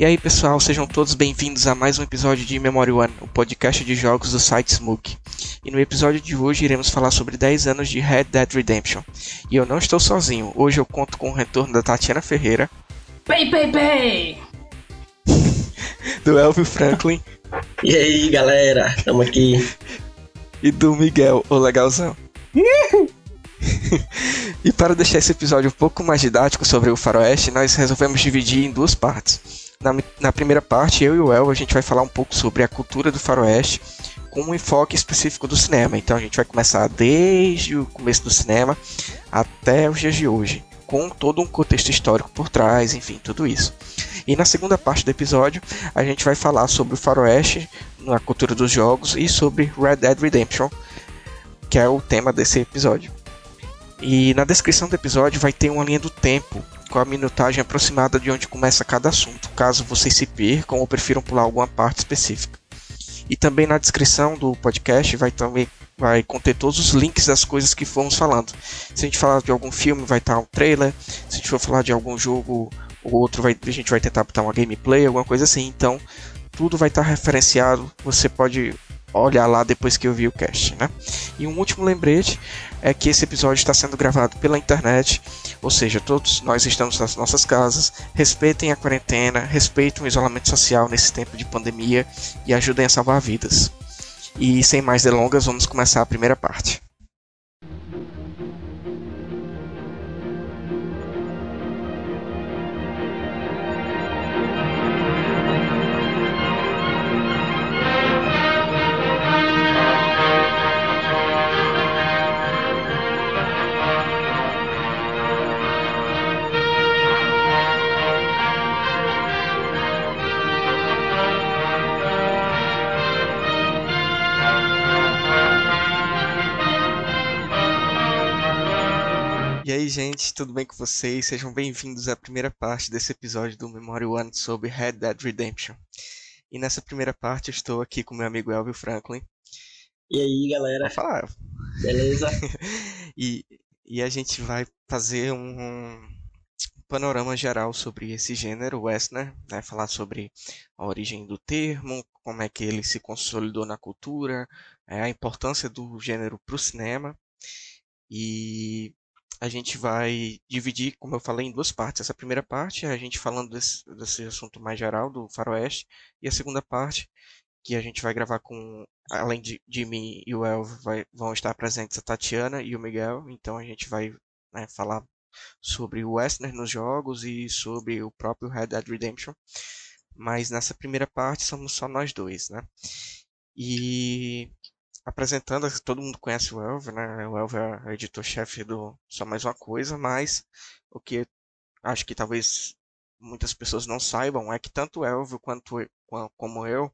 E aí pessoal, sejam todos bem-vindos a mais um episódio de Memory One, o podcast de jogos do site Smook. E no episódio de hoje iremos falar sobre 10 anos de Red Dead Redemption. E eu não estou sozinho, hoje eu conto com o retorno da Tatiana Ferreira. Pei, pei, pei! do Elvio Franklin. E aí galera, estamos aqui. E do Miguel, o legalzão. e para deixar esse episódio um pouco mais didático sobre o faroeste, nós resolvemos dividir em duas partes. Na, na primeira parte, eu e o El, a gente vai falar um pouco sobre a cultura do faroeste, com um enfoque específico do cinema. Então a gente vai começar desde o começo do cinema até os dias de hoje, com todo um contexto histórico por trás, enfim, tudo isso. E na segunda parte do episódio, a gente vai falar sobre o faroeste na cultura dos jogos e sobre Red Dead Redemption, que é o tema desse episódio. E na descrição do episódio vai ter uma linha do tempo com a minutagem aproximada de onde começa cada assunto, caso vocês se percam ou prefiram pular alguma parte específica. E também na descrição do podcast vai também vai conter todos os links das coisas que fomos falando. Se a gente falar de algum filme, vai estar um trailer. Se a gente for falar de algum jogo, o outro vai, a gente vai tentar botar uma gameplay, alguma coisa assim. Então, tudo vai estar referenciado. Você pode olhar lá depois que eu vi o cast, né? E um último lembrete é que esse episódio está sendo gravado pela internet, ou seja, todos nós estamos nas nossas casas. Respeitem a quarentena, respeitem o isolamento social nesse tempo de pandemia e ajudem a salvar vidas. E sem mais delongas, vamos começar a primeira parte. Tudo bem com vocês? Sejam bem-vindos à primeira parte desse episódio do Memory One sobre Red Dead Redemption. E nessa primeira parte eu estou aqui com meu amigo Elvio Franklin. E aí, galera? Vai falar. Beleza? e, e a gente vai fazer um, um panorama geral sobre esse gênero western, né? Falar sobre a origem do termo, como é que ele se consolidou na cultura, é, a importância do gênero para o cinema. E a gente vai dividir, como eu falei, em duas partes. Essa primeira parte é a gente falando desse, desse assunto mais geral do faroeste, e a segunda parte, que a gente vai gravar com, além de, de mim e o Elvio, vai, vão estar presentes a Tatiana e o Miguel, então a gente vai né, falar sobre o Westner nos jogos e sobre o próprio Red Dead Redemption. Mas nessa primeira parte somos só nós dois, né? E apresentando, todo mundo conhece o Elvio, né? O Elvio é editor-chefe do Só Mais Uma Coisa, mas o que acho que talvez muitas pessoas não saibam é que tanto o Elvio quanto como eu,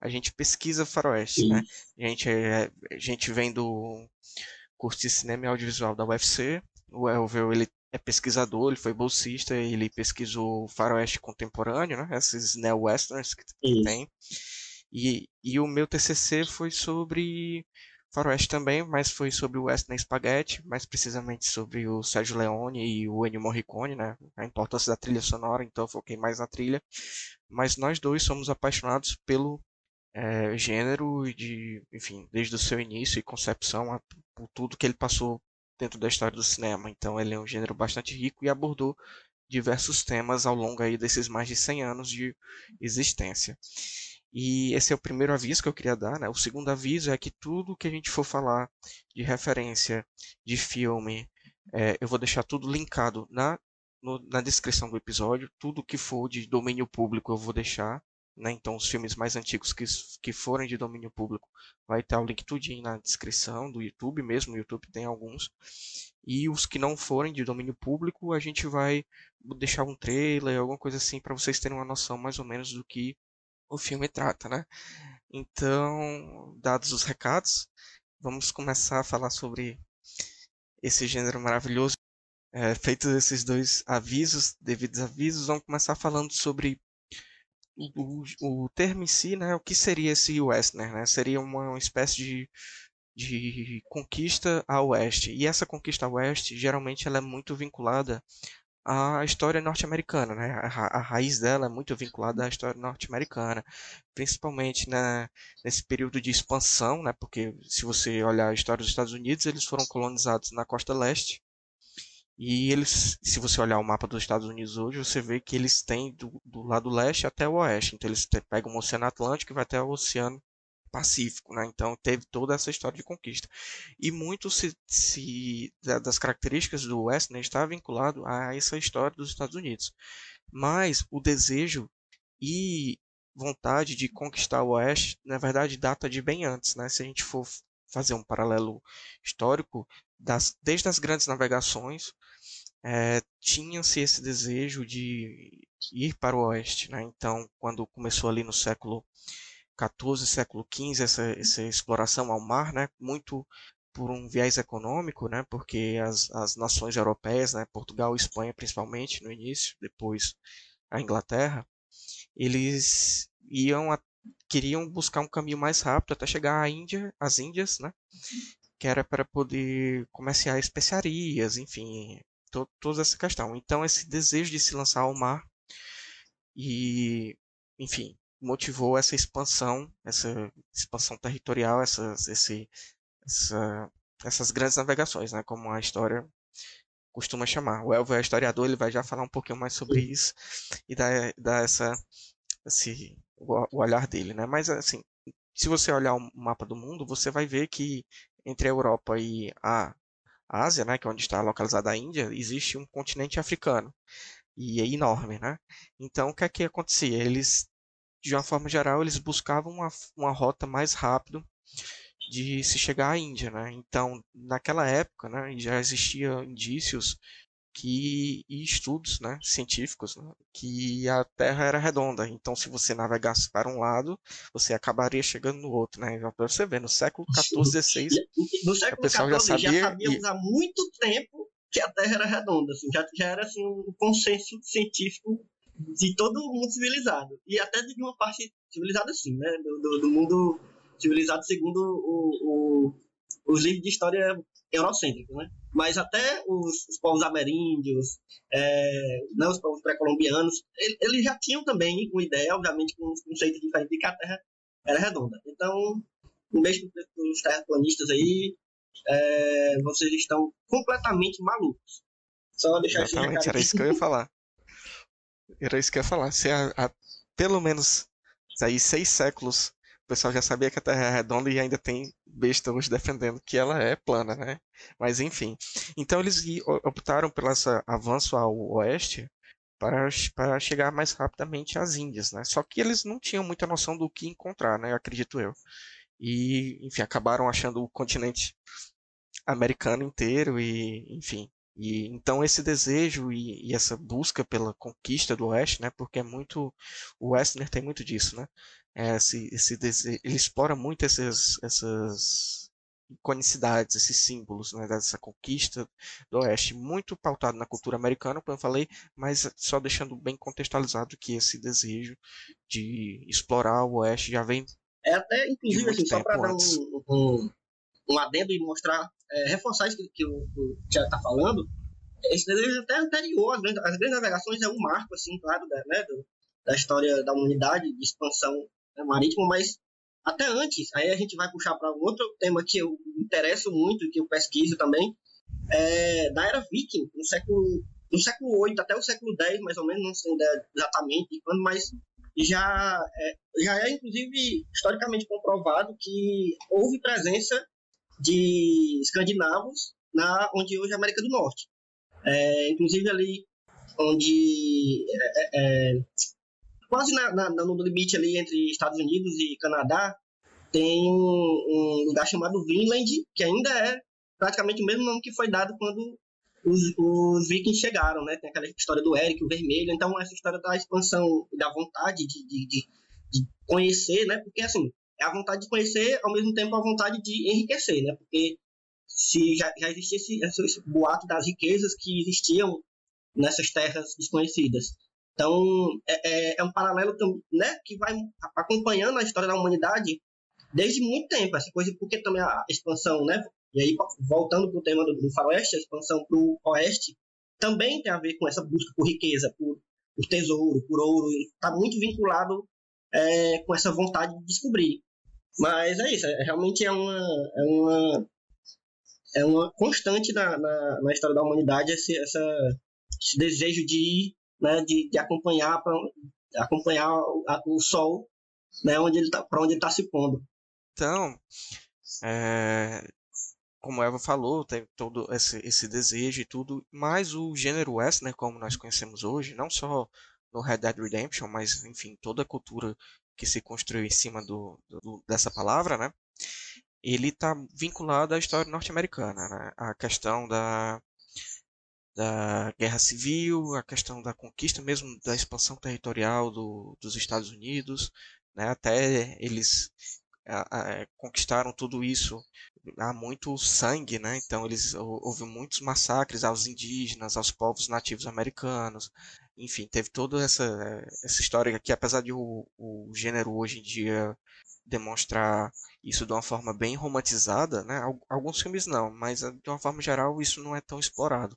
a gente pesquisa faroeste, Sim. né? A gente, é, a gente vem do curso de cinema e audiovisual da UFC, o Elvio, ele é pesquisador, ele foi bolsista, ele pesquisou faroeste contemporâneo, né? Esses neo-westerns que, que tem. E, e o meu TCC foi sobre faroeste também, mas foi sobre o Western Spaghetti, mais precisamente sobre o Sérgio Leone e o Ennio Morricone, né? A importância da trilha sonora, então eu foquei mais na trilha. Mas nós dois somos apaixonados pelo é, gênero de, enfim, desde o seu início e concepção, a, por tudo que ele passou dentro da história do cinema. Então ele é um gênero bastante rico e abordou diversos temas ao longo aí desses mais de 100 anos de existência. E esse é o primeiro aviso que eu queria dar. Né? O segundo aviso é que tudo que a gente for falar de referência de filme, é, eu vou deixar tudo linkado na, no, na descrição do episódio. Tudo que for de domínio público eu vou deixar. Né? Então, os filmes mais antigos que, que forem de domínio público vai estar o link tudinho na descrição do YouTube mesmo. O YouTube tem alguns. E os que não forem de domínio público, a gente vai deixar um trailer, alguma coisa assim, para vocês terem uma noção mais ou menos do que o filme trata, né? Então, dados os recados, vamos começar a falar sobre esse gênero maravilhoso. É, feitos esses dois avisos, devidos avisos, vamos começar falando sobre o, o, termo em si, né? O que seria esse Westner, né? Seria uma, uma espécie de, de conquista a oeste. E essa conquista a oeste, geralmente, ela é muito vinculada à história norte-americana, né? A, a raiz dela é muito vinculada à história norte-americana, principalmente na, nesse período de expansão, né? Porque se você olhar a história dos Estados Unidos, eles foram colonizados na costa leste e eles, se você olhar o mapa dos Estados Unidos hoje, você vê que eles têm do, do lado leste até o oeste. Então eles pegam o Oceano Atlântico e vai até o Oceano Pacífico, né? Então teve toda essa história de conquista. E muito se, se da- das características do Western está vinculado a essa história dos Estados Unidos. Mas o desejo e vontade de conquistar o Oeste, na verdade, data de bem antes, né? Se a gente for fazer um paralelo histórico, das, desde as grandes navegações, eh, tinha-se esse desejo de ir para o Oeste, né? Então, quando começou ali no século 14, século 15, essa, essa exploração ao mar, né? Muito por um viés econômico, né? Porque as, as nações europeias, né? Portugal e Espanha principalmente no início, depois a Inglaterra, eles iam a- queriam buscar um caminho mais rápido até chegar à Índia, às Índias, né? Que era para poder comerciar especiarias, enfim, to, toda essa questão. Então esse desejo de se lançar ao mar e, enfim, motivou essa expansão, essa expansão territorial, essas, esse, essa, essas grandes navegações, né? Como a história costuma chamar. O Elvio é historiador, ele vai já falar um pouquinho mais sobre isso e dar, dar essa, esse, o, olhar dele, né? Mas assim, se você olhar o mapa do mundo, você vai ver que entre a Europa e a Ásia, né, que é onde está localizada a Índia, existe um continente africano e é enorme, né? Então, o que é que acontecia? Eles, de uma forma geral, eles buscavam uma, uma rota mais rápido de se chegar à Índia, né? Então, naquela época, né, já existia indícios que e estudos, né, científicos, né, que a Terra era redonda. Então, se você navegasse para um lado, você acabaria chegando no outro, né? Para você ver, no século 14, 16, No século pessoal já XIV já, sabia sabíamos há muito tempo que a Terra era redonda, assim, já, já era assim, um consenso científico de todo o mundo civilizado. E até de uma parte civilizada, assim, né? Do, do, do mundo civilizado segundo o, o, os livros de história eurocêntricos, né? Mas até os, os povos ameríndios, é, né, os povos pré-colombianos, ele- eles já tinham também uma ideia, obviamente, com um conceito diferente de que a Terra era redonda. Então, mesmo os terraplanistas aí, é, vocês estão completamente malucos. Só deixar Exatamente, era isso que eu ia falar. Era isso que eu ia falar. Se há, há pelo menos aí seis séculos o pessoal já sabia que a Terra é redonda e ainda tem besta hoje defendendo que ela é plana, né? Mas enfim. Então eles optaram pelo avanço ao oeste para, para chegar mais rapidamente às Índias, né? Só que eles não tinham muita noção do que encontrar, né? Acredito eu. E, enfim, acabaram achando o continente americano inteiro e, enfim. E então esse desejo e, e essa busca pela conquista do Oeste, né? Porque é muito o Westner tem muito disso, né? É, esse, esse dese... ele explora muito essas essas iconicidades, esses símbolos, né? Dessa conquista do Oeste, muito pautado na cultura americana, como eu falei, mas só deixando bem contextualizado que esse desejo de explorar o Oeste já vem É até, inclusive, assim, só para dar antes. um, um, um adendo e mostrar, é, reforçar isso que, o, o Thiago está falando, esse desejo até anterior às grandes, grandes navegações é um marco, assim, claro, da, né, do- da história da humanidade, de expansão né, marítima, mas até antes, aí a gente vai puxar para um outro tema que eu me interesso muito que eu pesquiso também, é da era viking, no século no século 8 até o século 10, mais ou menos, não sei exatamente de quando, mas já é, já é inclusive historicamente comprovado que houve presença de escandinavos na onde hoje é a América do Norte. É, inclusive ali onde é, é, é, quase na, na- no limite ali entre Estados Unidos e Canadá tem um, um lugar chamado Vinland que ainda é praticamente o mesmo nome que foi dado quando os, os vikings chegaram, né? Tem aquela história do Eric, o vermelho. Então, essa história da expansão e da vontade de, de, de, de conhecer, né? Porque, assim, é a vontade de conhecer, ao mesmo tempo a vontade de enriquecer, né? Porque se já, já existia esse, esse, boato das riquezas que existiam nessas terras desconhecidas. Então, é, é, é um paralelo né, que vai acompanhando a história da humanidade desde muito tempo. Essa coisa, porque também a expansão, né? E aí, voltando para o tema do, do faroeste, a expansão para o oeste, também tem a ver com essa busca por riqueza, por, por tesouro, por ouro, está muito vinculado é, com essa vontade de descobrir. Mas é isso, é, realmente é uma, é uma, é uma constante na, na, na história da humanidade esse, essa, esse desejo de, né, de, de acompanhar, pra, acompanhar o, a, o sol né, onde ele tá, para onde ele está se pondo. Então, é, como Eva falou, tem todo esse, esse desejo e tudo, mas o gênero western, como nós conhecemos hoje, não só no Red Dead Redemption, mas enfim, toda a cultura que se construiu em cima do, do dessa palavra, né? Ele está vinculado à história norte-americana, né? A questão da, da guerra civil, a questão da conquista mesmo da expansão territorial do, dos Estados Unidos, né? Até eles a, a, conquistaram tudo isso há muito sangue, né? Então eles houve muitos massacres aos indígenas, aos povos nativos americanos, enfim, teve toda essa, essa história que, apesar de o, o gênero hoje em dia demonstrar isso de uma forma bem romantizada, né? Alguns filmes não, mas eh, de uma forma geral isso não é tão explorado.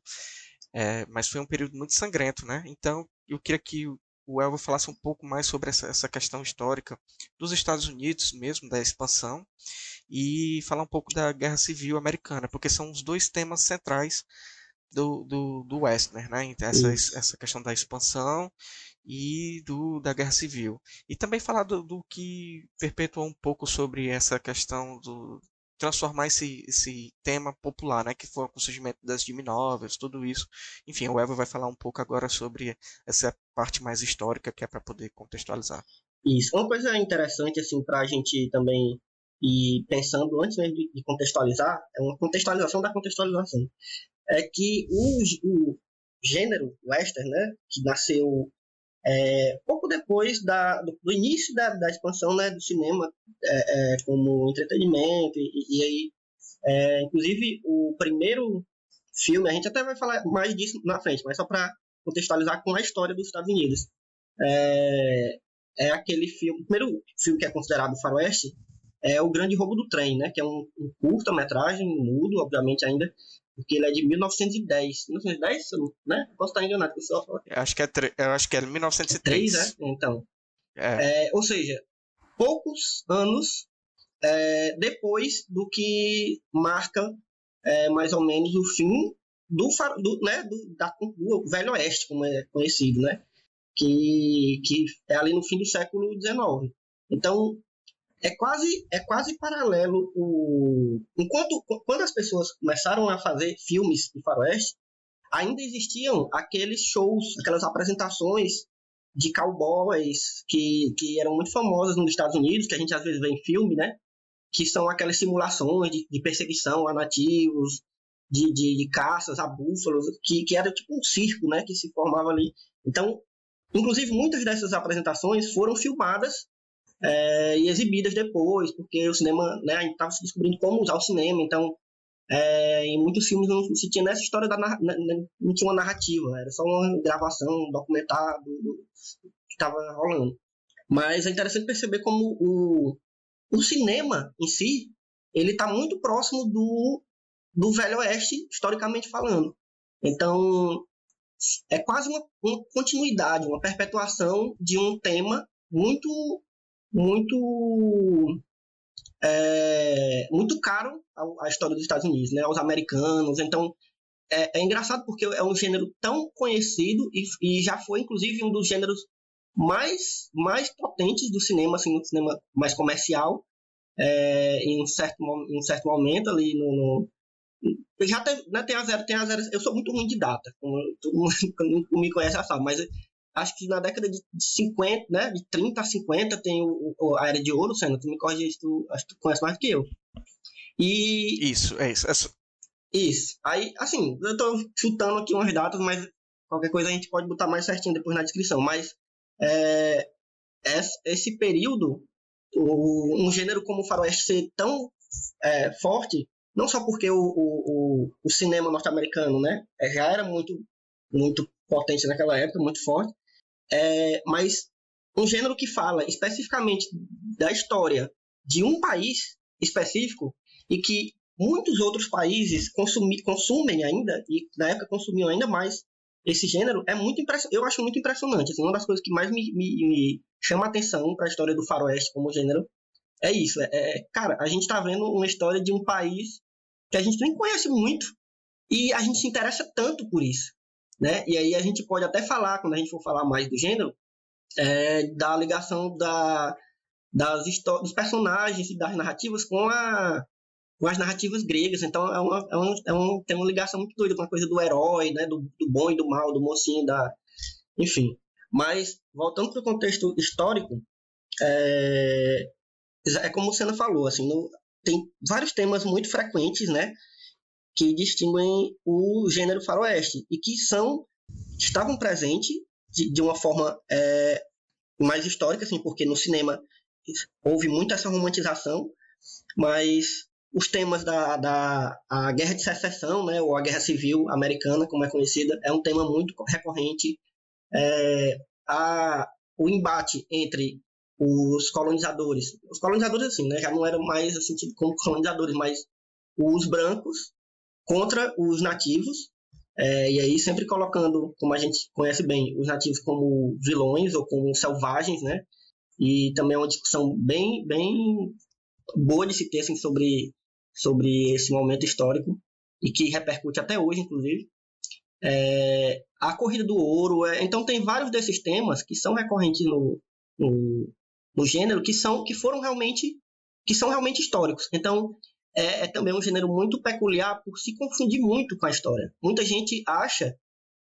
É, mas foi um período muito sangrento, né? Então eu queria que o Elva falasse um pouco mais sobre essa, essa questão histórica dos Estados Unidos mesmo, da expansão, e falar um pouco da Guerra Civil Americana, porque são os dois temas centrais do, do, do Westner, né? Então, essa, essa questão da expansão e do, da guerra civil. E também falar do, do que perpetuou um pouco sobre essa questão do transformar esse, esse tema popular, né? Que foi o surgimento das Jimmy Novels, tudo isso. Enfim, o Eva vai falar um pouco agora sobre essa parte mais histórica que é para poder contextualizar. Isso. Uma coisa interessante, assim, para a gente também ir pensando antes mesmo de contextualizar, é uma contextualização da contextualização é que o, o gênero western, né, que nasceu é, pouco depois da, do, do, início da, da expansão né, do cinema é, é, como entretenimento e, e aí é, inclusive o primeiro filme a gente até vai falar mais disso na frente mas só para contextualizar com a história dos Estados Unidos. É, é aquele filme o primeiro filme que é considerado faroeste é o Grande Roubo do Trem né que é um, um curta metragem mudo obviamente ainda porque ele é de 1910. 1910, né? Posso estar enganado. Pessoal. Acho que é, eu acho que é 1903. 3, é? Então. É. É, ou seja, poucos anos é, depois do que marca é, mais ou menos o fim do, do, né, do, da, do Velho Oeste, como é conhecido, né? Que, que é ali no fim do século XIX. Então, é quase é quase paralelo o enquanto quando as pessoas começaram a fazer filmes de faroeste ainda existiam aqueles shows aquelas apresentações de cowboys que, que eram muito famosas nos Estados Unidos que a gente às vezes vê em filme né? Que são aquelas simulações de, de perseguição a nativos de, de, de, caças a búfalos que, que era tipo um circo né? Que se formava ali. Então inclusive muitas dessas apresentações foram filmadas é, e exibidas depois, porque o cinema, né, a gente estava se descobrindo como usar o cinema, então é, em muitos filmes não se tinha nessa história da não tinha uma narrativa, era só uma gravação, um documentário do, do que estava rolando. Mas é interessante perceber como o, o cinema em si ele está muito próximo do, do Velho Oeste, historicamente falando. Então, é quase uma, uma continuidade, uma perpetuação de um tema muito muito é, muito caro a, história dos Estados Unidos, né, aos americanos. Então é, é engraçado porque é um gênero tão conhecido e, e, já foi inclusive um dos gêneros mais mais potentes do cinema, assim, no cinema mais comercial, é, em um certo em um certo momento ali no, no já tem, né, tem a zero, tem a zero. Eu sou muito ruim de data, como todo mundo me conhece já sabe, mas acho que na década de 50, né, de 30 a 50 tem o, o a Era de Ouro, Senna, tu me corrige isso, tu, acho que tu conhece mais do que eu. E... Isso, é isso. É... Isso. Aí, assim, eu tô chutando aqui umas datas, mas qualquer coisa a gente pode botar mais certinho depois na descrição, mas é, esse período, o, um gênero como o faroeste ser tão é, forte, não só porque o, o, o cinema norte-americano né, já era muito, muito potente naquela época, muito forte, é, mas um gênero que fala especificamente da história de um país específico e que muitos outros países consumi, consumem ainda, e na época consumiam ainda mais esse gênero é muito. Eu acho muito impressionante. Assim, uma das coisas que mais me, me, me chama a atenção para a história do faroeste como gênero é isso. É, é, cara, a gente está vendo uma história de um país que a gente nem conhece muito e a gente se interessa tanto por isso. Né? E aí a gente pode até falar, quando a gente for falar mais do gênero, é, da ligação da, das dos personagens e das narrativas com, a, com as narrativas gregas. Então é uma, é um, é um, tem uma ligação muito doida com a coisa do herói, né? do, do bom e do mal, do mocinho, da... enfim. Mas, voltando para o contexto histórico, é, é como o Senna falou, assim, no, tem vários temas muito frequentes, né? Que distinguem o gênero faroeste e que são estavam presentes de, de uma forma é, mais histórica, assim, porque no cinema houve muito essa romantização, mas os temas da, da a guerra de secessão, né, ou a guerra civil americana, como é conhecida, é um tema muito recorrente. É, a, o embate entre os colonizadores, os colonizadores assim, né, já não eram mais assim como colonizadores, mas os brancos contra os nativos, é, e aí sempre colocando, como a gente conhece bem, os nativos como vilões ou como selvagens, né? E também é uma discussão bem, bem boa de se ter assim, sobre, sobre esse momento histórico e que repercute até hoje, inclusive. É, a corrida do ouro, é, então tem vários desses temas que são recorrentes no, no, no gênero que são que foram realmente que são realmente históricos. Então é, é, também um gênero muito peculiar por se confundir muito com a história. Muita gente acha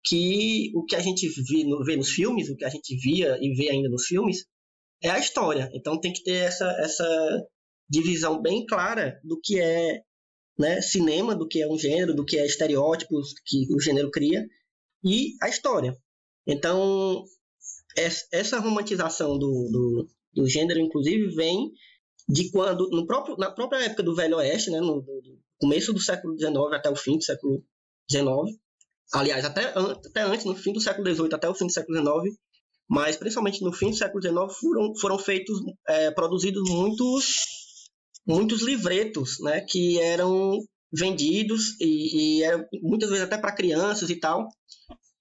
que o que a gente vê, no, vê nos filmes, o que a gente via e vê ainda nos filmes, é a história. Então tem que ter essa, essa divisão bem clara do que é né, cinema, do que é um gênero, do que é estereótipos que o gênero cria, e a história. Então, essa romantização do, do, do gênero, inclusive, vem de quando, no próprio, na própria época do Velho Oeste, né, no, no começo do século XIX até o fim do século XIX, aliás, até, até antes, no fim do século XVIII até o fim do século XIX, mas principalmente no fim do século XIX foram, foram feitos, é, produzidos muitos, muitos livretos, né, que eram vendidos e, e eram muitas vezes até para crianças e tal,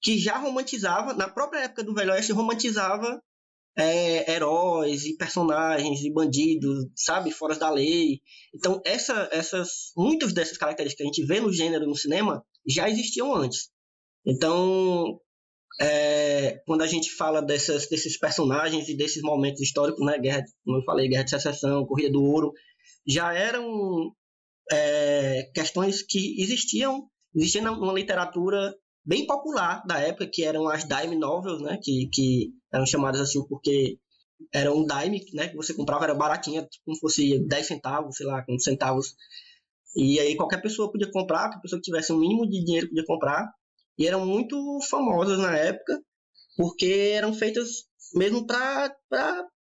que já romantizava, na própria época do Velho Oeste, romantizava é, heróis e personagens e bandidos, sabe, fora da lei. Então, essa, essas, muitas dessas características que a gente vê no gênero no cinema já existiam antes. Então, é, quando a gente fala dessas, desses personagens e desses momentos históricos, né, guerra, como eu falei, guerra de secessão, corrida do ouro, já eram é, questões que existiam, existiam numa literatura bem popular da época, que eram as dime novels, né, que, que eram chamadas assim porque era um dime, né, que você comprava, era baratinha, como se fosse 10 centavos, sei lá, com centavos. E aí qualquer pessoa podia comprar, qualquer pessoa que tivesse um mínimo de dinheiro podia comprar. E eram muito famosas na época, porque eram feitas mesmo para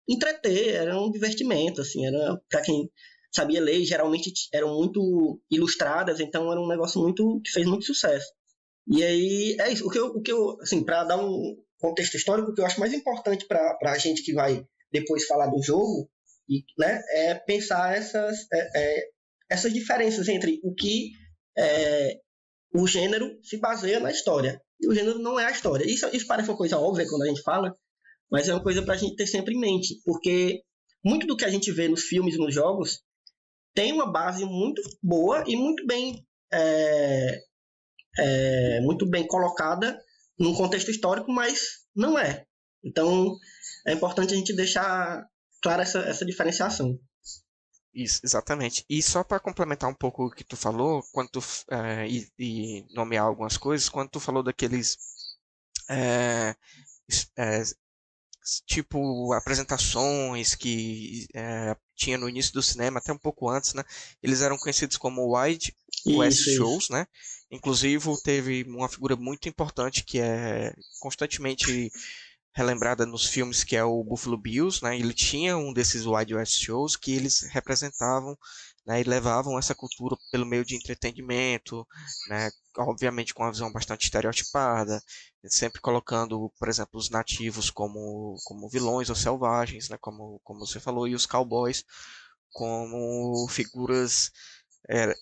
entreter, era um divertimento, assim, era para quem sabia ler, geralmente eram muito ilustradas, então era um negócio muito que fez muito sucesso. E aí, é isso. O que eu, o que eu assim, para dar um contexto histórico, que eu acho mais importante para a gente que vai depois falar do jogo, e, né, é pensar essas, é, é, essas diferenças entre o que é, o gênero se baseia na história. E o gênero não é a história. Isso, isso parece uma coisa óbvia quando a gente fala, mas é uma coisa para a gente ter sempre em mente, porque muito do que a gente vê nos filmes e nos jogos tem uma base muito boa e muito bem é, é, muito bem colocada num contexto histórico, mas não é. Então, é importante a gente deixar clara essa, essa diferenciação. Isso, exatamente. E só para complementar um pouco o que tu falou, quando tu, é, e, e, nomear algumas coisas, quando tu falou daqueles é, é, tipo apresentações que tinha no início do cinema, até um pouco antes, né? Eles eram conhecidos como Wide West isso, Shows, isso. né? Inclusive teve uma figura muito importante que é constantemente relembrada nos filmes, que é o Buffalo Bills, né? Ele tinha um desses Wide West Shows que eles representavam né, e levavam essa cultura pelo meio de entretenimento, né, obviamente com uma visão bastante estereotipada, sempre colocando, por exemplo, os nativos como, como vilões ou selvagens, né, como, como você falou, e os cowboys como figuras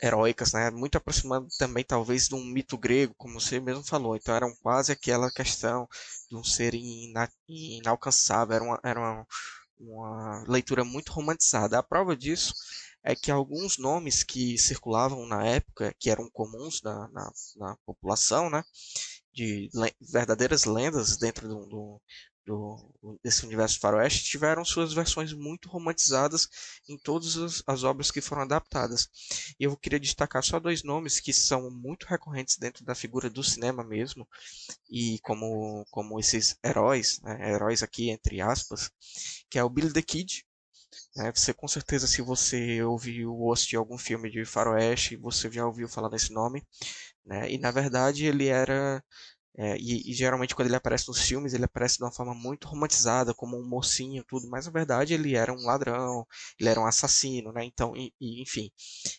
heróicas, né? Muito aproximando também talvez de um mito grego, como você mesmo falou. Então eram quase aquela questão de um ser ina inalcançável, era uma, era uma, uma leitura muito romantizada. A prova disso é que alguns nomes que circulavam na época, que eram comuns na, na, na população, né? De verdadeiras lendas dentro do, do, do, desse universo faroeste tiveram suas versões muito romantizadas em todas as, as, obras que foram adaptadas. E eu queria destacar só dois nomes que são muito recorrentes dentro da figura do cinema mesmo, e como, como esses heróis, né, heróis aqui entre aspas, que é o Billy the Kid, né, você com certeza, se você ouviu ou assistiu algum filme de faroeste, você já ouviu falar desse nome. Né? E na verdade ele era é, e, e, geralmente quando ele aparece nos filmes, ele aparece de uma forma muito romantizada, como um mocinho, tudo, mas na verdade ele era um ladrão, ele era um assassino, né? Então, e, e, enfim.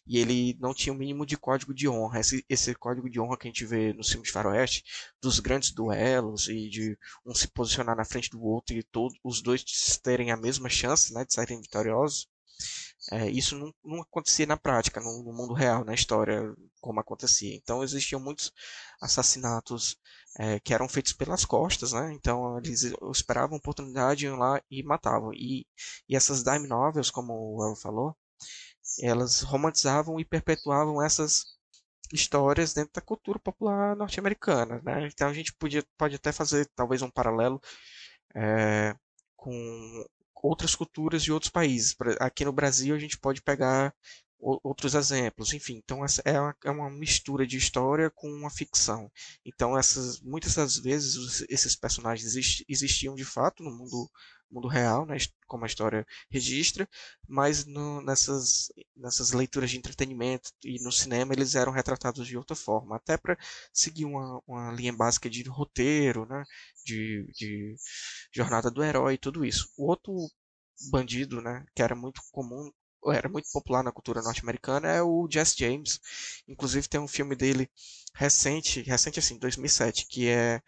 E ele não tinha o mínimo de código de honra. Esse, esse código de honra que a gente vê nos filmes de faroeste, dos grandes duelos e de um se posicionar na frente do outro e todos os dois terem a mesma chance, né, de saírem vitoriosos. É, isso não, não, acontecia na prática, no, no, mundo real, na história, como acontecia. Então existiam muitos assassinatos é, que eram feitos pelas costas, né? Então eles esperavam oportunidade, iam lá e matavam. E, e essas dime novels, como o El falou, elas romantizavam e perpetuavam essas histórias dentro da cultura popular norte-americana, né? Então a gente podia, pode até fazer talvez um paralelo é, com outras culturas de outros países. Aqui no Brasil a gente pode pegar outros exemplos, enfim, então é uma, é uma mistura de história com uma ficção. Então essas muitas das vezes esses personagens existiam de fato no mundo mundo real, né, como a história registra, mas no, nessas nessas leituras de entretenimento e no cinema eles eram retratados de outra forma, até para seguir uma, uma linha básica de roteiro, né, de, de jornada do herói e tudo isso. O outro bandido, né, que era muito comum era muito popular na cultura norte-americana é o Jesse James. Inclusive tem um filme dele recente, recente assim, 2007, que é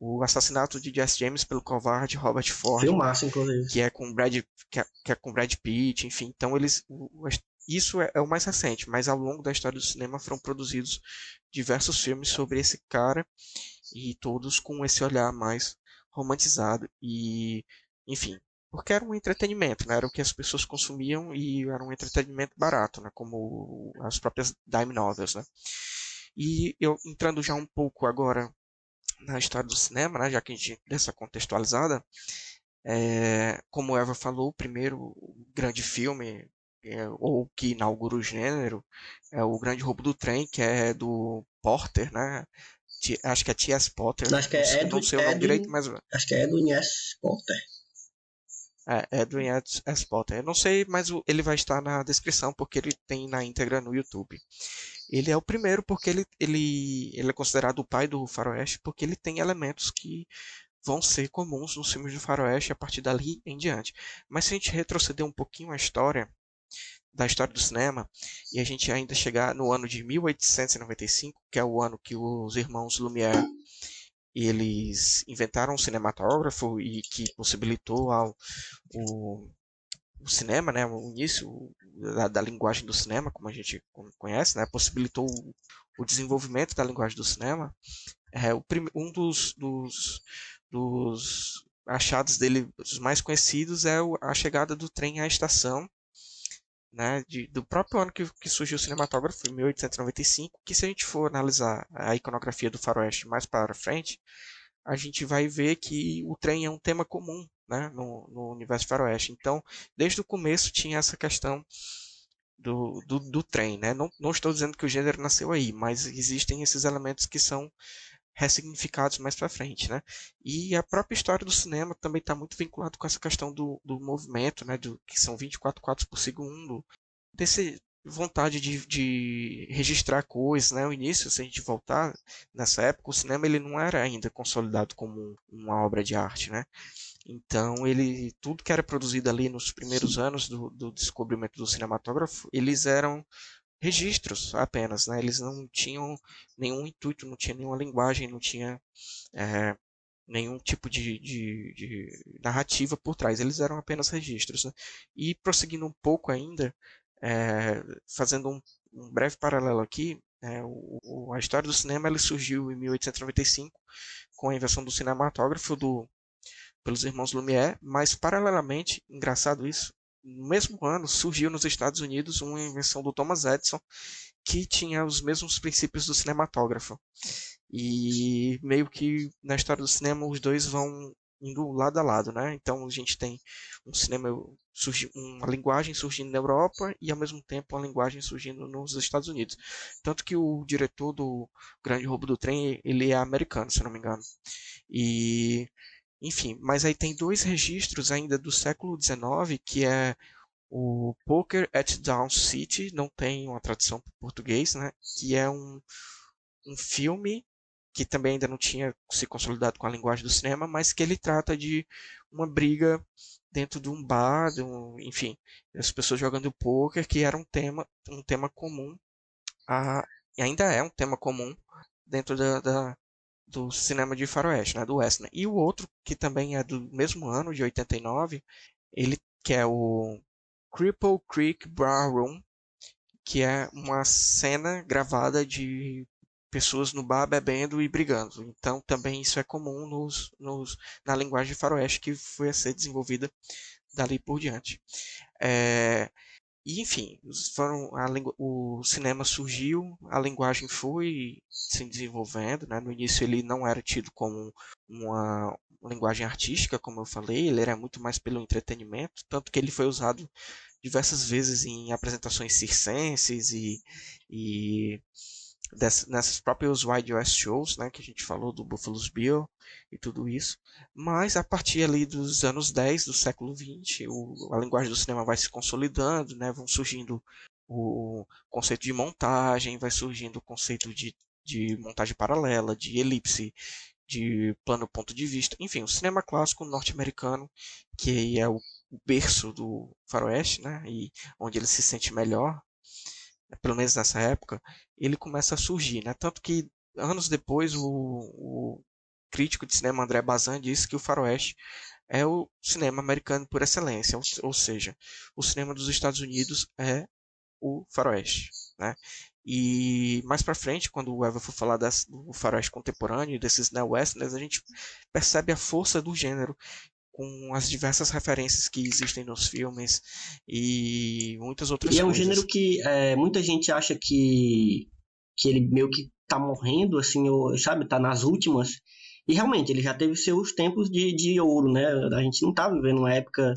o assassinato de Jesse James pelo covarde Robert Ford. Filmaço, inclusive. Que é com Brad, que é, que é com Brad Pitt, enfim. Então eles, o, isso é, é, o mais recente, mas ao longo da história do cinema foram produzidos diversos filmes sobre esse cara e todos com esse olhar mais romantizado e, enfim, porque era um entretenimento, né? Era o que as pessoas consumiam e era um entretenimento barato, né? Como as próprias dime novels, né? E eu entrando já um pouco agora na história do cinema, né? Já que a gente dessa contextualizada, é, como Eva falou, o primeiro grande filme é, ou que inaugura o gênero é o Grande Roubo do Trem, que é do Porter, né? Acho que é T.S. Potter. Acho que é, não sei o nome direito, mas acho que é do S. Potter. É, Edwin S. Potter. Eu não sei, mas ele vai estar na descrição porque ele tem na íntegra no YouTube. Ele é o primeiro porque ele, ele, ele é considerado o pai do faroeste porque ele tem elementos que vão ser comuns nos filmes do faroeste a partir dali em diante. Mas se a gente retroceder um pouquinho a história da história do cinema e a gente ainda chegar no ano de 1895, que é o ano que os irmãos Lumière eles inventaram um cinematógrafo e que possibilitou ao, o, o cinema, né, o início da, da, linguagem do cinema, como a gente conhece, né, possibilitou o, o desenvolvimento da linguagem do cinema. É, o prim, um dos, dos, dos achados dele, os mais conhecidos, é a chegada do trem à estação, né, de, do próprio ano que, que, surgiu o cinematógrafo, em 1895, que se a gente for analisar a iconografia do faroeste mais para frente, a gente vai ver que o trem é um tema comum né, no, no universo faroeste. Então, desde o começo tinha essa questão do, do, do trem. Né? Não, não estou dizendo que o gênero nasceu aí, mas existem esses elementos que são ressignificados mais para frente, né? E a própria história do cinema também está muito vinculado com essa questão do, do movimento, né? Do, que são 24 quadros por segundo, desse vontade de, de registrar coisas, né? O início, se a gente voltar nessa época, o cinema ele não era ainda consolidado como uma obra de arte, né? Então ele tudo que era produzido ali nos primeiros anos do, do descobrimento do cinematógrafo, eles eram registros apenas, né? Eles não tinham nenhum intuito, não tinha nenhuma linguagem, não tinha é, nenhum tipo de, de, de, narrativa por trás. Eles eram apenas registros. Né? E prosseguindo um pouco ainda, é, fazendo um, um breve paralelo aqui, é, o, a história do cinema ele surgiu em 1895 com a invenção do cinematógrafo do, pelos irmãos Lumière, mas paralelamente, engraçado isso, no mesmo ano surgiu nos Estados Unidos uma invenção do Thomas Edison que tinha os mesmos princípios do cinematógrafo. E meio que na história do cinema os dois vão indo lado a lado, né? Então a gente tem um cinema surgi, uma linguagem surgindo na Europa e ao mesmo tempo uma linguagem surgindo nos Estados Unidos. Tanto que o diretor do Grande Roubo do Trem, ele é americano, se não me engano. E enfim, mas aí tem dois registros ainda do século XIX, que é o Poker at Down City, não tem uma tradução para português, né? Que é um, um filme que também ainda não tinha se consolidado com a linguagem do cinema, mas que ele trata de uma briga dentro de um bar, de um, enfim, as pessoas jogando poker, que era um tema, um tema comum, a, e ainda é um tema comum dentro da, da do cinema de faroeste, né, do Western. E o outro, que também é do mesmo ano, de 89, ele que é o Cripple Creek Bar Room, que é uma cena gravada de pessoas no bar bebendo e brigando. Então também isso é comum nos, nos, na linguagem de faroeste que foi a ser desenvolvida dali por diante. É, e enfim, foram a, o cinema surgiu, a linguagem foi se desenvolvendo. Né? No início ele não era tido como uma linguagem artística, como eu falei, ele era muito mais pelo entretenimento, tanto que ele foi usado diversas vezes em apresentações circenses e, e nessas próprias Wide West Shows, né, que a gente falou do Buffalo's Bill e tudo isso. Mas a partir ali dos anos 10 do século 20, o, a linguagem do cinema vai se consolidando, né, vão surgindo o conceito de montagem, vai surgindo o conceito de, de montagem paralela, de elipse, de plano ponto de vista, enfim, o cinema clássico norte-americano, que é o berço do faroeste, né, e onde ele se sente melhor, pelo menos nessa época, ele começa a surgir, né? Tanto que anos depois o, o crítico de cinema André Bazin disse que o faroeste é o cinema americano por excelência, ou, ou seja, o cinema dos Estados Unidos é o faroeste, né? E mais para frente, quando o Eva for falar das, do faroeste contemporâneo, desses neo-westerns, a gente percebe a força do gênero com as diversas referências que existem nos filmes e muitas outras coisas. E é um gênero que é, muita gente acha que, que ele meio que tá morrendo, assim, ou, sabe, tá nas últimas. E realmente, ele já teve seus tempos de, de ouro, né? A gente não tá vivendo uma época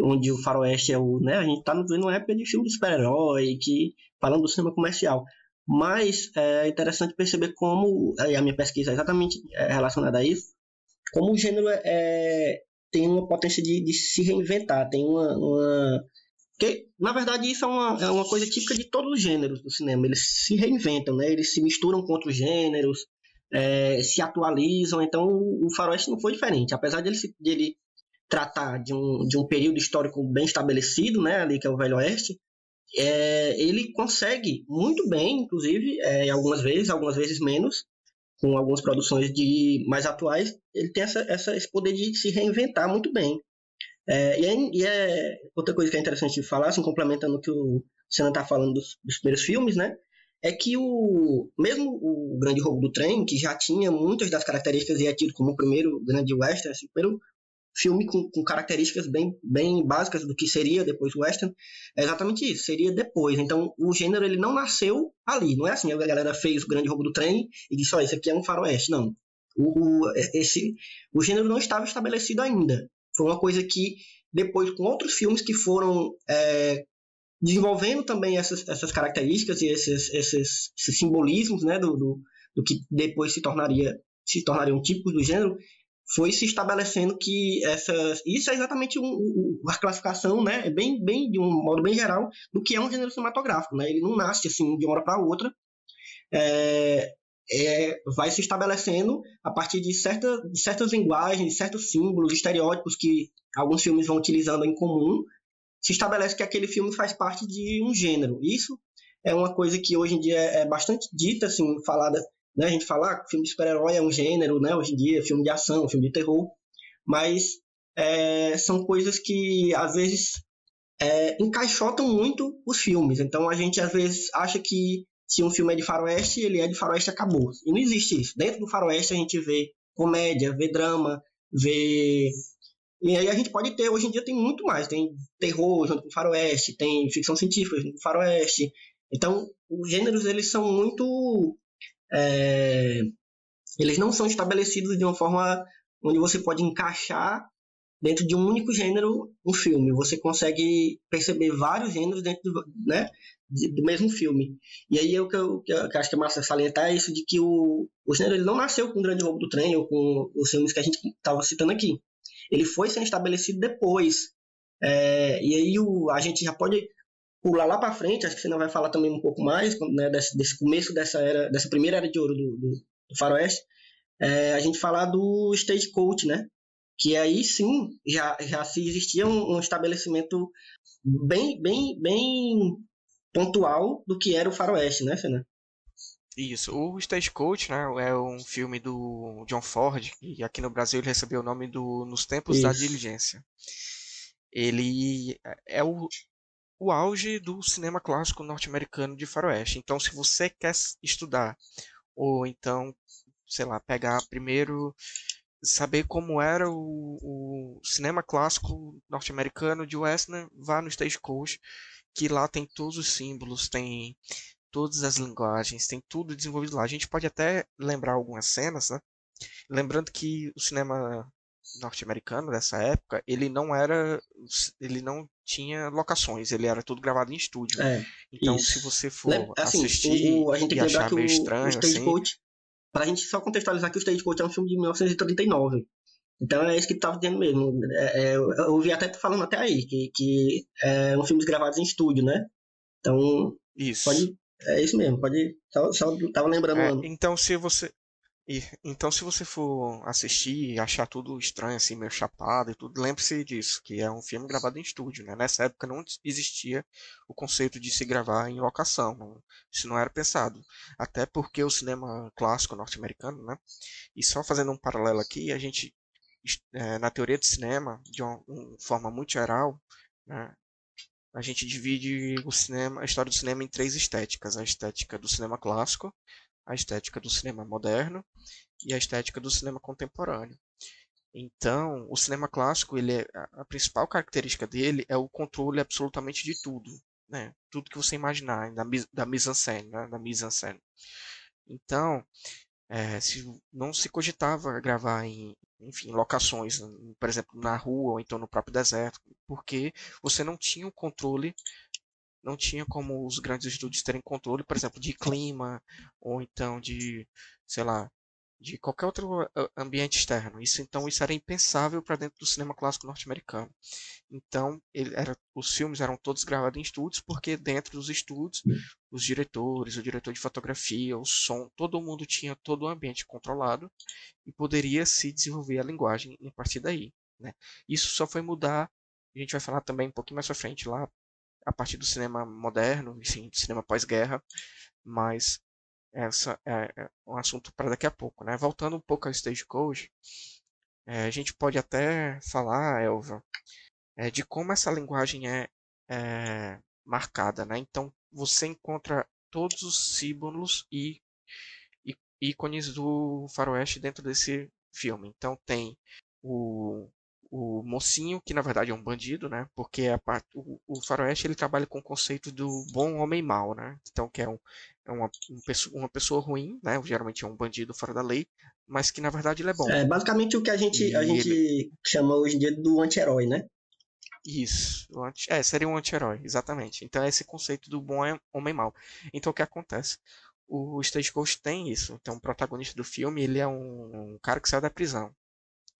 onde o faroeste é o, né? A gente tá vivendo uma época de filme de super-herói, que falando do cinema comercial. Mas é interessante perceber como, a minha pesquisa é exatamente relacionada a isso, como o gênero é, tem uma potência de, de se reinventar, tem uma, uma... Na verdade, isso é uma, é uma coisa típica de todos os gêneros do cinema. Eles se reinventam, né? eles se misturam com outros gêneros, é, se atualizam. Então, o, Faroeste não foi diferente. Apesar de ele, de ele tratar de um, de um período histórico bem estabelecido, né? ali que é o Velho Oeste, é, ele consegue muito bem, inclusive, é, algumas vezes, algumas vezes menos, com algumas produções de mais atuais, ele tem essa, essa, esse poder de se reinventar muito bem. É, e, é, e, é, outra coisa que é interessante falar, assim, complementando o que o Senna está falando dos, dos, primeiros filmes, né? É que o mesmo o Grande Roubo do Trem, que já tinha muitas das características e é tido como o primeiro grande western, assim, pelo, filme com, com, características bem, bem básicas do que seria depois o western, é exatamente isso, seria depois. Então, o gênero ele não nasceu ali, não é assim, a galera fez o grande roubo do trem e disse, ó, oh, isso aqui é um faroeste, não. O, o, esse, o gênero não estava estabelecido ainda. Foi uma coisa que, depois, com outros filmes que foram é, desenvolvendo também essas, essas características e esses, esses, esses simbolismos né, do, do, do que depois se tornaria se tornariam típicos do gênero, foi se estabelecendo que essas isso é exatamente um, um, a classificação né bem bem de um modo bem geral do que é um gênero cinematográfico né? Ele não nasce assim de uma hora para outra. É, é, vai se estabelecendo a partir de, certa, de certas linguagens de certos símbolos estereótipos que alguns filmes vão utilizando em comum. Se estabelece que aquele filme faz parte de um gênero. Isso é uma coisa que hoje em dia é bastante dita assim falada né? A gente fala que ah, filme de super-herói é um gênero, né? Hoje em dia, filme de ação, filme de terror. Mas é, são coisas que, às vezes, é, encaixotam muito os filmes. Então a gente às vezes acha que se um filme é de faroeste, ele é de faroeste acabou. E não existe isso. Dentro do faroeste a gente vê comédia, vê drama, vê e aí a gente pode ter, hoje em dia tem muito mais, tem terror junto com faroeste, tem ficção científica junto com faroeste. Então, os gêneros, eles são muito... É, eles não são estabelecidos de uma forma onde você pode encaixar dentro de um único gênero um filme. Você consegue perceber vários gêneros dentro do, né, do mesmo filme. E aí o que eu, que eu, que eu acho que é massa salientar é isso de que o, o gênero ele não nasceu com o Grande Roubo do Trem ou com os filmes que a gente estava citando aqui ele foi sendo estabelecido depois. É, e aí o, a gente já pode pular lá para frente, acho que você não vai falar também um pouco mais né, desse, desse, começo dessa era, dessa primeira era de ouro do, do, do faroeste, é, a gente falar do stagecoach, né? Que aí sim já, já se existia um, um estabelecimento bem, bem, bem pontual do que era o faroeste, né, Fernando? Isso, o Stagecoach, né, é um filme do John Ford, e aqui no Brasil ele recebeu o nome do Nos Tempos Isso. da Diligência. Ele é o, o auge do cinema clássico norte-americano de faroeste. Então, se você quer estudar, ou então, sei lá, pegar primeiro, saber como era o, o cinema clássico norte-americano de Western, vá no Stagecoach, que lá tem todos os símbolos, tem todas as linguagens, tem tudo desenvolvido lá. A gente pode até lembrar algumas cenas, né? Lembrando que o cinema norte-americano dessa época, ele não era, ele não tinha locações, ele era tudo gravado em estúdio. É, então, isso. se você for assim, assistir o, a gente tem que lembrar que o, estranho, o Stagecoach, assim, pra gente só contextualizar que o Stagecoach é um filme de 1939. Então é isso que tu tava dizendo mesmo. É, é, eu ouvi até tu falando até aí, que, que é um filme gravados em estúdio, né? Então, isso. pode é isso mesmo, pode. Só, só tava lembrando. É, então se você. Então, se você for assistir e achar tudo estranho, assim, meio chapado e tudo, lembre-se disso, que é um filme gravado em estúdio, né? Nessa época não existia o conceito de se gravar em locação, não, isso não era pensado. Até porque o cinema clássico norte-americano, né? E só fazendo um paralelo aqui, a gente, é, na teoria de cinema, de uma, uma forma muito geral, né? a gente divide o cinema, a história do cinema em três estéticas: a estética do cinema clássico, a estética do cinema moderno e a estética do cinema contemporâneo. Então, o cinema clássico, ele é, a principal característica dele é o controle absolutamente de tudo, né? Tudo que você imaginar, da, da mise-en-scène, né? da mise-en-scène. Então, é, se não se cogitava gravar em, enfim, locações, por exemplo, na rua ou então no próprio deserto, porque você não tinha o controle, não tinha como os grandes estúdios terem controle, por exemplo, de clima ou então de, sei lá, de qualquer outro ambiente externo. Isso então isso era impensável para dentro do cinema clássico norte-americano. Então, era, os filmes eram todos gravados em estúdios porque dentro dos estúdios, os diretores, o diretor de fotografia, o som, todo mundo tinha todo o ambiente controlado e poderia se desenvolver a linguagem a partir daí, né? Isso só foi mudar, a gente vai falar também um pouquinho mais para frente lá a partir do cinema moderno, enfim, do cinema pós-guerra, mas essa é, é um assunto para daqui a pouco, né? Voltando um pouco ao Stagecoach, é, a gente pode até falar, Elva, é, de como essa linguagem é, é, marcada, né? Então você encontra todos os símbolos e, e ícones do faroeste dentro desse filme. Então tem o o mocinho, que na verdade é um bandido, né? Porque a parte, o, o faroeste ele trabalha com o conceito do bom homem mau, né? Então que é, um, é uma, um, uma pessoa ruim, né? Geralmente é um bandido fora da lei, mas que na verdade ele é bom. É basicamente o que a gente, a gente ele... chama hoje em dia do anti-herói, né? Isso, anti, é, seria um anti-herói, exatamente. Então é esse conceito do bom homem mau. Então o que acontece? O Stagecoach tem isso. Então o protagonista do filme ele é um, um cara que saiu da prisão.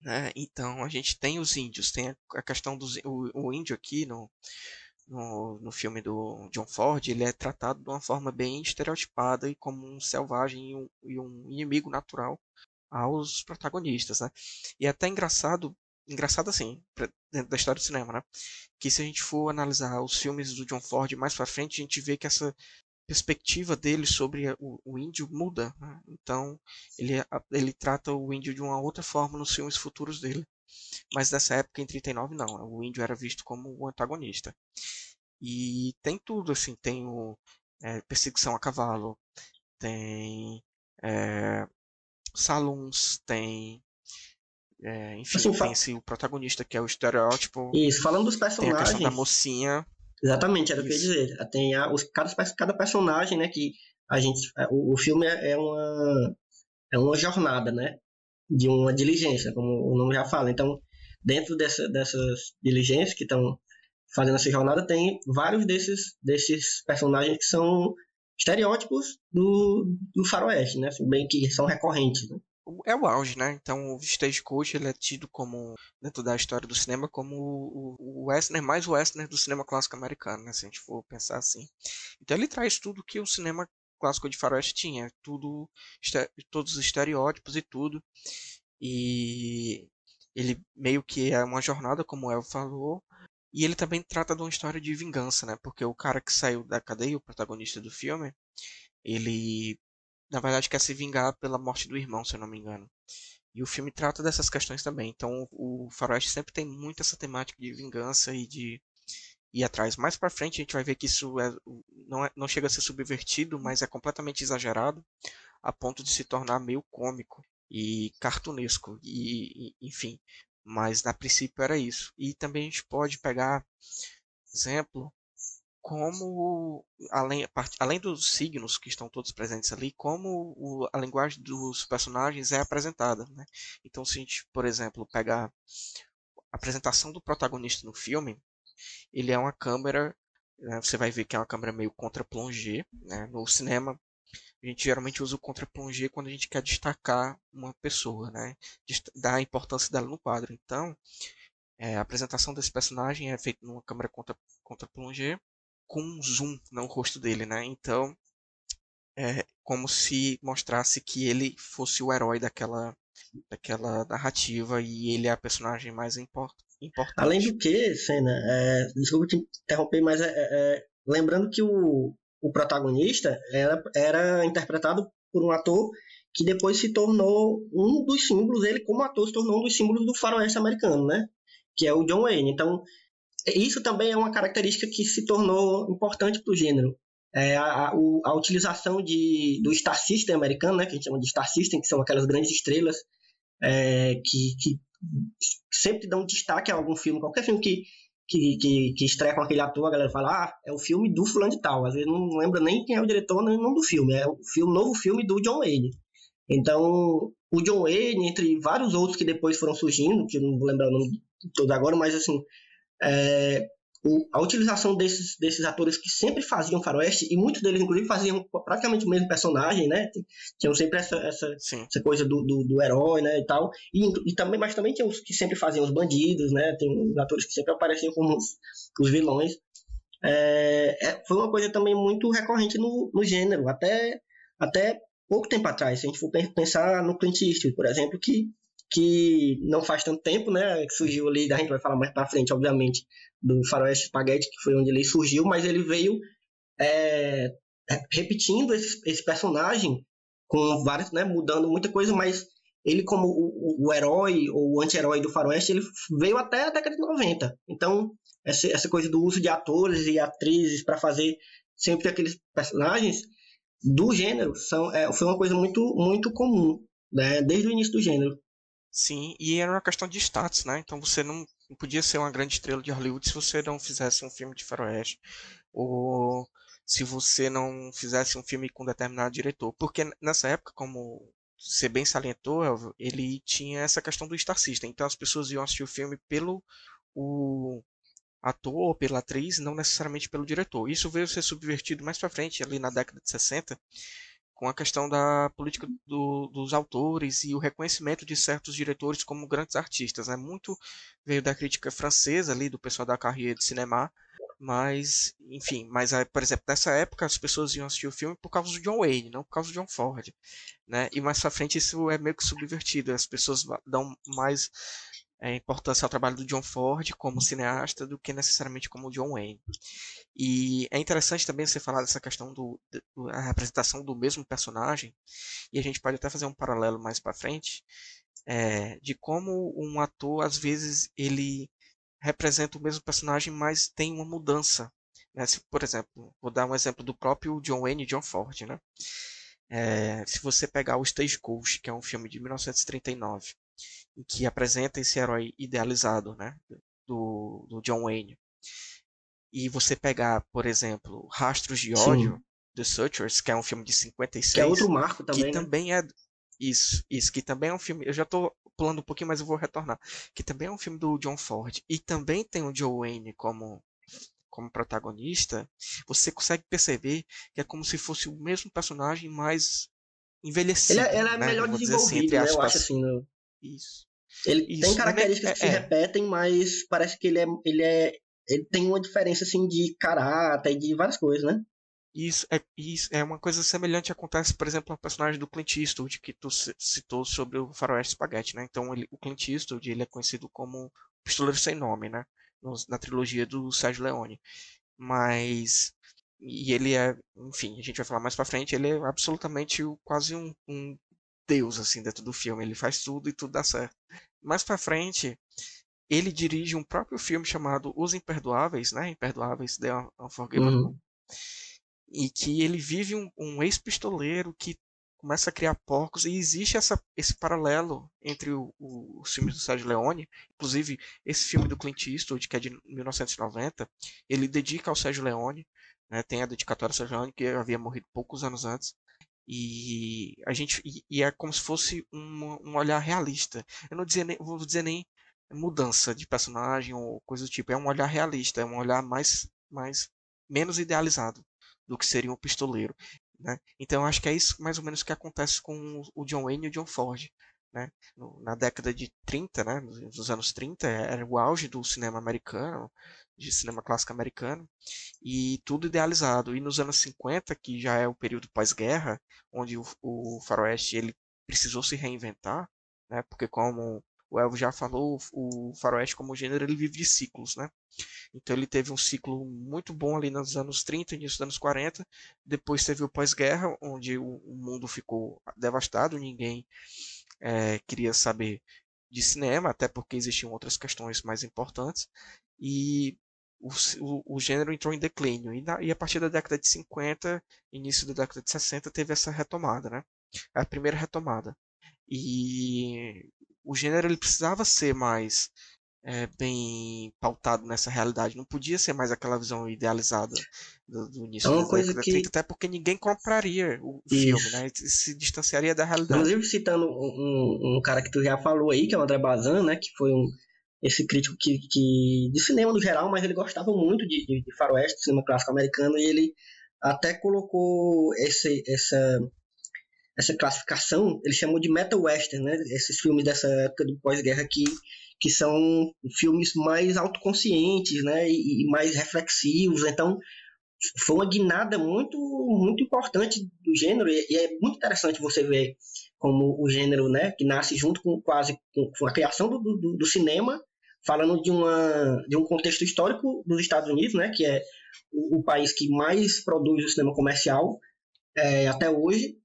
Né? Então a gente tem os índios, tem a questão do o, o índio aqui no, no, no, filme do John Ford, ele é tratado de uma forma bem estereotipada e como um selvagem e um, e um inimigo natural aos protagonistas, né? E é até engraçado, engraçado assim, dentro da história do cinema, né? Que se a gente for analisar os filmes do John Ford mais para frente, a gente vê que essa perspectiva dele sobre o, o índio muda. Né? Então, ele, ele trata o índio de uma outra forma nos filmes futuros dele. mas nessa época, em 39, não. O índio era visto como o antagonista. E tem tudo, assim, tem o é, perseguição a cavalo, tem é, salões, tem é, enfim, assim, tem o protagonista que é o estereótipo. Isso, falando dos personagens. Tem a questão da mocinha. Exatamente, era o que eu ia dizer. Tem a, os, cada, cada personagem, né, que a gente. É, o, o filme é, é, uma. É uma jornada, né? De uma diligência, como o nome já fala. Então, dentro dessa, dessas diligências que estão fazendo essa jornada, tem vários desses, desses personagens que são estereótipos do, do faroeste, né? Assim, bem que são recorrentes, né? É o auge, né? Então o Stagecoach ele é tido como, dentro da história do cinema, como o, o western mais western do cinema clássico americano, né? Se a gente for pensar assim. Então ele traz tudo que o cinema clássico de faroeste tinha, tudo, todos os estereótipos e tudo. E ele meio que é uma jornada, como o El falou, e ele também trata de uma história de vingança, né? Porque o cara que saiu da cadeia, o protagonista do filme, ele na verdade quer se vingar pela morte do irmão, se eu não me engano. E o filme trata dessas questões também. Então o Faroeste sempre tem muito essa temática de vingança e de ir atrás. Mais para frente a gente vai ver que isso é, não, é, não chega a ser subvertido, mas é completamente exagerado a ponto de se tornar meio cômico e cartunesco e, e enfim. Mas na princípio era isso. E também a gente pode pegar exemplo como, além, além dos signos que estão todos presentes ali, como o, a linguagem dos personagens é apresentada. Né? Então, se a gente, por exemplo, pegar a apresentação do protagonista no filme, ele é uma câmera, né, você vai ver que é uma câmera meio contra-plongé. Né? No cinema, a gente geralmente usa o contra-plongé quando a gente quer destacar uma pessoa, né? dar a importância dela no quadro. Então, é, a apresentação desse personagem é feita numa câmera contra-plongé com um zoom no rosto dele, né? Então, é como se mostrasse que ele fosse o herói daquela, daquela narrativa e ele é a personagem mais import, importante. Além do que, Senna, é, desculpa te interromper, mas é, é, é, lembrando que o, o protagonista era, era interpretado por um ator que depois se tornou um dos símbolos, ele como ator se tornou um dos símbolos do faroeste americano, né? Que é o John Wayne. Então, isso também é uma característica que se tornou importante para o gênero. É a, a, a, utilização de, do Star System americano, né, que a gente chama de Star System, que são aquelas grandes estrelas é, que, que sempre dão destaque a algum filme, qualquer filme que, que, que, que estreia com aquele ator, a galera fala, ah, é o filme do fulano de tal. Às vezes não lembra nem quem é o diretor, nem o nome do filme. É o filme, novo filme do John Wayne. Então, o John Wayne, entre vários outros que depois foram surgindo, que não vou lembrar o nome de todos agora, mas assim, é, a utilização desses, desses atores que sempre faziam faroeste, e muitos deles, inclusive, faziam praticamente o mesmo personagem, né? Tinham sempre essa, essa, essa coisa do, do, do, herói, né? E tal. E, e, também, mas também tinha os que sempre faziam os bandidos, né? Tem atores que sempre apareciam como os, os vilões. É, é, foi uma coisa também muito recorrente no, no gênero, até, até pouco tempo atrás. Se a gente for pensar no Clint Eastwood, por exemplo, que que não faz tanto tempo, né? Que surgiu ali, a gente vai falar mais para frente, obviamente, do Faroeste Spaghetti, que foi onde ele surgiu, mas ele veio é, repetindo esse, esse, personagem com vários, né? Mudando muita coisa, mas ele como o, o herói ou o anti-herói do Faroeste, ele veio até a década de 90. Então, essa, essa coisa do uso de atores e atrizes para fazer sempre aqueles personagens do gênero são, é, foi uma coisa muito, muito comum, né? Desde o início do gênero. Sim, e era uma questão de status, né? Então você não podia ser uma grande estrela de Hollywood se você não fizesse um filme de faroeste. Ou se você não fizesse um filme com determinado diretor. Porque nessa época, como você bem salientou, Elvio, ele tinha essa questão do Star System. Então as pessoas iam assistir o filme pelo o ator ou pela atriz, não necessariamente pelo diretor. Isso veio ser subvertido mais para frente, ali na década de 60, com a questão da política do, dos autores e o reconhecimento de certos diretores como grandes artistas. É muito veio da crítica francesa ali do pessoal da carreira de cinema, mas enfim, mas por exemplo nessa época as pessoas iam assistir o filme por causa do John Wayne, não por causa do John Ford, né? E mais para frente isso é meio que subvertido, as pessoas dão mais é, importância ao trabalho do John Ford como cineasta do que necessariamente como John Wayne. E é interessante também você falar dessa questão do, da representação do mesmo personagem, e a gente pode até fazer um paralelo mais para frente, é, de como um ator às vezes ele representa o mesmo personagem, mas tem uma mudança. Né? Se, por exemplo, vou dar um exemplo do próprio John Wayne e John Ford. Né? É, se você pegar o Stagecoach, que é um filme de 1939, em que apresenta esse herói idealizado né? do, do John Wayne, e você pegar, por exemplo, Rastros de Ódio, Sim. The Searchers, que é um filme de 56. Que é outro marco também. Que né? também é. Isso, isso, que também é um filme. Eu já tô pulando um pouquinho, mas eu vou retornar. Que também é um filme do John Ford. E também tem o Joe Wayne como, como protagonista. Você consegue perceber que é como se fosse o mesmo personagem, mas envelhecido. Ele é, é né? melhor assim, desenvolvido, assim, né? Eu acho assim. No... Isso. Ele isso. tem características é, que se é. repetem, mas parece que ele é, ele é. Ele tem uma diferença assim de caráter e de várias coisas, né? Isso é, isso é uma coisa semelhante acontece, por exemplo, no personagem do Clint Eastwood que tu citou sobre o Faroeste Spaghetti, né? Então ele, o Clint Eastwood ele é conhecido como Pistoleiro Sem Nome, né? na trilogia do Sérgio Leone. Mas e ele é, enfim, a gente vai falar mais para frente, ele é absolutamente quase um, um deus assim dentro do filme. Ele faz tudo e tudo dá certo. Mais para frente, ele dirige um próprio filme chamado Os Imperdoáveis, né? Imperdoáveis The Unforgivable. Uhum e que ele vive um, um ex-pistoleiro que começa a criar porcos e existe essa, esse paralelo entre o, o, os filmes do Sérgio Leone, inclusive esse filme do Clint Eastwood que é de 1990, ele dedica ao Sérgio Leone, né, tem a dedicatória ao Sérgio Leone que havia morrido poucos anos antes e a gente e, e é como se fosse um, um, olhar realista. Eu não dizia nem, vou dizer nem mudança de personagem ou coisa do tipo, é um olhar realista, é um olhar mais mais menos idealizado do que seria um pistoleiro. Né? Então acho que é isso mais ou menos que acontece com o John Wayne e o John Ford. Né? Na década de 30, né? nos anos 30, era o auge do cinema americano, de cinema clássico americano, e tudo idealizado. E nos anos 50, que já é o período pós-guerra, onde o, o faroeste ele precisou se reinventar, né? porque como o Elvo já falou, o faroeste como gênero ele vive de ciclos, né? Então ele teve um ciclo muito bom ali nos anos 30, início dos anos 40. Depois teve o pós-guerra, onde o, mundo ficou devastado, ninguém é, queria saber de cinema, até porque existiam outras questões mais importantes. E o, o, o gênero entrou em declínio. E, na, e, a partir da década de 50, início da década de 60, teve essa retomada, né? A primeira retomada. E o gênero ele precisava ser mais é, bem pautado nessa realidade. Não podia ser mais aquela visão idealizada do, do início é uma da década que... 30, até porque ninguém compraria o Isso. filme, né? Se distanciaria da realidade. Inclusive, citando um, um, cara que tu já falou aí, que é o André Bazin, né? Que foi um, esse crítico que, que, de cinema no geral, mas ele gostava muito de, de, de faroeste, cinema clássico americano, e ele até colocou esse, essa, essa classificação, ele chamou de metal western, né? Esses filmes dessa época do pós-guerra que que são filmes mais autoconscientes, né, e, e mais reflexivos. Então, foi uma guinada muito muito importante do gênero e, e, é muito interessante você ver como o gênero, né, que nasce junto com quase com, a criação do, do, do, cinema, falando de uma de um contexto histórico dos Estados Unidos, né, que é o, o país que mais produz o cinema comercial é, até hoje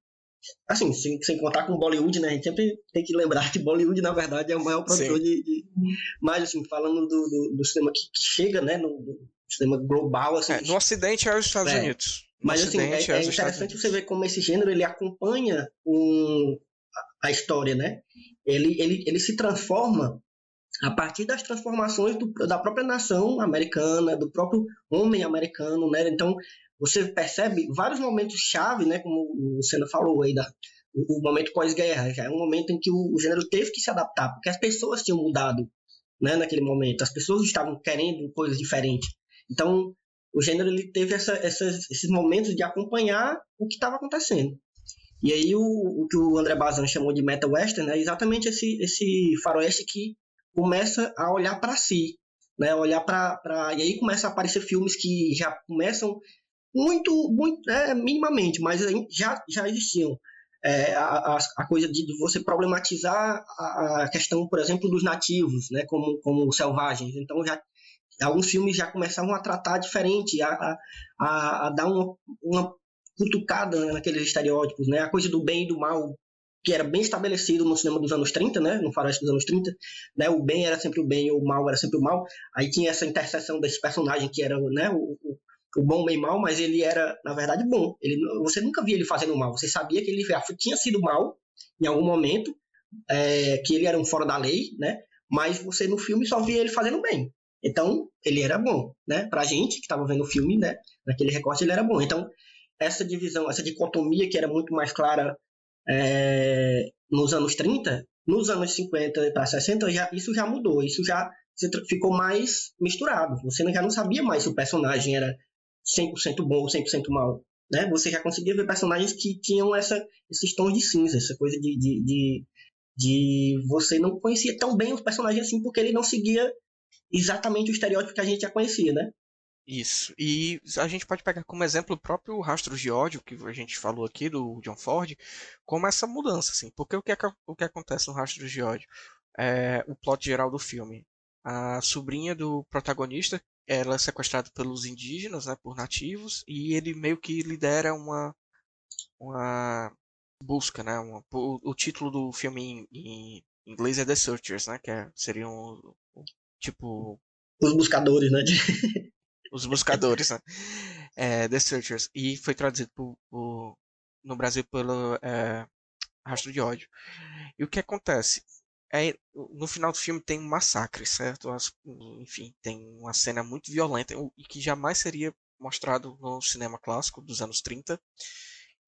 assim, sem, sem contar com Bollywood, né? A gente sempre tem que lembrar que Bollywood, na verdade, é o maior produtor de, de, Mas, assim, falando do, do, do cinema que, que, chega, né? No, no cinema global, assim. É, no Ocidente é os Estados é. Unidos. No Mas, assim, é, é, é interessante você ver como esse gênero, ele acompanha um, a, a história, né? Ele, ele, ele se transforma a partir das transformações do, da própria nação americana, do próprio homem americano, né? Então, você percebe vários momentos chave, né, como o Senna falou aí, da, o, momento pós-guerra, já é um momento em que o, o, gênero teve que se adaptar, porque as pessoas tinham mudado, né, naquele momento, as pessoas estavam querendo coisas diferentes. Então, o gênero ele teve essa, essas, esses momentos de acompanhar o que estava acontecendo. E aí o, o, que o André Bazin chamou de meta western é exatamente esse, esse faroeste que começa a olhar para si, né, olhar para e aí começa a aparecer filmes que já começam muito, muito é, minimamente, mas já, já existiam. É, a, a, coisa de você problematizar a, a, questão, por exemplo, dos nativos, né, como, como selvagens. Então, já, alguns filmes já começavam a tratar diferente, a, a, a dar uma, uma cutucada naqueles estereótipos, né, a coisa do bem e do mal que era bem estabelecido no cinema dos anos 30, né? No faroeste dos anos 30, né? O bem era sempre o bem, o mal era sempre o mal. Aí tinha essa interseção desse personagem que era, né? O, o, o bom, bem mal, mas ele era, na verdade, bom. Ele, você nunca via ele fazendo mal. Você sabia que ele tinha sido mal em algum momento, é, que ele era um fora da lei, né? Mas você no filme só via ele fazendo bem. Então, ele era bom, né? Pra gente que estava vendo o filme, né? Naquele recorte ele era bom. Então, essa divisão, essa dicotomia que era muito mais clara é, nos anos 30, nos anos 50 para 60, já, isso já mudou, isso já ficou mais misturado. Você já não sabia mais se o personagem era 100% bom ou 100% mal. Né? Você já conseguia ver personagens que tinham essa, esses tons de cinza, essa coisa de, de, de, de você não conhecia tão bem os personagens assim, porque ele não seguia exatamente o estereótipo que a gente já conhecia, né? Isso. E a gente pode pegar como exemplo o próprio Rastros de Ódio, que a gente falou aqui, do John Ford, como essa mudança, assim. Porque o que, é, o que acontece no Rastros de Ódio? É o plot geral do filme. A sobrinha do protagonista, ela é sequestrada pelos indígenas, né, por nativos, e ele meio que lidera uma, uma busca, né, uma, o, o, título do filme em, em, inglês é The Searchers, né, que é, seriam, tipo... Os buscadores, né? Os buscadores, né? É, The Searchers. E foi traduzido por, por, no Brasil pelo é, Rastro de Ódio. E o que acontece? É, no final do filme tem um massacre, certo? As, enfim, tem uma cena muito violenta e que jamais seria mostrado no cinema clássico dos anos 30.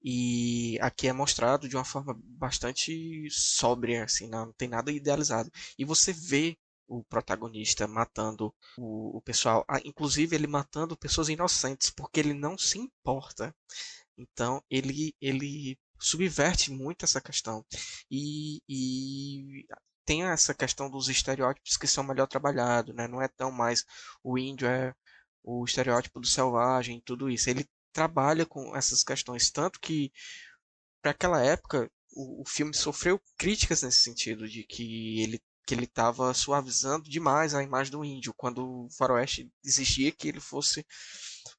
E aqui é mostrado de uma forma bastante sóbria, assim, não tem nada idealizado. E você vê o protagonista matando o, o pessoal, inclusive ele matando pessoas inocentes, porque ele não se importa. Então ele ele subverte muito essa questão e, e tem essa questão dos estereótipos que são melhor trabalhados, né? Não é tão mais o índio é o estereótipo do selvagem, tudo isso. Ele trabalha com essas questões tanto que para aquela época o filme sofreu críticas nesse sentido de que ele que ele estava suavizando demais a imagem do índio, quando o faroeste exigia que ele fosse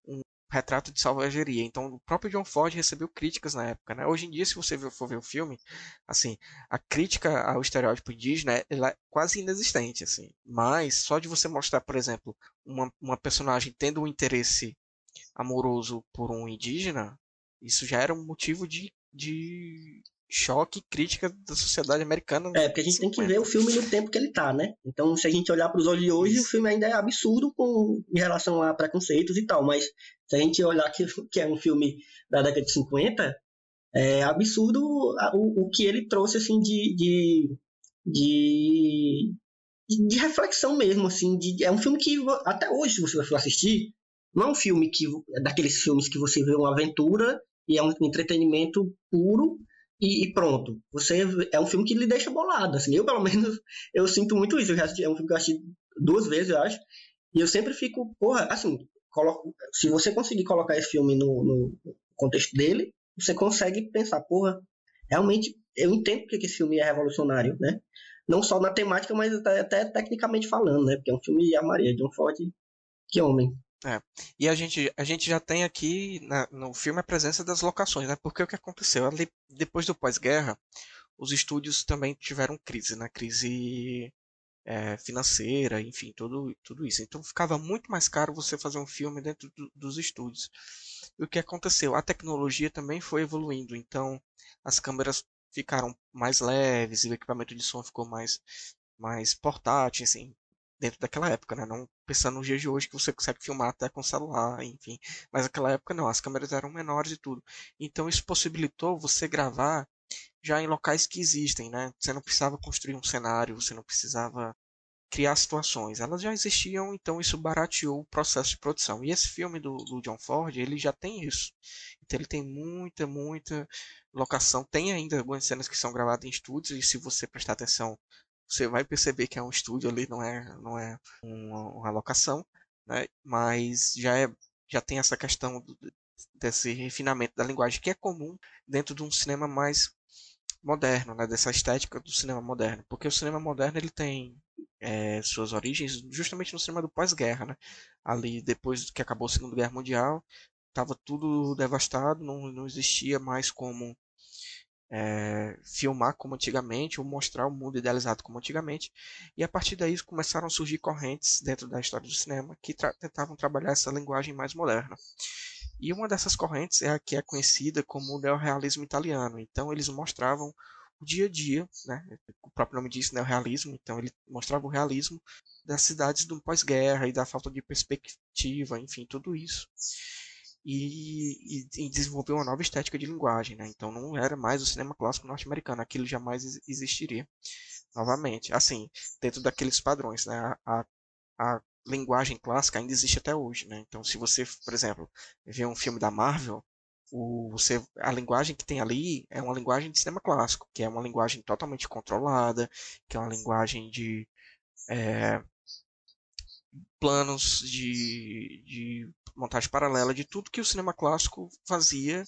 um retrato de salvageria. Então, o próprio John Ford recebeu críticas na época, né? Hoje em dia, se você for ver o filme, assim, a crítica ao estereótipo indígena é quase inexistente, assim. Mas só de você mostrar, por exemplo, uma, uma personagem tendo um interesse amoroso por um indígena, isso já era um motivo de, de choque crítica da sociedade americana. É, porque a gente tem que ver o filme no tempo que ele tá, né? Então, se a gente olhar para os olhos de hoje, Isso. o filme ainda é absurdo com, em relação a preconceitos e tal, mas se a gente olhar que, que é um filme da década de 50, é absurdo o, o que ele trouxe, assim, de, de, de, de reflexão mesmo, assim, de, é um filme que até hoje, se você for assistir, não é um filme que, é daqueles filmes que você vê uma aventura e é um entretenimento puro, e, e, pronto. Você é um filme que lhe deixa bolado. Assim, eu, pelo menos, eu sinto muito isso. Eu assisti, é um filme que eu assisti duas vezes, eu acho. E eu sempre fico, porra, assim, coloco, se você conseguir colocar esse filme no, no contexto dele, você consegue pensar, porra, realmente eu entendo porque esse filme é revolucionário, né? Não só na temática, mas até, até tecnicamente falando, né? Porque é um filme de Maria, de um forte que homem. É. E a gente, a gente já tem aqui na, no filme a presença das locações, né? Porque o que aconteceu? Ali, depois do pós-guerra, os estúdios também tiveram crise, né? Crise é, financeira, enfim, tudo, tudo isso. Então ficava muito mais caro você fazer um filme dentro do, dos estúdios. E o que aconteceu? A tecnologia também foi evoluindo, então as câmeras ficaram mais leves, e o equipamento de som ficou mais, mais portátil, assim, dentro daquela época, né? Não pensando nos dias de hoje que você consegue filmar até com celular, enfim. Mas naquela época não, as câmeras eram menores e tudo. Então isso possibilitou você gravar já em locais que existem, né? Você não precisava construir um cenário, você não precisava criar situações. Elas já existiam, então isso barateou o processo de produção. E esse filme do, do John Ford, ele já tem isso. Então ele tem muita, muita locação. Tem ainda algumas cenas que são gravadas em estúdios, e se você prestar atenção você vai perceber que é um estúdio ali, não é, não é uma, uma locação, né? mas já, é, já tem essa questão do, desse refinamento da linguagem que é comum dentro de um cinema mais moderno, né? dessa estética do cinema moderno, porque o cinema moderno ele tem é, suas origens justamente no cinema do pós-guerra, né? ali depois que acabou a Segunda Guerra Mundial, estava tudo devastado, não, não existia mais como é, filmar como antigamente ou mostrar o mundo idealizado como antigamente. E a partir daí começaram a surgir correntes dentro da história do cinema que tra tentavam trabalhar essa linguagem mais moderna. E uma dessas correntes é a que é conhecida como o neorrealismo italiano. Então eles mostravam o dia a dia, né? o próprio nome diz neorrealismo, então ele mostrava o realismo das cidades do pós-guerra e da falta de perspectiva, enfim, tudo isso e, e, e desenvolveu uma nova estética de linguagem, né? Então não era mais o cinema clássico norte-americano, aquilo jamais existiria novamente, assim, dentro daqueles padrões, né? A, a linguagem clássica ainda existe até hoje, né? Então se você, por exemplo, vê um filme da Marvel, o, você, a linguagem que tem ali é uma linguagem de cinema clássico, que é uma linguagem totalmente controlada, que é uma linguagem de é, planos de, de montagem paralela de tudo que o cinema clássico fazia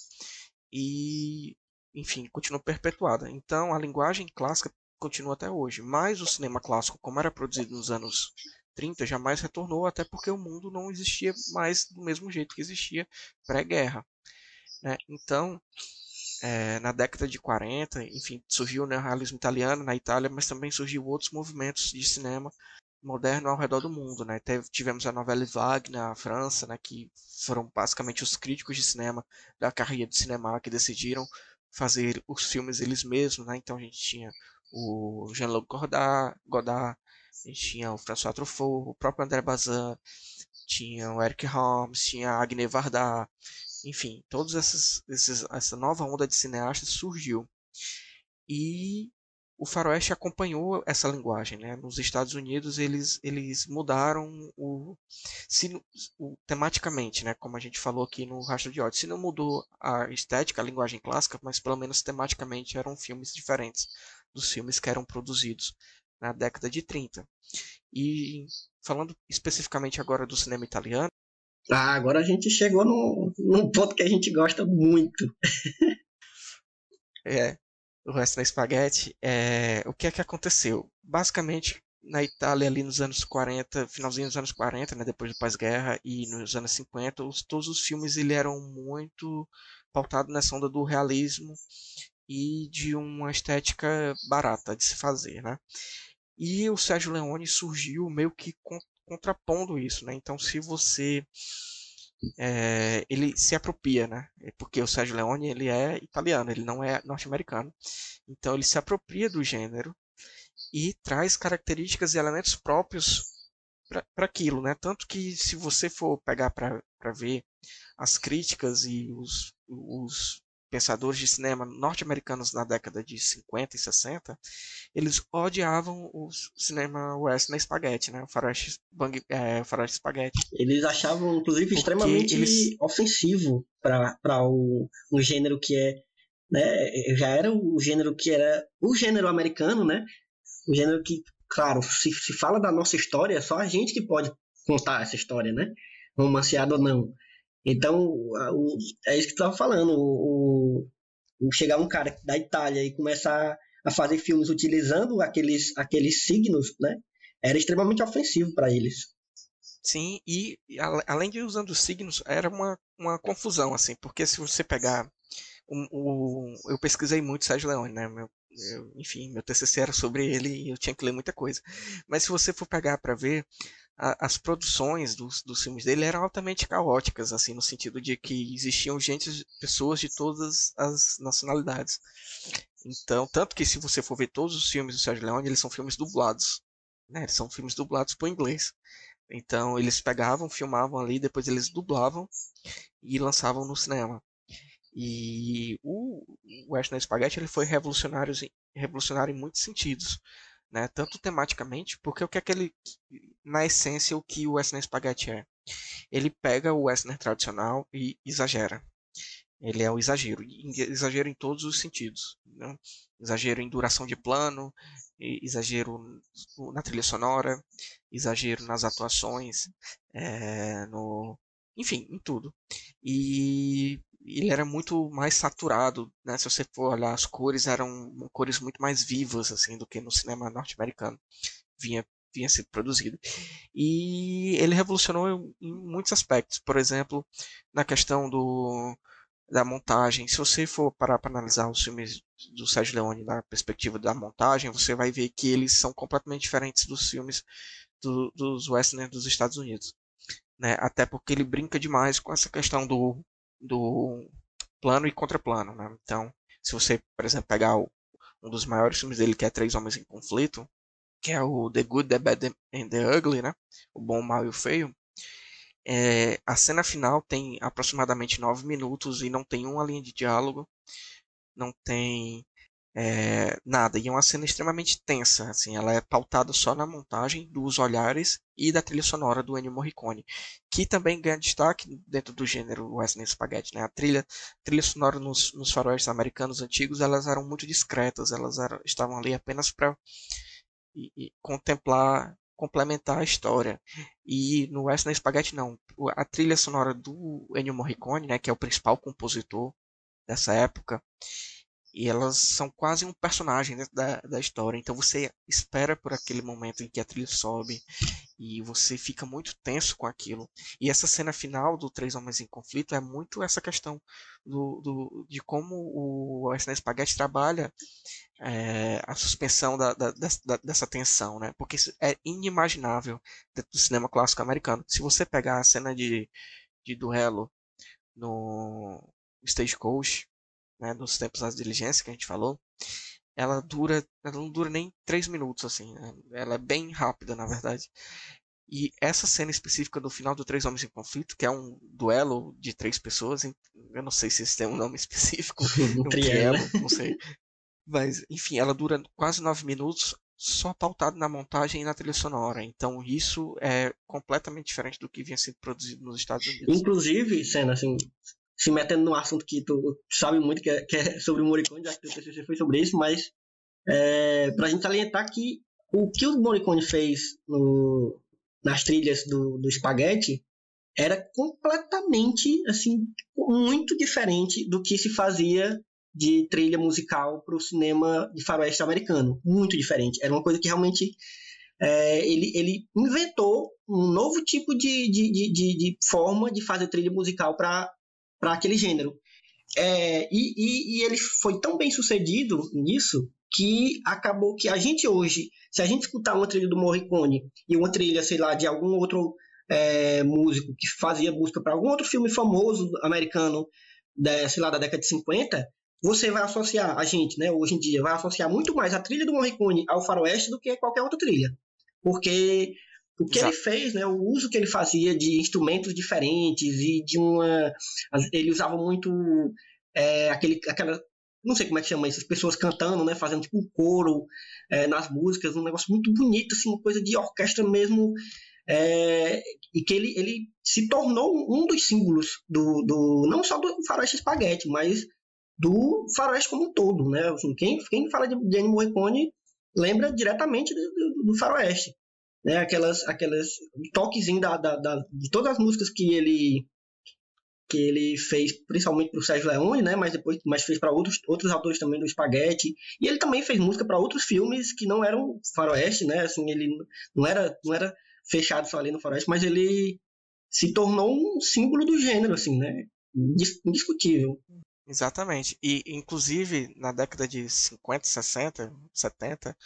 e, enfim, continua perpetuada. Então, a linguagem clássica continua até hoje, mas o cinema clássico, como era produzido nos anos 30, jamais retornou, até porque o mundo não existia mais do mesmo jeito que existia pré-guerra. Né? Então, é, na década de 40, enfim, surgiu o neorrealismo italiano na Itália, mas também surgiu outros movimentos de cinema moderno ao redor do mundo, né? Teve, tivemos a novela Vague na França, né? Que foram basicamente os críticos de cinema da carreira de cinema que decidiram fazer os filmes eles mesmos, né? Então a gente tinha o Jean-Luc Godard, Godard, a gente tinha o François Truffaut, o próprio André Bazin, tinha o Eric Holmes, tinha a Agne Varda, enfim, todos esses, esses, essa nova onda de cineastas surgiu. E o faroeste acompanhou essa linguagem. Né? Nos Estados Unidos eles, eles mudaram o, se, o, tematicamente, né? como a gente falou aqui no Rastro de Ódio. Se não mudou a estética, a linguagem clássica, mas pelo menos tematicamente eram filmes diferentes dos filmes que eram produzidos na década de 30. E falando especificamente agora do cinema italiano. Ah, agora a gente chegou num, num ponto que a gente gosta muito. é, o resto da espaguete, é, o que é que aconteceu? Basicamente, na Itália ali nos anos 40, finalzinho dos anos 40, né, depois do pós-guerra e nos anos 50, os, todos os filmes ele eram muito pautados nessa onda do realismo e de uma estética barata de se fazer, né? E o Sérgio Leone surgiu meio que contrapondo isso, né? Então, se você é, ele se apropria, né? É porque o Sérgio Leone ele é italiano, ele não é norte-americano. Então ele se apropria do gênero e traz características e elementos próprios para aquilo, né? Tanto que se você for pegar para ver as críticas e os, os pensadores de cinema norte-americanos na década de 50 e 60, eles odiavam o cinema western spaghetti, né? O faroeste, bang, é, o faroeste spaghetti. Eles achavam, inclusive, extremamente eles... ofensivo para o, um gênero que é né, já era o gênero que era o gênero americano, né? O gênero que, claro, se, se fala da nossa história, é só a gente que pode contar essa história, né? Romanceado ou não. Então, o, é isso que tu estava falando. O, o, chegar um cara da Itália e começar a fazer filmes utilizando aqueles, aqueles signos, né? Era extremamente ofensivo para eles. Sim, e além de usando os signos, era uma, uma confusão, assim, porque se você pegar. O, o eu pesquisei muito Sérgio Leone, né? Meu, eu, enfim, meu TCC era sobre ele e eu tinha que ler muita coisa. Mas se você for pegar para ver, a, as produções dos, dos filmes dele eram altamente caóticas, assim, no sentido de que existiam gente, pessoas de todas as nacionalidades. Então, tanto que se você for ver todos os filmes do Sérgio Leone, eles são filmes dublados, né? Eles são filmes dublados por inglês. Então, eles pegavam, filmavam ali, depois eles dublavam e lançavam no cinema. E o Western Spaghetti ele foi revolucionário, revolucionário em muitos sentidos né? Tanto tematicamente, porque o que é que ele, na essência, o que o Western Spaghetti é? Ele pega o Western tradicional e exagera. Ele é o exagero, exagero em todos os sentidos. Né? Exagero em duração de plano, exagero na trilha sonora, exagero nas atuações, é, no, enfim, em tudo. E ele era muito mais saturado, né? Se você for olhar as cores, eram cores muito mais vivas assim do que no cinema norte-americano vinha vinha sido produzido. E ele revolucionou em muitos aspectos, por exemplo, na questão do da montagem. Se você for parar para analisar os filmes do Sérgio Leone na perspectiva da montagem, você vai ver que eles são completamente diferentes dos filmes do, dos westerns dos Estados Unidos. Né? Até porque ele brinca demais com essa questão do, do plano e contraplano. Né? Então, se você, por exemplo, pegar o, um dos maiores filmes dele, que é Três Homens em Conflito, que é o The Good, The Bad and The Ugly, né? o bom, o mal e o feio, é, a cena final tem aproximadamente nove minutos e não tem uma linha de diálogo, não tem é, nada. E é uma cena extremamente tensa. Assim, ela é pautada só na montagem dos olhares e da trilha sonora do Ennio Morricone, que também ganha destaque dentro do gênero western spaghetti. Né? A trilha, trilha sonora nos, nos faróis americanos antigos elas eram muito discretas, elas eram, estavam ali apenas para contemplar complementar a história. E no Western Spaghetti não. A trilha sonora do Ennio Morricone, né, que é o principal compositor dessa época, e elas são quase um personagem dentro da, da história. Então você espera por aquele momento em que a trilha sobe e você fica muito tenso com aquilo. E essa cena final do Três Homens em Conflito é muito essa questão do, do de como o Western Spaghetti trabalha é, a suspensão da, da, da, dessa tensão, né? Porque é inimaginável dentro do cinema clássico americano. Se você pegar a cena de, de duelo no Stagecoach, né, dos tempos das diligências que a gente falou, ela dura, ela não dura nem três minutos assim, né? ela é bem rápida na verdade. E essa cena específica do final do Três Homens em Conflito, que é um duelo de três pessoas, eu não sei se isso tem um nome específico, um trielo, não sei. Mas, enfim, ela dura quase nove minutos, só pautado na montagem e na trilha sonora. Então, isso é completamente diferente do que vinha sendo produzido nos Estados Unidos. Inclusive, sendo assim, se metendo num assunto que tu sabe muito, que é, que é sobre o Morricone, já que o TCC foi sobre isso, mas é, pra gente salientar que o que o Morricone fez no, nas trilhas do, do Spaghetti era completamente, assim, muito diferente do que se fazia de trilha musical para o cinema de faroeste americano. Muito diferente. Era uma coisa que realmente é, ele, ele inventou um novo tipo de, de, de, de, forma de fazer trilha musical para aquele gênero. É, e, e, e, ele foi tão bem sucedido nisso que acabou que a gente hoje, se a gente escutar uma trilha do Morricone e uma trilha, sei lá, de algum outro é, músico que fazia música para algum outro filme famoso americano, da, sei lá, da década de 50, você vai associar, a gente, né, hoje em dia, vai associar muito mais a trilha do Morricone ao faroeste do que qualquer outra trilha. Porque o que Exato. ele fez, né, o uso que ele fazia de instrumentos diferentes e de uma... Ele usava muito é, aquele, aquela... Não sei como é que chama isso, as pessoas cantando, né, fazendo tipo um coro é, nas músicas, um negócio muito bonito, assim, uma coisa de orquestra mesmo é, e que ele, ele se tornou um dos símbolos do, do não só do faroeste espaguete, mas do faroeste como um todo, né? Assim, quem, quem fala de, Ennio Morricone lembra diretamente do, do, do, faroeste, né? Aquelas, aquelas toquezinho da, da, da, de todas as músicas que ele que ele fez principalmente para o Sérgio Leone, né? Mas depois, mas fez para outros outros autores também do Spaghetti. E ele também fez música para outros filmes que não eram faroeste, né? Assim, ele não era não era fechado só ali no faroeste, mas ele se tornou um símbolo do gênero, assim, né? Indiscutível. Exatamente. E, inclusive, na década de 50, 60, 70,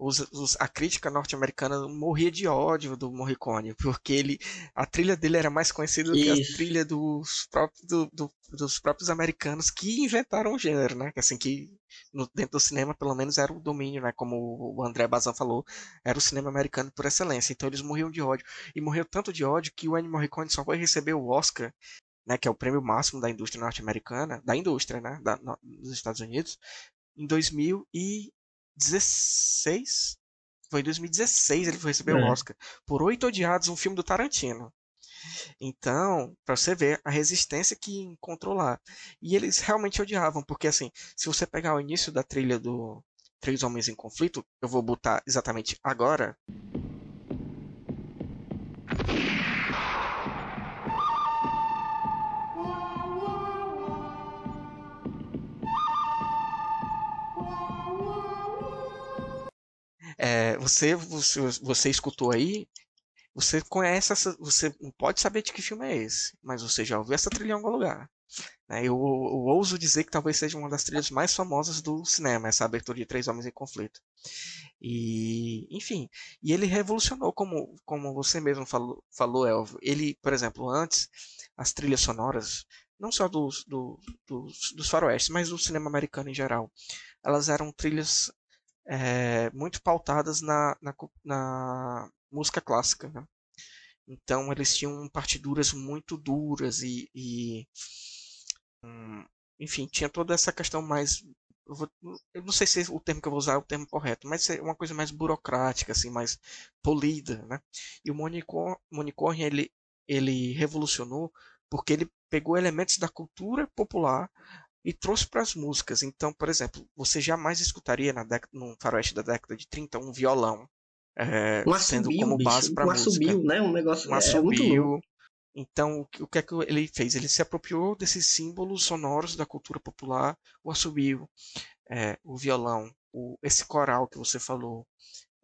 os, os, a crítica norte-americana morria de ódio do Morricone, porque ele, a trilha dele era mais conhecida do Isso. que a trilha dos próprios, do, do, dos próprios americanos que inventaram o gênero, né? Assim, que no, dentro do cinema, pelo menos, era o domínio, né? Como o André Bazan falou, era o cinema americano por excelência. Então eles morriam de ódio. E morreu tanto de ódio que o Ennio Morricone só foi receber o Oscar né, que é o prêmio máximo da indústria norte-americana, da indústria, né, da, no, dos Estados Unidos, em 2016. Foi em 2016 ele foi receber é. o Oscar por Oito Odiados, um filme do Tarantino. Então, para você ver a resistência que encontrou lá. E eles realmente odiavam, porque assim, se você pegar o início da trilha do Três Homens em Conflito, eu vou botar exatamente agora. É, você, você, você escutou aí, você conhece essa, você pode saber de que filme é esse, mas você já ouviu essa trilha em algum lugar. Né? Eu, eu, ouso dizer que talvez seja uma das trilhas mais famosas do cinema, essa abertura de Três Homens em Conflito. E, enfim, e ele revolucionou, como, como você mesmo falou, falou, Elvio. Ele, por exemplo, antes, as trilhas sonoras, não só dos, do, dos, dos faroestes, mas do cinema americano em geral, elas eram trilhas é, muito pautadas na, na, na música clássica. Né? Então eles tinham partituras muito duras e, e hum, enfim, tinha toda essa questão mais eu, vou, eu, não sei se o termo que eu vou usar é o termo correto, mas é uma coisa mais burocrática, assim, mais polida, né? E o Monicorn, ele, ele revolucionou porque ele pegou elementos da cultura popular e trouxe para as músicas. Então, por exemplo, você jamais escutaria na década, no faroeste da década de 30 um violão é, um sendo como base para um música. Assobio, né? Um negócio um assobio. É então, o que é que ele fez? Ele se apropriou desses símbolos sonoros da cultura popular, o assobio, é, o violão, o, esse coral que você falou,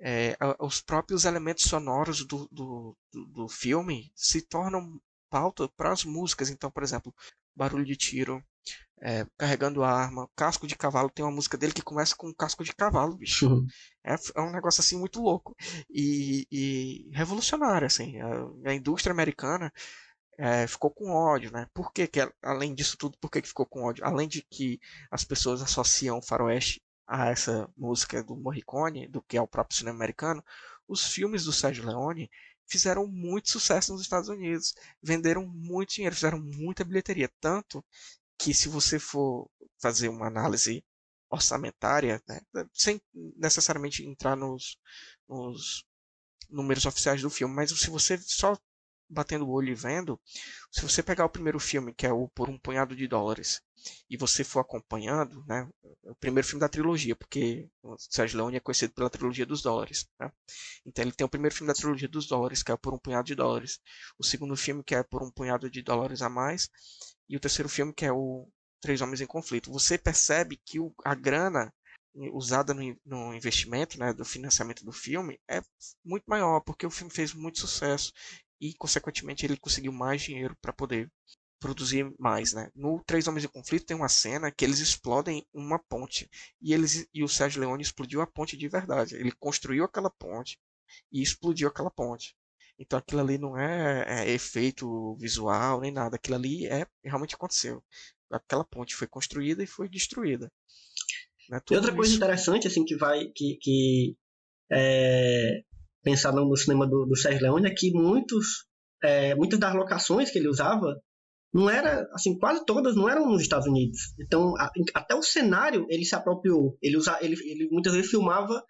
é, os próprios elementos sonoros do, do, do, do filme se tornam pauta para as músicas. Então, por exemplo, barulho de tiro, é, carregando arma, casco de cavalo. Tem uma música dele que começa com casco de cavalo, bicho. Uhum. É, é, um negócio assim muito louco e, e revolucionário, assim. A, a indústria americana é, ficou com ódio, né? Por que, que além disso tudo, por que, que ficou com ódio? Além de que as pessoas associam o faroeste a essa música do Morricone, do que é o próprio cinema americano, os filmes do Sérgio Leone fizeram muito sucesso nos Estados Unidos, venderam muito dinheiro, fizeram muita bilheteria, tanto que se você for fazer uma análise orçamentária, né, sem necessariamente entrar nos, nos números oficiais do filme, mas se você só batendo o olho e vendo, se você pegar o primeiro filme, que é o Por um Punhado de Dólares, e você for acompanhando, né, é o primeiro filme da trilogia, porque o Sérgio Leone é conhecido pela trilogia dos dólares, né? Então ele tem o primeiro filme da trilogia dos dólares, que é Por um Punhado de Dólares, o segundo filme que é Por um Punhado de Dólares a Mais, e o terceiro filme que é o Três Homens em Conflito. Você percebe que o, a grana usada no, no, investimento, né, do financiamento do filme, é muito maior, porque o filme fez muito sucesso e, consequentemente, ele conseguiu mais dinheiro para poder produzir mais, né? No Três Homens em Conflito tem uma cena que eles explodem uma ponte e eles e o Sérgio Leone explodiu a ponte de verdade. Ele construiu aquela ponte e explodiu aquela ponte. Então aquilo ali não é, é efeito visual nem nada. Aquilo ali é realmente aconteceu. Aquela ponte foi construída e foi destruída. Né? E outra coisa interessante assim que vai que, que é, pensar no cinema do, do Sérgio Leone é que muitos, é, muitas das locações que ele usava não era, assim, quase todas não eram nos Estados Unidos. Então, a, até o cenário ele se apropriou. Ele, usa, ele, ele muitas vezes filmava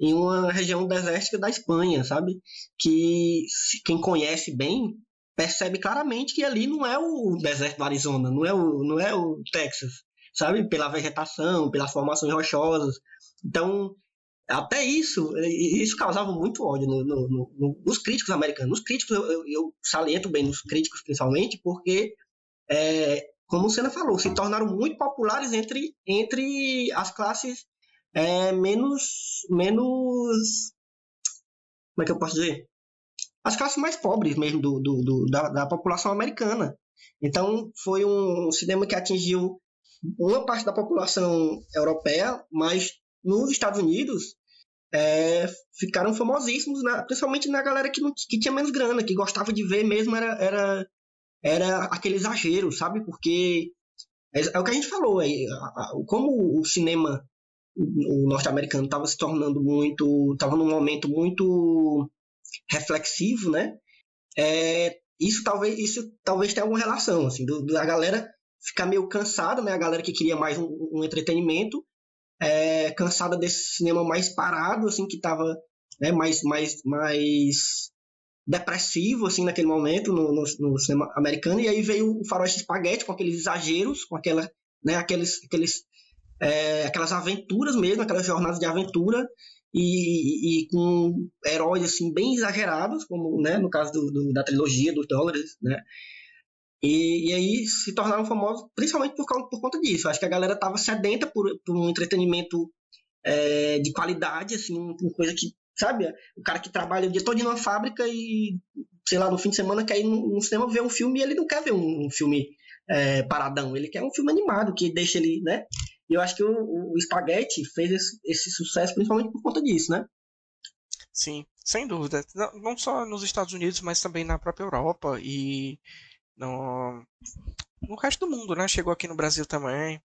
em uma região desértica da Espanha, sabe? Que quem conhece bem percebe claramente que ali não é o deserto do Arizona, não é o, não é o Texas, sabe? Pela vegetação, pelas formações rochosas. Então, até isso, isso causava muito ódio no, no, no, nos críticos americanos. Nos críticos, eu, eu, saliento bem nos críticos principalmente, porque, é, como o Senna falou, se tornaram muito populares entre, entre as classes é, menos, menos. Como é que eu posso dizer? As classes mais pobres mesmo do, do, do da, da população americana. Então, foi um cinema que atingiu uma parte da população europeia, mas nos Estados Unidos é, ficaram famosíssimos, na, principalmente na galera que, não, que tinha menos grana, que gostava de ver mesmo era, era, era aquele exagero, sabe? Porque é, é o que a gente falou, é, como o cinema o norte-americano estava se tornando muito, estava num momento muito reflexivo, né? É, isso talvez isso talvez tenha alguma relação, assim, do, da galera ficar meio cansada, né? A galera que queria mais um, um entretenimento é, cansada desse cinema mais parado, assim, que estava né, mais, mais, mais depressivo, assim, naquele momento, no, no, no, cinema americano, e aí veio o faroeste espaguete com aqueles exageros, com aquela, né, aqueles, aqueles, é, aquelas aventuras mesmo, aquelas jornadas de aventura, e, e, com heróis, assim, bem exagerados, como, né, no caso do, do, da trilogia dos dólares, né, e, e, aí se tornaram famosos principalmente por, por conta disso. Acho que a galera estava sedenta por, por, um entretenimento é, de qualidade, assim, uma coisa que, sabe, o cara que trabalha o dia todo em uma fábrica e, sei lá, no fim de semana quer ir no, no cinema ver um filme e ele não quer ver um, um filme é, paradão. Ele quer um filme animado que deixa ele, né? E eu acho que o, o Spaghetti fez esse, esse, sucesso principalmente por conta disso, né? Sim, sem dúvida. Não, não, só nos Estados Unidos, mas também na própria Europa e no, no resto do mundo, né? Chegou aqui no Brasil também.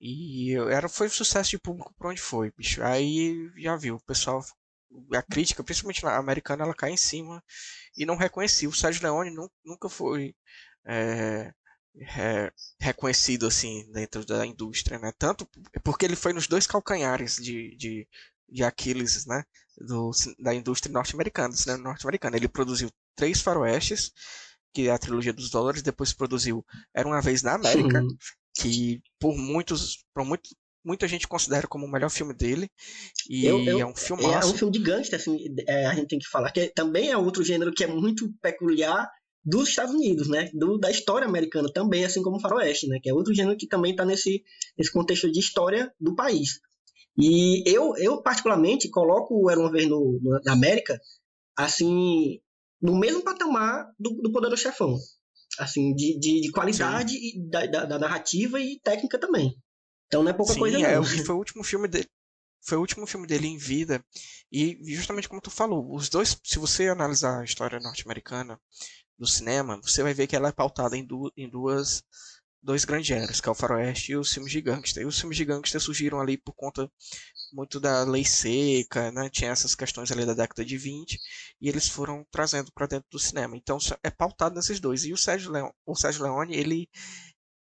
E era, foi um sucesso de público por onde foi, bicho. Aí já viu, o pessoal, a crítica, principalmente na americana, ela cai em cima e não reconhecia. O Sérgio Leone nunca foi é, é, reconhecido assim dentro da indústria, né? Tanto porque ele foi nos dois calcanhares de, de, de Aquiles, né? Do, da indústria norte-americana, do cinema norte-americano. Ele produziu três faroestes, que é a trilogia dos dólares, depois produziu Era uma vez na América, Sim. que por muitos, por muito, muita gente considera como o melhor filme dele. E eu, eu, é um filme É um filme de gangster, assim, é, a gente tem que falar, que é, também é outro gênero que é muito peculiar dos Estados Unidos, né? Do, da história americana também, assim como o faroeste, né? Que é outro gênero que também está nesse, nesse contexto de história do país. E eu, eu particularmente, coloco o Era Uma Vez no, no, na América, assim, no mesmo patamar do, do Poder do Chefão. Assim, de, de, de qualidade e da, da, da, narrativa e técnica também. Então não é pouca Sim, coisa é, não. foi o último filme dele. Foi o último filme dele em vida. E justamente como tu falou, os dois, se você analisar a história norte-americana, do cinema, você vai ver que ela é pautada em, du em duas dois grandes gêneros, que é o faroeste e os filmes de gangster. E os filmes de gangster surgiram ali por conta muito da lei seca, né? Tinha essas questões ali da década de 20 e eles foram trazendo para dentro do cinema. Então é pautado nesses dois. E o Sérgio Leone, o Sérgio Leone ele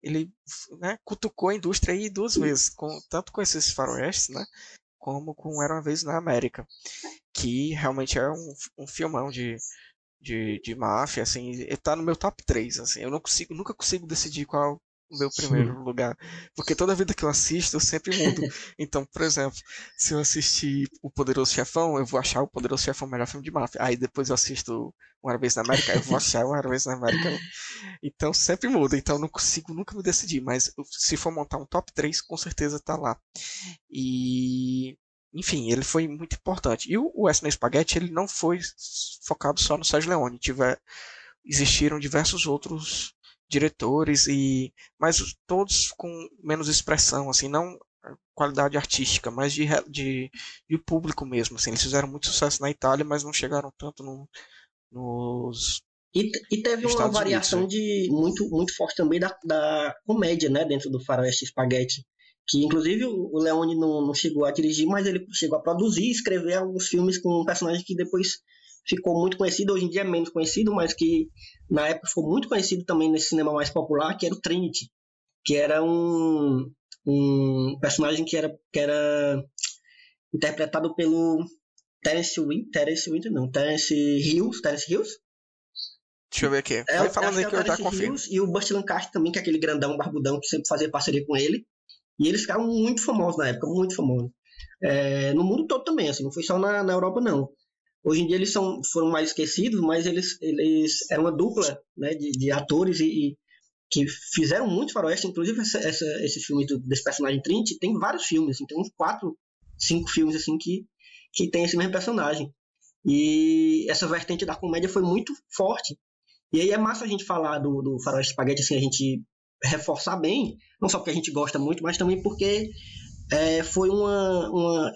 ele né, cutucou a indústria aí duas vezes, com, tanto com esses faroestes, né, como com Era uma vez na América, que realmente é um, um filmão de de, de máfia, assim, tá no meu top 3, assim. Eu não consigo, nunca consigo decidir qual o meu primeiro Sim. lugar. Porque toda vida que eu assisto, eu sempre mudo. então, por exemplo, se eu assistir O Poderoso Chefão, eu vou achar O Poderoso Chefão o melhor filme de máfia. Aí depois eu assisto Uma Vez na América, eu vou achar Uma Vez na América. Então sempre muda. Então não consigo nunca me decidir. Mas se for montar um top 3, com certeza tá lá. E enfim, ele foi muito importante. E o Wesley Spaghetti ele não foi focado só no Sérgio Leone. Tiver, existiram diversos outros diretores e mas todos com menos expressão, assim, não qualidade artística, mas de, de, de público mesmo. Assim. Eles fizeram muito sucesso na Itália, mas não chegaram tanto no, nos e, e teve uma variação Unidos, né? de muito muito forte também da, da comédia, né, dentro do Faroeste Spaghetti que inclusive o Leone não, não, chegou a dirigir, mas ele chegou a produzir e escrever alguns filmes com um personagem que depois ficou muito conhecido, hoje em dia é menos conhecido, mas que na época ficou muito conhecido também nesse cinema mais popular, que era o Trinity, que era um, um personagem que era, que era interpretado pelo Terence Winter, Terence Winter não, Terence Hills, Terence Hills? Deixa eu ver aqui. É, Vai falando aí que, é eu já. E o Buster Lancaster também, que é aquele grandão, barbudão, que sempre fazia parceria com ele. E eles ficaram muito famosos na época, muito famosos. É, no mundo todo também, assim, não foi só na, na Europa, não. Hoje em dia eles são, foram mais esquecidos, mas eles, eles eram uma dupla né, de, de atores e, e, que fizeram muitos faroeste, inclusive essa, essa, esse filme do, desse personagem Trinity tem vários filmes, assim, tem uns quatro, cinco filmes assim que, que tem esse mesmo personagem. E essa vertente da comédia foi muito forte. E aí é massa a gente falar do, do Faroeste Spaghetti, assim, a gente reforçar bem, não só porque a gente gosta muito, mas também porque é, foi uma, uma,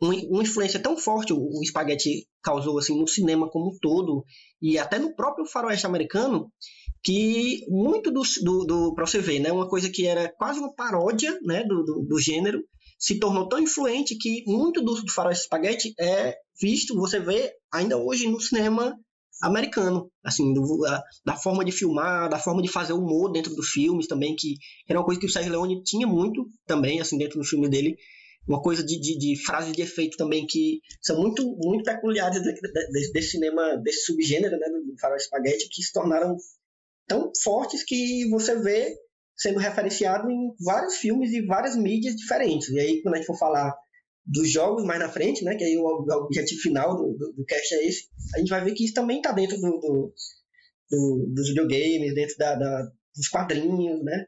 uma, influência tão forte o, o Spaghetti causou assim no cinema como um todo e até no próprio faroeste americano que muito do, do, do para você ver, né, uma coisa que era quase uma paródia né, do, do, do gênero se tornou tão influente que muito do, do faroeste spaghetti é visto, você vê ainda hoje no cinema americano, assim, do, da, da, forma de filmar, da forma de fazer humor dentro dos filmes também, que era uma coisa que o Sérgio Leone tinha muito também, assim, dentro do filme dele, uma coisa de, de, de frases de efeito também que são muito, muito peculiares de, de, desse cinema, desse subgênero, né, do faroeste spaghetti, que se tornaram tão fortes que você vê sendo referenciado em vários filmes e várias mídias diferentes. E aí, quando a gente for falar dos jogos mais na frente, né? Que aí o, objetivo final do, do, do cast é esse. A gente vai ver que isso também está dentro do, do, do, dos videogames, dentro da, da, dos quadrinhos, né?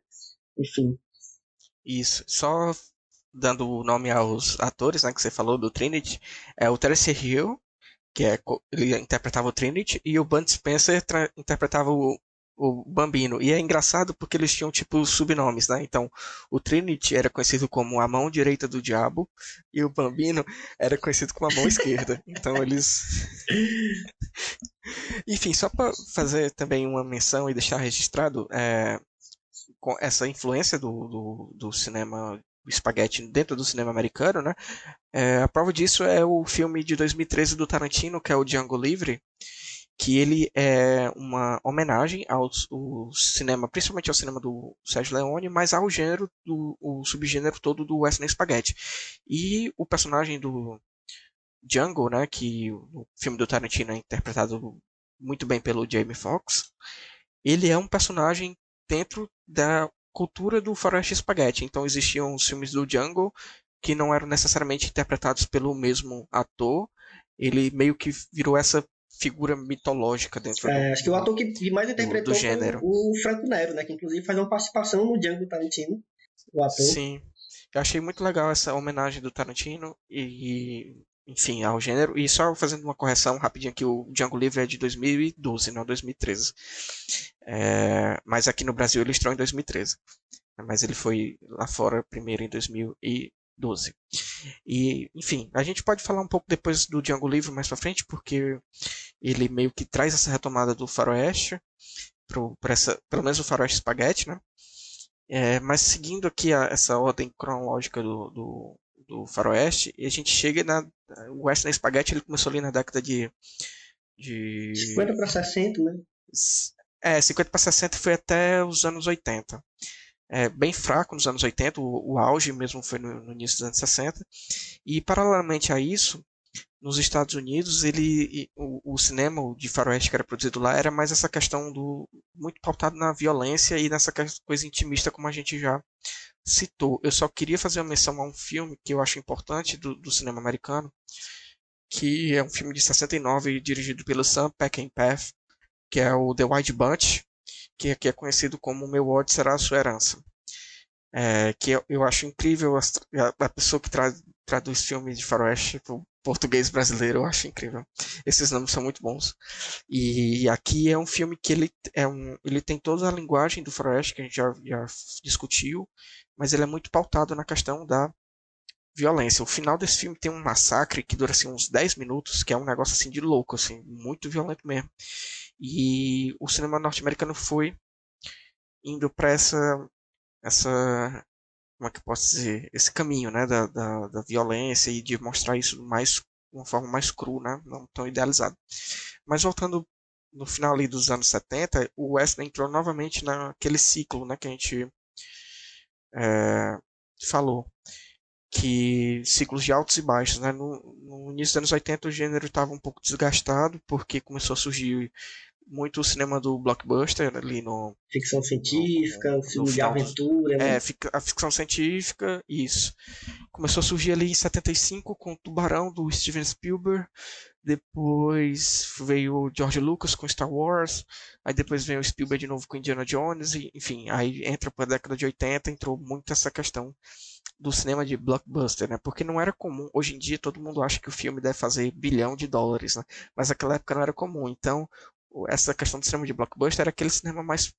Enfim. Isso. Só dando o nome aos atores, né? Que você falou do Trinity, é o Terence Hill, que é ele interpretava o Trinity, e o Bud Spencer interpretava o, o Bambino. E é engraçado porque eles tinham, tipo, subnomes, né? Então, o Trinity era conhecido como a mão direita do diabo e o Bambino era conhecido como a mão esquerda. Então, eles. Enfim, só para fazer também uma menção e deixar registrado, é, essa influência do, do, do cinema espaguete dentro do cinema americano, né? É, a prova disso é o filme de 2013 do Tarantino, que é o Django Livre, que ele é uma homenagem ao, ao, cinema, principalmente ao cinema do Sérgio Leone, mas ao gênero, do, o subgênero todo do Western Spaghetti. E o personagem do Django, né, que o filme do Tarantino é interpretado muito bem pelo Jamie Foxx, ele é um personagem dentro da cultura do faroeste spaghetti. Então existiam os filmes do Django que não eram necessariamente interpretados pelo mesmo ator. Ele meio que virou essa figura mitológica dentro é, do, Acho que o ator que mais interpretou do, do gênero. o Franco Nero, né? Que inclusive faz uma participação no Django Tarantino. O ator. Sim. Eu achei muito legal essa homenagem do Tarantino e, enfim, ao gênero. E só fazendo uma correção rapidinho aqui, o Django Livre é de 2012, não 2013. É, mas aqui no Brasil ele estreou em 2013. Mas ele foi lá fora primeiro em 2012. E, enfim, a gente pode falar um pouco depois do Django Livre mais pra frente, porque ele meio que traz essa retomada do faroeste, para essa, pelo menos o faroeste espaguete, né? É, mas seguindo aqui a, essa ordem cronológica do, do, do, faroeste, a gente chega na... O Western Spaghetti ele começou ali na década de... de... 50 para 60, né? É, 50 para 60 foi até os anos 80 é, bem fraco nos anos 80, o, o auge mesmo foi no, no, início dos anos 60. E paralelamente a isso, nos Estados Unidos, ele, o, o, cinema de faroeste que era produzido lá era mais essa questão do muito pautado na violência e nessa coisa intimista como a gente já citou. Eu só queria fazer uma menção a um filme que eu acho importante do, do cinema americano, que é um filme de 69 dirigido pelo Sam Peckinpah, que é o The White Bunch, que aqui é conhecido como Meu ódio será a sua herança. É, que eu, eu, acho incrível a, a pessoa que tra, traduz filmes de faroeste para o português brasileiro, eu acho incrível. Esses nomes são muito bons. E aqui é um filme que ele, é um, ele tem toda a linguagem do faroeste que a gente já, já discutiu, mas ele é muito pautado na questão da violência. O final desse filme tem um massacre que dura assim, uns 10 minutos, que é um negócio assim de louco, assim, muito violento mesmo. E o cinema norte-americano foi indo para essa essa como é que eu posso dizer esse caminho né da, da, da, violência e de mostrar isso mais de uma forma mais cru né não tão idealizado mas voltando no final ali dos anos 70 o Western entrou novamente naquele ciclo né que a gente é, falou que ciclos de altos e baixos. Né? No, no início dos anos 80 o gênero estava um pouco desgastado, porque começou a surgir muito o cinema do blockbuster ali no. Ficção científica, filme de aventura. Né? É, a ficção científica, isso. Começou a surgir ali em 75 com o Tubarão do Steven Spielberg. Depois veio o George Lucas com Star Wars. Aí depois veio o Spielberg de novo com Indiana Jones. E, enfim, aí entra para a década de 80, entrou muito essa questão do cinema de blockbuster, né? Porque não era comum. Hoje em dia todo mundo acha que o filme deve fazer bilhão de dólares, né? Mas naquela época não era comum. Então, essa questão do cinema de blockbuster era aquele cinema mais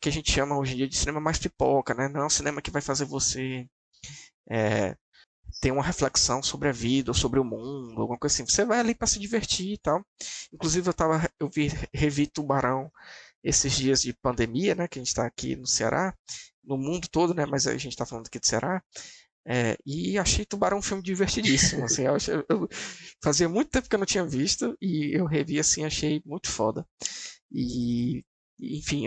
que a gente chama hoje em dia de cinema mais pipoca, né? Não é um cinema que vai fazer você é, ter uma reflexão sobre a vida ou sobre o mundo, alguma coisa assim. Você vai ali para se divertir e tal. Inclusive eu tava, eu vi revi Tubarão esses dias de pandemia, né? Que a gente está aqui no Ceará, no mundo todo, né? Mas a gente está falando aqui do Ceará. É, e achei Tubarão um filme divertidíssimo. Assim, eu, eu, fazia muito tempo que eu não tinha visto e eu revi assim, achei muito foda. E, enfim,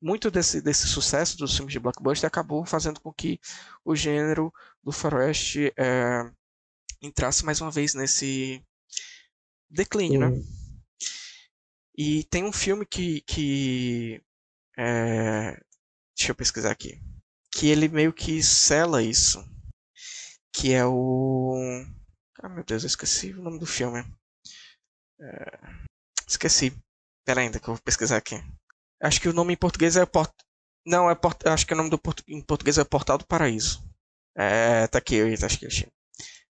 muito desse, desse sucesso dos filmes de blockbuster acabou fazendo com que o gênero do faroeste é, entrasse mais uma vez nesse declínio, né? E tem um filme que, que é, deixa eu pesquisar aqui, que ele meio que sela isso que é o. Ah, meu Deus, eu esqueci o nome do filme. É... Esqueci. Pera ainda que eu vou pesquisar aqui. Acho que o nome em português é Port... Não, é Port... acho que o nome do em português é Portal do Paraíso. É, tá aqui, eu que eu achei.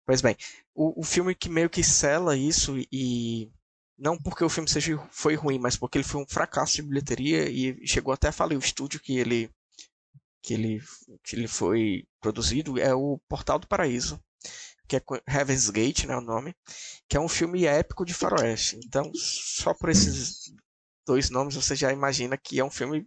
Pois bem, o, o filme que meio que sela isso e não porque o filme seja, foi ruim, mas porque ele foi um fracasso de bilheteria e chegou até a falir o estúdio que ele que ele que ele foi produzido é o Portal do Paraíso, que é Heaven's Gate, né, o nome, que é um filme épico de faroeste. Então, só por esses dois nomes você já imagina que é um filme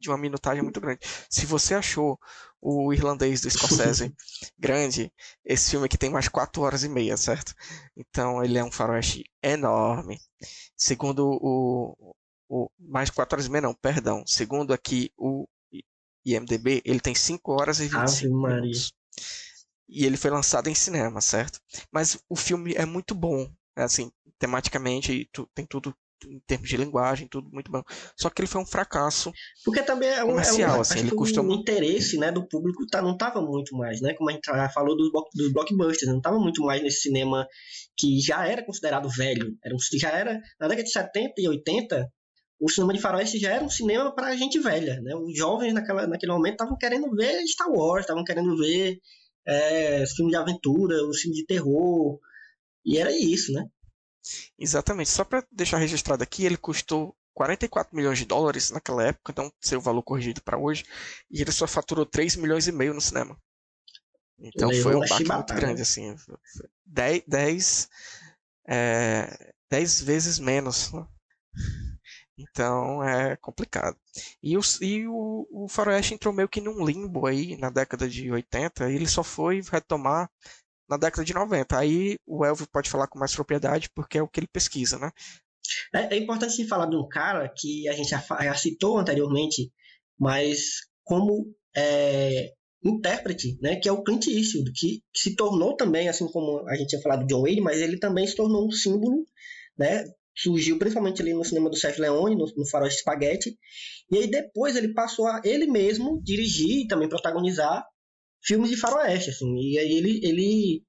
de uma minutagem muito grande. Se você achou o irlandês do Scorsese grande, esse filme aqui tem mais 4 horas e meia, certo? Então ele é um faroeste enorme. Segundo o, o mais 4 horas e meia não, perdão. Segundo aqui o IMDB, ele tem 5 horas e 25 Ave minutos. E ele foi lançado em cinema, certo? Mas o filme é muito bom, assim, tematicamente, tem tudo em termos de linguagem, tudo muito bom. Só que ele foi um fracasso. Porque também é um, comercial, é um, assim, ele custou o interesse, né, do público tá, não estava muito mais, né? Como a gente falou dos, dos blockbusters, não estava muito mais nesse cinema que já era considerado velho, era um, já era na década de 70 e 80, o cinema de faroeste já era um cinema para gente velha, né? Os jovens naquela, naquele momento estavam querendo ver Star Wars, estavam querendo ver é, filme de aventura, o filme de terror, e era isso, né? Exatamente. Só para deixar registrado aqui, ele custou 44 milhões de dólares naquela época, então seu valor corrigido para hoje, e ele só faturou 3 milhões e meio no cinema. Então foi um baque muito grande, assim. 10, 10, é, 10 vezes menos. Né? Então é complicado. E, o, e o, o Faroeste entrou meio que num limbo aí na década de 80, e ele só foi retomar na década de 90. Aí o Elvio pode falar com mais propriedade, porque é o que ele pesquisa, né? É, é importante falar de um cara que a gente já, já citou anteriormente, mas como é, intérprete, né, que é o Clint Eastwood, que, que, se tornou também, assim como a gente tinha falado do John Wayne, mas ele também se tornou um símbolo, né, surgiu principalmente ali no cinema do Sérgio Leone, no, no Faroeste Spaghetti, e aí depois ele passou a ele mesmo dirigir e também protagonizar filmes de faroeste, assim. E aí ele, ele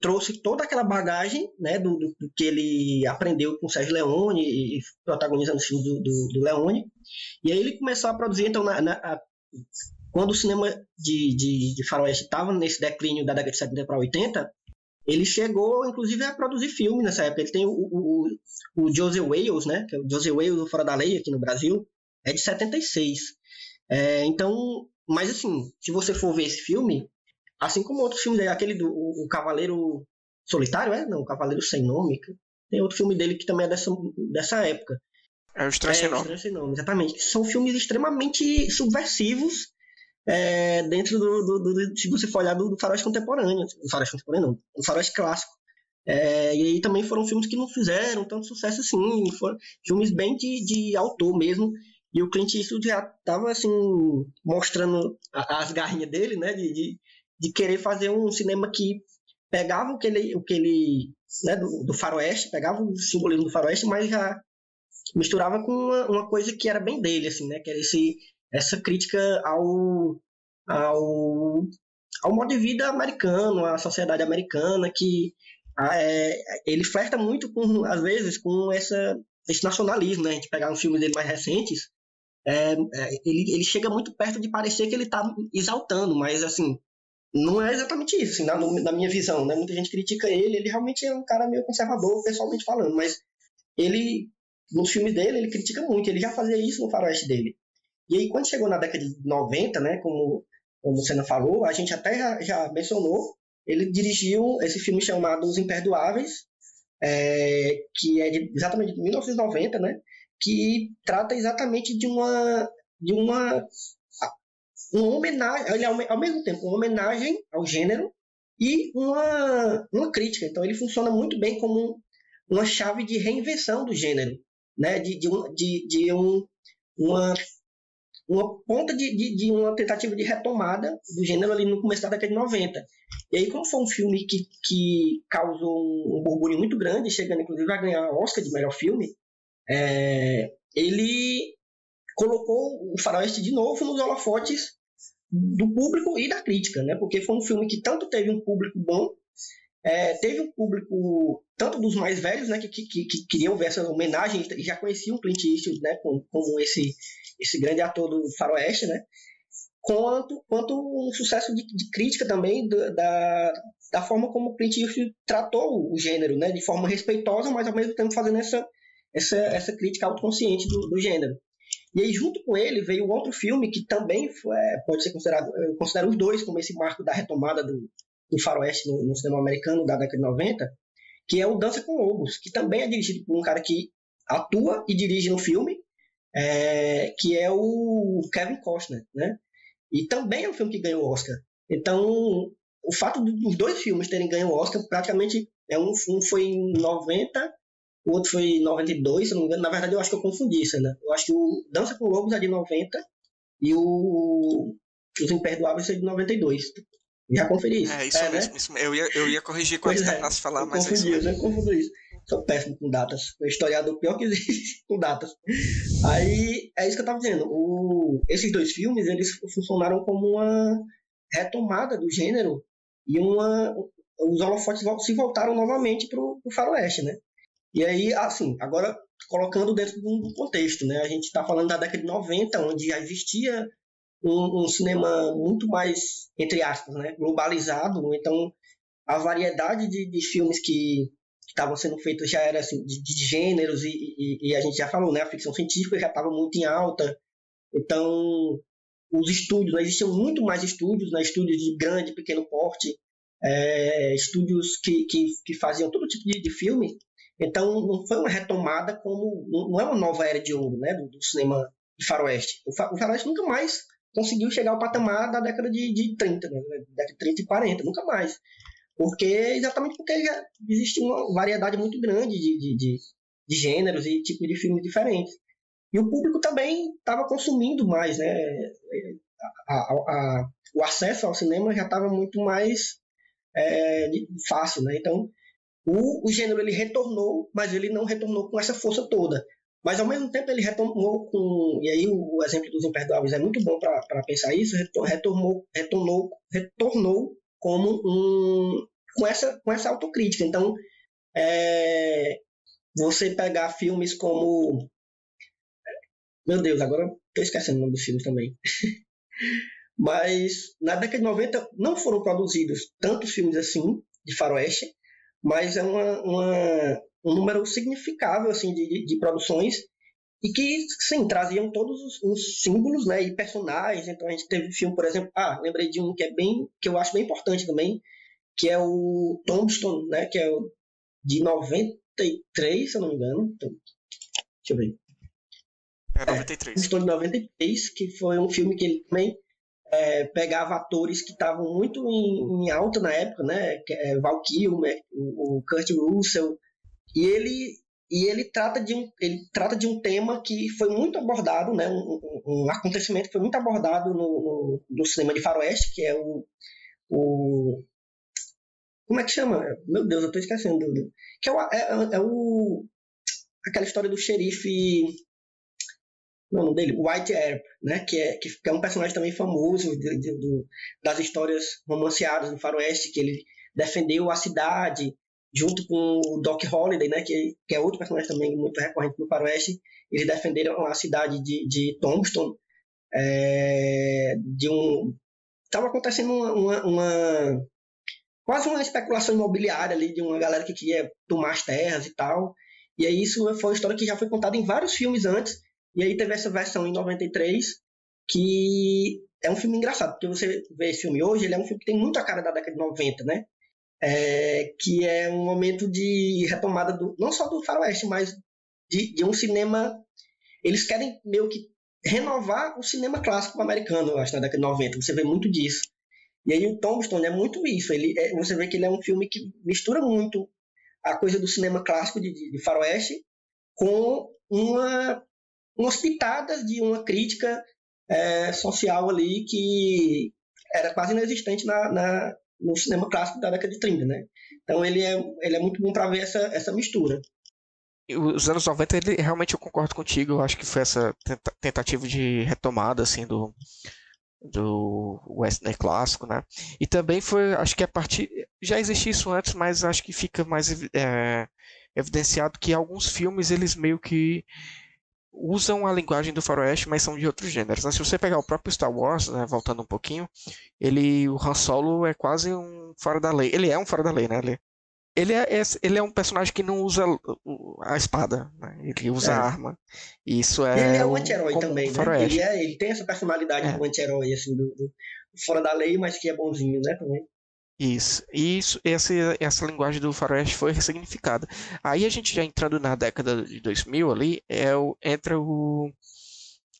trouxe toda aquela bagagem, né, do, do, do que ele aprendeu com o Sérgio Leone e, e protagonizando os filmes do, do, do, Leone. E aí ele começou a produzir, então, na, na a, quando o cinema de, de, de faroeste estava nesse declínio da década de 70 para 80, ele chegou, inclusive, a produzir filmes nessa época. Ele tem o, o, o Joseph Wales, né, que é o Joseph Wales do Fora da Lei aqui no Brasil, é de 76. É, então, mas assim, se você for ver esse filme, assim como outros filmes, aquele do o, o Cavaleiro Solitário, é? Não, o Cavaleiro Sem Nome. Tem outro filme dele que também é dessa, dessa época. É o Estranho Nome. Sem Nome, exatamente. São filmes extremamente subversivos é, dentro do, do, do, Se você for olhar do, do faroeste contemporâneo. Do faroeste contemporâneo, não. Do faroeste clássico. É, e aí também foram filmes que não fizeram tanto sucesso assim. Foram filmes bem de, de autor mesmo. E o Clint Eastwood já estava assim, mostrando as garrinhas dele, né? De, de, de, querer fazer um cinema que pegava o que ele, o que ele né, do, do faroeste, pegava o simbolismo do faroeste, mas já misturava com uma, uma, coisa que era bem dele, assim, né? Que era esse, essa crítica ao, ao, ao modo de vida americano, à sociedade americana, que é, ele flerta muito com, às vezes, com essa, esse nacionalismo, né? A gente pegar uns filmes dele mais recentes, é, é, ele, ele chega muito perto de parecer que ele está exaltando, mas assim, não é exatamente isso, assim, na, na, minha visão, né? Muita gente critica ele, ele realmente é um cara meio conservador, pessoalmente falando, mas ele, nos filmes dele, ele critica muito, ele já fazia isso no faroeste dele. E aí, quando chegou na década de 90, né, como, como o Senna falou, a gente até já, já mencionou, ele dirigiu esse filme chamado Os Imperdoáveis, é, que é de, exatamente de 1990, né? que trata exatamente de uma de uma uma homenagem, ele é ao mesmo tempo uma homenagem ao gênero e uma, uma crítica. Então ele funciona muito bem como uma chave de reinvenção do gênero, né? de, de, um, de, de um, uma, uma ponta de, de, de, uma tentativa de retomada do gênero ali no começo da década de 90. E aí, como foi um filme que, que causou um burburinho muito grande, chegando inclusive a ganhar Oscar de melhor filme, é, ele colocou o Faroeste de novo nos holofotes do público e da crítica, né? Porque foi um filme que tanto teve um público bom, é, teve um público tanto dos mais velhos, né, que, que, que queriam ver essa homenagem e já conheciam Clint Eastwood, né, como, como esse esse grande ator do Faroeste, né? Quanto, quanto um sucesso de, de crítica também da, da forma como Clint Eastwood tratou o gênero, né? De forma respeitosa, mas ao mesmo tempo fazendo essa essa, essa crítica autoconsciente do, do gênero. E aí, junto com ele, veio outro filme que também foi, é, pode ser considerado, eu considero os dois como esse marco da retomada do, do faroeste no, no, cinema americano da década de 90, que é o Dança com Lobos, que também é dirigido por um cara que atua e dirige no filme, é, que é o Kevin Costner, né? E também é um filme que ganhou o Oscar. Então, o fato dos dois filmes terem ganho o Oscar, praticamente, é um, um foi em 90 o outro foi em 92, se não me engano. Na verdade, eu acho que eu confundi isso, né? Eu acho que o Dança com Lobos é de 90 e o Os Imperdoáveis é de 92. Já conferi isso. É, isso é, mesmo. Né? Isso, eu, ia, eu ia corrigir quando você terminasse de falar, mas confundi, é isso. Eu confundo isso. Sou péssimo com datas. O historiador pior que existe com datas. Aí, é isso que eu tava dizendo. O, esses dois filmes, eles funcionaram como uma retomada do gênero e uma... Os holofotes se voltaram novamente pro, pro faroeste, né? E aí, assim, agora colocando dentro de um contexto, né? A gente está falando da década de 90, onde já existia um, um, cinema muito mais, entre aspas, né, globalizado. Então, a variedade de, de filmes que estavam sendo feitos já era assim, de, de gêneros, e, e, e, a gente já falou, né? A ficção científica já estava muito em alta. Então, os estúdios, né, existiam muito mais estúdios, né, estúdios de grande, pequeno porte, é, estúdios que, que, que faziam todo tipo de, de filme então, não foi uma retomada como. Não é uma nova era de ouro né, do, do cinema de faroeste. O, fa, o, faroeste nunca mais conseguiu chegar ao patamar da década de, de 30, né, década de 30 e 40, nunca mais. Porque, exatamente porque já existe uma variedade muito grande de, de, de, de gêneros e tipos de filmes diferentes. E o público também estava consumindo mais, né? A, a, a, o acesso ao cinema já estava muito mais é, fácil, né? Então, o, o gênero ele retornou, mas ele não retornou com essa força toda. Mas ao mesmo tempo ele retornou com. E aí o, exemplo dos imperdoáveis é muito bom para pensar isso, retornou, retornou, retornou como um. com essa, com essa autocrítica. Então, é, você pegar filmes como. Meu Deus, agora estou esquecendo o nome dos filmes também. Mas na década de 90 não foram produzidos tantos filmes assim, de faroeste, mas é uma, uma, um número significável assim, de, de, de, produções e que, sim, traziam todos os, os, símbolos né, e personagens. Então a gente teve filme, por exemplo, ah, lembrei de um que é bem, que eu acho bem importante também, que é o Tombstone, né, que é o de 93, se eu não me engano. Então, deixa eu ver. É 93. É, Tombstone de 93, que foi um filme que ele também é, pegava atores que estavam muito em, em, alta na época, né? É, Val Kilmer, o, o Kurt Russell, e ele e ele trata de um ele trata de um tema que foi muito abordado, né? Um, um acontecimento que foi muito abordado no, no, no, cinema de faroeste, que é o, o como é que chama? Meu Deus, eu estou esquecendo. Que é o, é, é o aquela história do xerife o nome dele, White Earp, né, que é, que é um personagem também famoso de, de, das histórias romanceadas no faroeste, que ele defendeu a cidade junto com o Doc Holliday, né, que, que é outro personagem também muito recorrente no faroeste, eles defenderam a cidade de, de Tombstone é, de um... Estava acontecendo uma, uma, uma, quase uma especulação imobiliária ali de uma galera que queria tomar as terras e tal, e aí isso foi uma história que já foi contada em vários filmes antes, e aí teve essa versão em 93, que é um filme engraçado, porque você vê esse filme hoje, ele é um filme que tem muito a cara da década de 90, né? É, que é um momento de retomada do, não só do faroeste, mas de, de um cinema. Eles querem meio que renovar o cinema clássico americano, acho, na década de 90. Você vê muito disso. E aí o Tombstone é muito isso. Ele é, você vê que ele é um filme que mistura muito a coisa do cinema clássico de, de, de faroeste com uma umas pitadas de uma crítica é, social ali que era quase inexistente na, na, no cinema clássico da década de 30, né? Então ele é, ele é muito bom para ver essa, essa mistura. Os anos 90, ele, realmente eu concordo contigo, eu acho que foi essa tentativa de retomada, assim, do, do western clássico, né? E também foi, acho que a partir, já existia isso antes, mas acho que fica mais é, evidenciado que alguns filmes, eles meio que usam a linguagem do faroeste, mas são de outros gêneros. Né? Se você pegar o próprio Star Wars, né, voltando um pouquinho, ele, o Han Solo é quase um fora da lei. Ele é um fora da lei, né? Ele, ele é, ele é um personagem que não usa a espada, né? ele usa É. a arma. E isso é. ele é um anti-herói também, né? faroeste. Ele, é, ele tem essa personalidade É. do anti-herói, assim, do, do- fora da lei, mas que é bonzinho, né? Também. Isso, e isso, essa, essa linguagem do faroeste foi ressignificada. Aí a gente já entrando na década de 2000 ali, é o, entra o,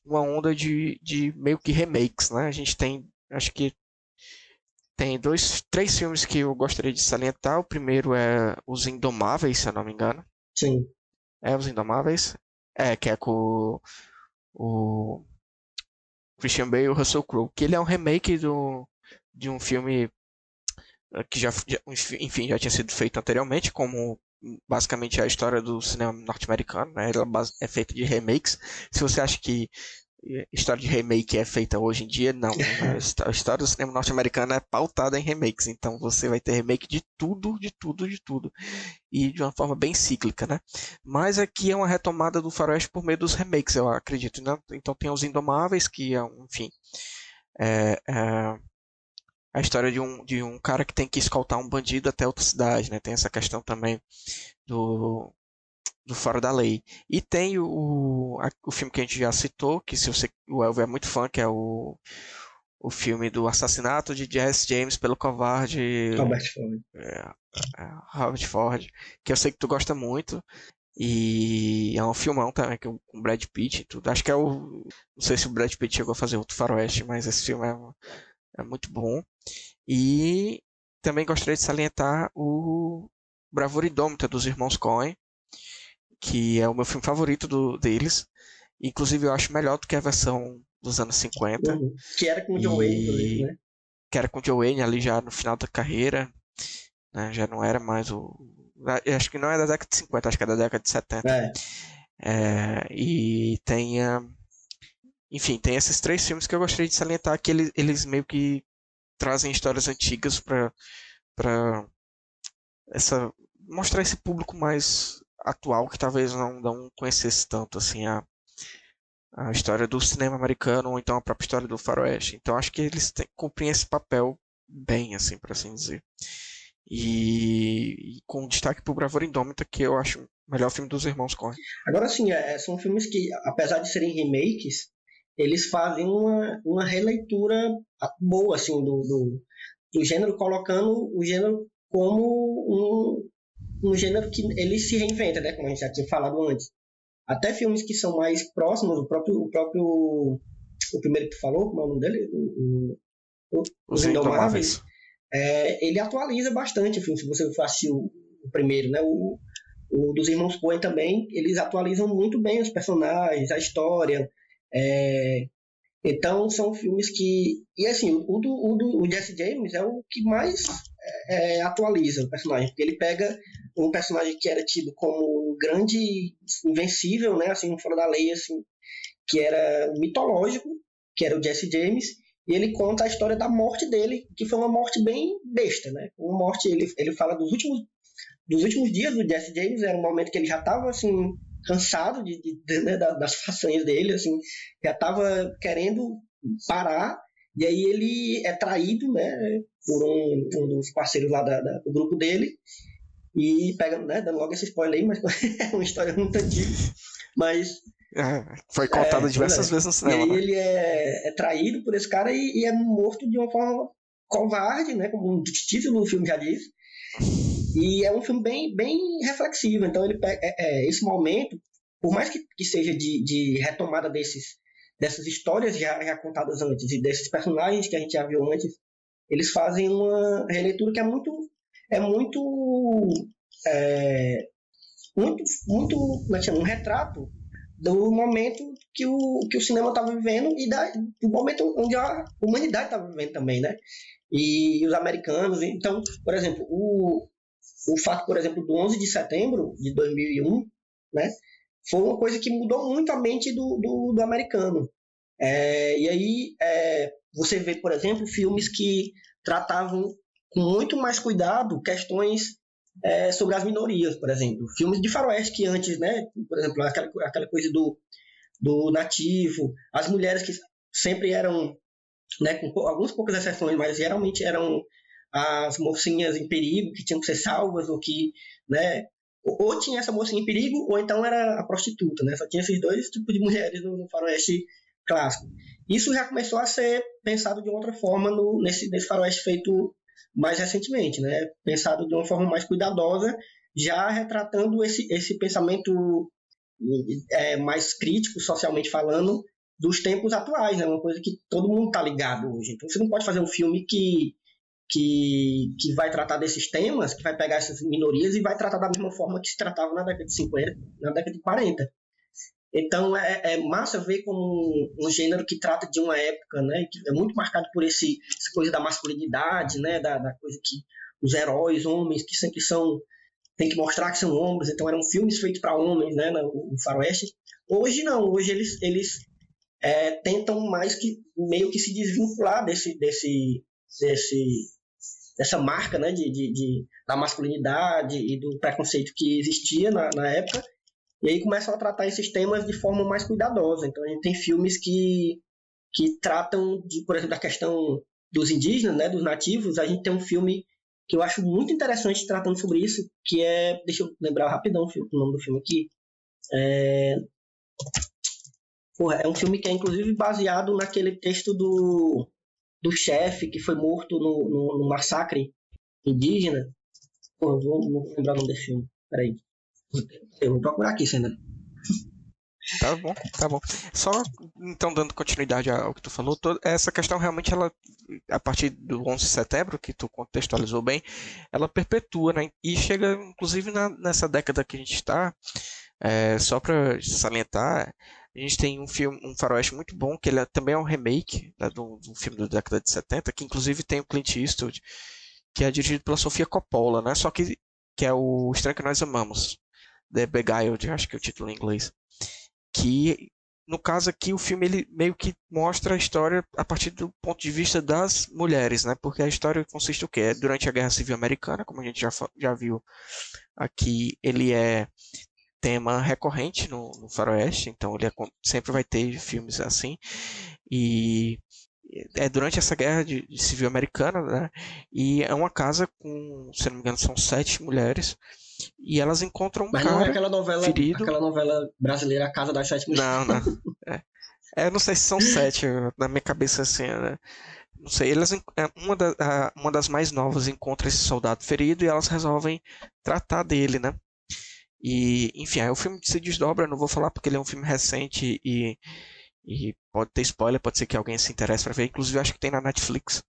uma onda de, de meio que remakes, né? A gente tem, acho que tem dois, três filmes que eu gostaria de salientar. O primeiro é Os Indomáveis, se eu não me engano. Sim. É Os Indomáveis. É, que é com o, Christian Bale e o Russell Crowe. Que ele é um remake do, de um filme que já, já- enfim, já tinha sido feito anteriormente, como basicamente a história do cinema norte-americano, né? Ela é feita de remakes. Se você acha que eh, história de remake é feita hoje em dia, não. A histó- a história do cinema norte-americano é pautada em remakes, então você vai ter remake de tudo, de tudo, de tudo. E de uma forma bem cíclica, né? Mas aqui é uma retomada do faroeste por meio dos remakes, eu acredito. Né? Então tem os Indomáveis, que é, um, enfim, é, é a história de um, de um cara que tem que escoltar um bandido até outra cidade, né? Tem essa questão também do, do fora da lei. E tem o, a- o filme que a gente já citou, que se você, o Elvio é muito fã, que é o, o filme do assassinato de Jesse James pelo covarde Robert Ford. é, Robert Ford, que eu sei que tu gosta muito. E é um filmão também, que é com o Brad Pitt e tudo. Acho que é o. Não sei se o Brad Pitt chegou a fazer outro faroeste, mas esse filme é, é muito bom. E também gostaria de salientar o Bravura Indômita dos Irmãos Coen, que é o meu filme favorito do, deles. Inclusive eu acho melhor do que a versão dos anos 50 Uhum. Que era com o John Wayne, né? que era com o Joe Wayne ali já no final da carreira, né? Já não era mais o. eu Acho que não é da década de 50, acho que é da década de 70. É. É, e tem. ah, Enfim, tem esses três filmes que eu gostaria de salientar que eles, eles meio que trazem histórias antigas para para essa mostrar esse público mais atual que talvez não, não conhecesse tanto assim a, a história do cinema americano ou então a própria história do faroeste. Então acho que eles têm, cumprem esse papel bem, assim, por assim dizer. E, e com destaque pro Bravura Indômita, que eu acho o melhor filme dos irmãos Coen. Agora sim, é, são filmes que, apesar de serem remakes, eles fazem uma, uma releitura boa assim, do, do, do gênero, colocando o gênero como um, um gênero que ele se reinventa, né? Como a gente já tinha falado antes. Até filmes que são mais próximos, o próprio, o próprio o primeiro que tu falou, como é o nome dele? O, o, Os Indomáveis. é, ele atualiza bastante o filme, se você for assistir o, o primeiro, né? O, o dos irmãos Coen também, eles atualizam muito bem os personagens, a história. É, então são filmes que. E assim, o o o Jesse James é o que mais é, atualiza o personagem, porque ele pega um personagem que era tido como um grande invencível, né? Assim, fora da lei, assim, que era mitológico, que era o Jesse James, e ele conta a história da morte dele, que foi uma morte bem besta, né? Uma morte, ele, ele fala dos últimos, dos últimos dias do Jesse James, era um momento que ele já estava assim, cansado de, de, de né, das façanhas dele, assim, já estava querendo parar, e aí ele é traído, né, por um, um dos parceiros lá da, da, do grupo dele, e pega, né, dando logo esse spoiler aí, mas é uma história muito antiga, mas É, foi contada É, diversas pois vezes no e cinema. aí né? ele é, é traído por esse cara e, e é morto de uma forma covarde, né? Como o título do filme já diz. E é um filme bem, bem reflexivo. Então ele pega é, é, esse momento, por mais que, que seja de, de retomada desses, dessas histórias já, já contadas antes e desses personagens que a gente já viu antes, eles fazem uma releitura que é muito é muito é, muito muito é um retrato do momento que o, que o cinema estava vivendo e da, do momento onde a humanidade estava vivendo também, né? E os americanos. Então, por exemplo, o, o fato, por exemplo, do 11 de setembro de 2001, né? Foi uma coisa que mudou muito a mente do, do, do americano. É, e aí é, você vê, por exemplo, filmes que tratavam com muito mais cuidado questões é, sobre as minorias, por exemplo. Filmes de faroeste que antes, né, por exemplo, aquela, aquela coisa do, do nativo, as mulheres que sempre eram, né, com algumas poucas exceções, mas geralmente eram as mocinhas em perigo que tinham que ser salvas ou que, né, ou tinha essa mocinha em perigo ou então era a prostituta, né? Só tinha esses dois tipos de mulheres no, no faroeste clássico. Isso já começou a ser pensado de outra forma no, nesse, nesse faroeste feito mais recentemente, né? Pensado de uma forma mais cuidadosa, já retratando esse, esse pensamento é, mais crítico, socialmente falando, dos tempos atuais, né? Uma coisa que todo mundo está ligado hoje. Então você não pode fazer um filme que, que, que vai tratar desses temas, que vai pegar essas minorias e vai tratar da mesma forma que se tratava na década de 50, na década de 40. Então é, é massa ver como um, um, gênero que trata de uma época, né, que é muito marcado por esse essa coisa da masculinidade, né, da, da coisa que os heróis, homens que sempre são tem que mostrar que são homens, então eram filmes feitos para homens, né, no, faroeste. Hoje não, hoje eles eles é, tentam mais que meio que se desvincular desse desse desse dessa marca, né, de, de, de da masculinidade e do preconceito que existia na, na época e aí começam a tratar esses temas de forma mais cuidadosa. Então a gente tem filmes que, que tratam, de, por exemplo, da questão dos indígenas, né, dos nativos. A gente tem um filme que eu acho muito interessante tratando sobre isso, que é, deixa eu lembrar rapidão o nome do filme aqui. É, porra, é um filme que é inclusive baseado naquele texto do, do chefe que foi morto no, no, no massacre indígena. Porra, vou, vou lembrar o nome desse filme. Peraí. Eu vou procurar aqui, Sandra. Tá bom, tá bom. Só então dando continuidade ao que tu falou, toda, essa questão realmente ela a partir do 11 de setembro que tu contextualizou bem, ela perpetua, né? E chega inclusive na, nessa década que a gente está, é, só para salientar, a gente tem um filme, um faroeste muito bom que ele é, também é um remake né, do, do filme da década de 70, que inclusive tem o Clint Eastwood, que é dirigido pela Sofia Coppola, né? Só que que é o Estranho que Nós Amamos. The Beguiled, acho que é o título em inglês. Que, no caso aqui, o filme ele meio que mostra a história a partir do ponto de vista das mulheres, né? Porque a história consiste o quê? É durante a Guerra Civil Americana, como a gente já, já viu aqui, ele é tema recorrente no, no faroeste, então ele é, sempre vai ter filmes assim. E é durante essa guerra de, de, civil americana, né? E é uma casa com, se não me engano, são sete mulheres e elas encontram um Mas cara não é aquela novela, ferido. aquela novela brasileira A Casa das Sete Mulheres. Não, não. É. é, não sei se são sete, na minha cabeça assim, né? Não sei, elas, é, uma, da, uma das mais novas encontra esse soldado ferido e elas resolvem tratar dele, né? E, enfim, aí o filme se desdobra, não vou falar porque ele é um filme recente e, e pode ter spoiler, pode ser que alguém se interesse para ver, inclusive acho que tem na Netflix.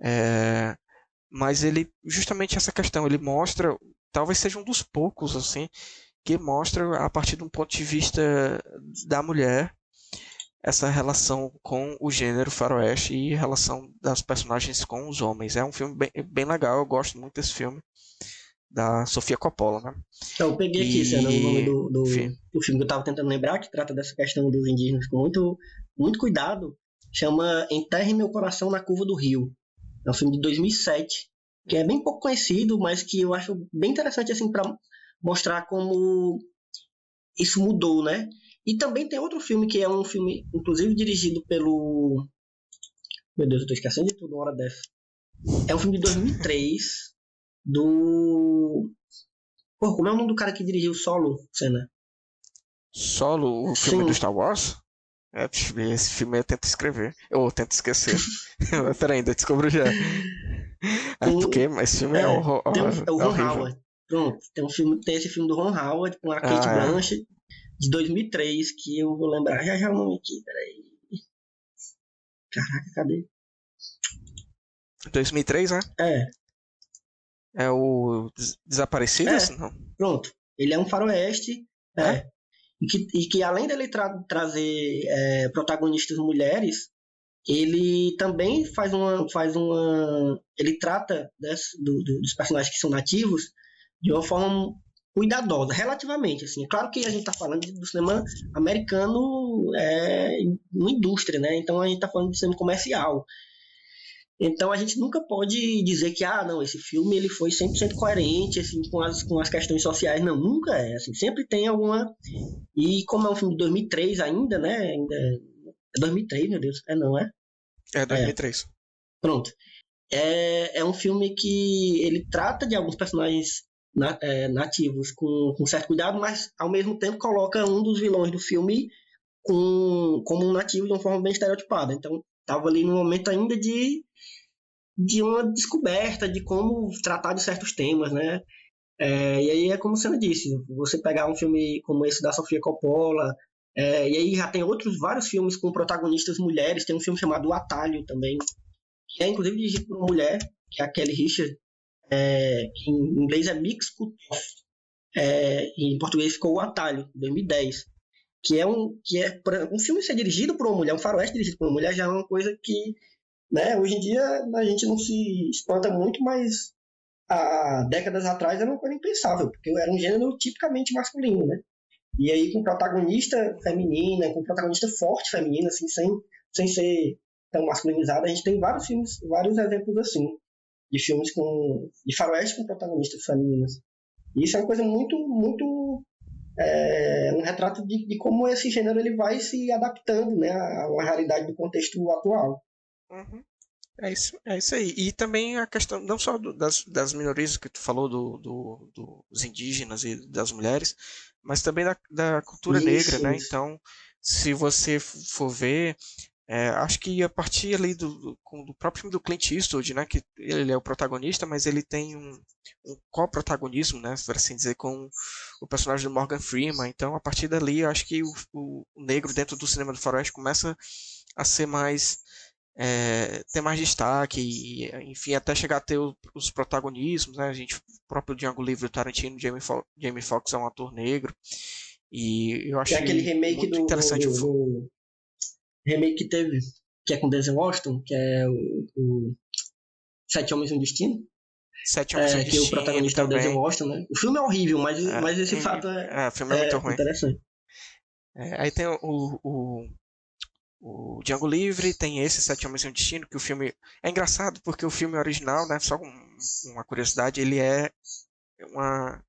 É, mas ele, justamente essa questão, ele mostra talvez seja um dos poucos assim que mostra a partir de um ponto de vista da mulher essa relação com o gênero faroeste e relação das personagens com os homens. É um filme bem, bem legal, eu gosto muito desse filme da Sofia Coppola, né? Então, eu peguei aqui, e... o nome do, do, do, filme que eu estava tentando lembrar, que trata dessa questão dos indígenas com muito, muito cuidado, chama Enterre Meu Coração na Curva do Rio. É um filme de 2007, que é bem pouco conhecido, mas que eu acho bem interessante assim para mostrar como isso mudou, né? E também tem outro filme que é um filme, inclusive dirigido pelo meu Deus, eu tô esquecendo de tudo uma hora dessa. É um filme de 2003 do Pô, como é o nome do cara que dirigiu Solo, Cena? Solo, o filme Sim. do Star Wars? É, esse filme eu tento escrever. Ou tento esquecer. Peraí, ainda descubro já. É porque esse filme é, é o, tem um, é o Ron Howard. Pronto, tem, um filme, tem esse filme do Ron Howard com a Kate ah, é. Blanchett de 2003, que eu vou lembrar já já o nome aqui, peraí. Caraca, cadê? 2003, né? É. É o Desaparecidas? É. Não. Pronto. Ele é um faroeste. É. é. E, que, e que além dele tra trazer é, protagonistas mulheres, ele também faz uma faz uma ele trata desse, do, do, dos personagens que são nativos de uma forma cuidadosa relativamente assim é claro que a gente está falando do cinema americano é uma indústria né então a gente está falando de cinema comercial então a gente nunca pode dizer que ah não esse filme ele foi 100% coerente assim com as com as questões sociais não nunca é assim sempre tem alguma e como é um filme de 2003 ainda né ainda é 2003, meu Deus. É não, é? É 2003. É. Pronto. é, é um filme que ele trata de alguns personagens na, é, nativos com, com certo cuidado, mas ao mesmo tempo coloca um dos vilões do filme com, como um nativo de uma forma bem estereotipada. Então, estava ali no momento ainda de, de uma descoberta de como tratar de certos temas, né? É, e aí é como você disse, você pegar um filme como esse da Sofia Coppola, é, e aí já tem outros vários filmes com protagonistas mulheres, tem um filme chamado O Atalho também, que é inclusive dirigido por uma mulher, que é a Kelly Richard, é, que em inglês é Mix Cutoff, é, em português ficou O Atalho, 2010 que é um que é um filme ser dirigido por uma mulher, um faroeste dirigido por uma mulher já é uma coisa que, né, hoje em dia a gente não se espanta muito, mas há décadas atrás era uma coisa impensável, porque era um gênero tipicamente masculino, né? E aí com protagonista feminina, com protagonista forte feminina, assim, sem, sem ser tão masculinizada, a gente tem vários filmes, vários exemplos assim, de filmes com de faroeste com protagonistas femininas. E isso é uma coisa muito, muito é um retrato de, de, como esse gênero ele vai se adaptando né, a uma realidade do contexto atual. Uhum. É isso, é isso aí. E também a questão, não só do, das, das minorias que tu falou, do, do, dos indígenas e das mulheres, mas também da, da cultura isso, negra, né? isso. né? Então, se você for ver, é, acho que a partir ali do, do, do próprio filme do Clint Eastwood, né, que ele é o protagonista, mas ele tem um, um co-protagonismo, né, por assim dizer, com o personagem do Morgan Freeman. Então, a partir dali, eu acho que o, o, o negro dentro do cinema do faroeste começa a ser mais é, ter mais destaque e, enfim, até chegar a ter o, os protagonismos, né? A gente, o próprio Django Livre, Tarantino, Jamie, Fo Jamie Foxx é um ator negro e eu acho aquele remake muito do, interessante do, do, remake que teve, que é com Denzel Washington, que é o, o Sete Homens e um Destino. Sete Homens e um é, Destino. Que o protagonista é o Denzel Washington, né? O filme é horrível, mas, é, mas esse fato é, é, o filme é, muito ruim. interessante. É, aí tem o, o, o Django Livre, tem esse Sete Homens e um Destino, que o filme é engraçado porque o filme original, né, só um, uma curiosidade, ele é uma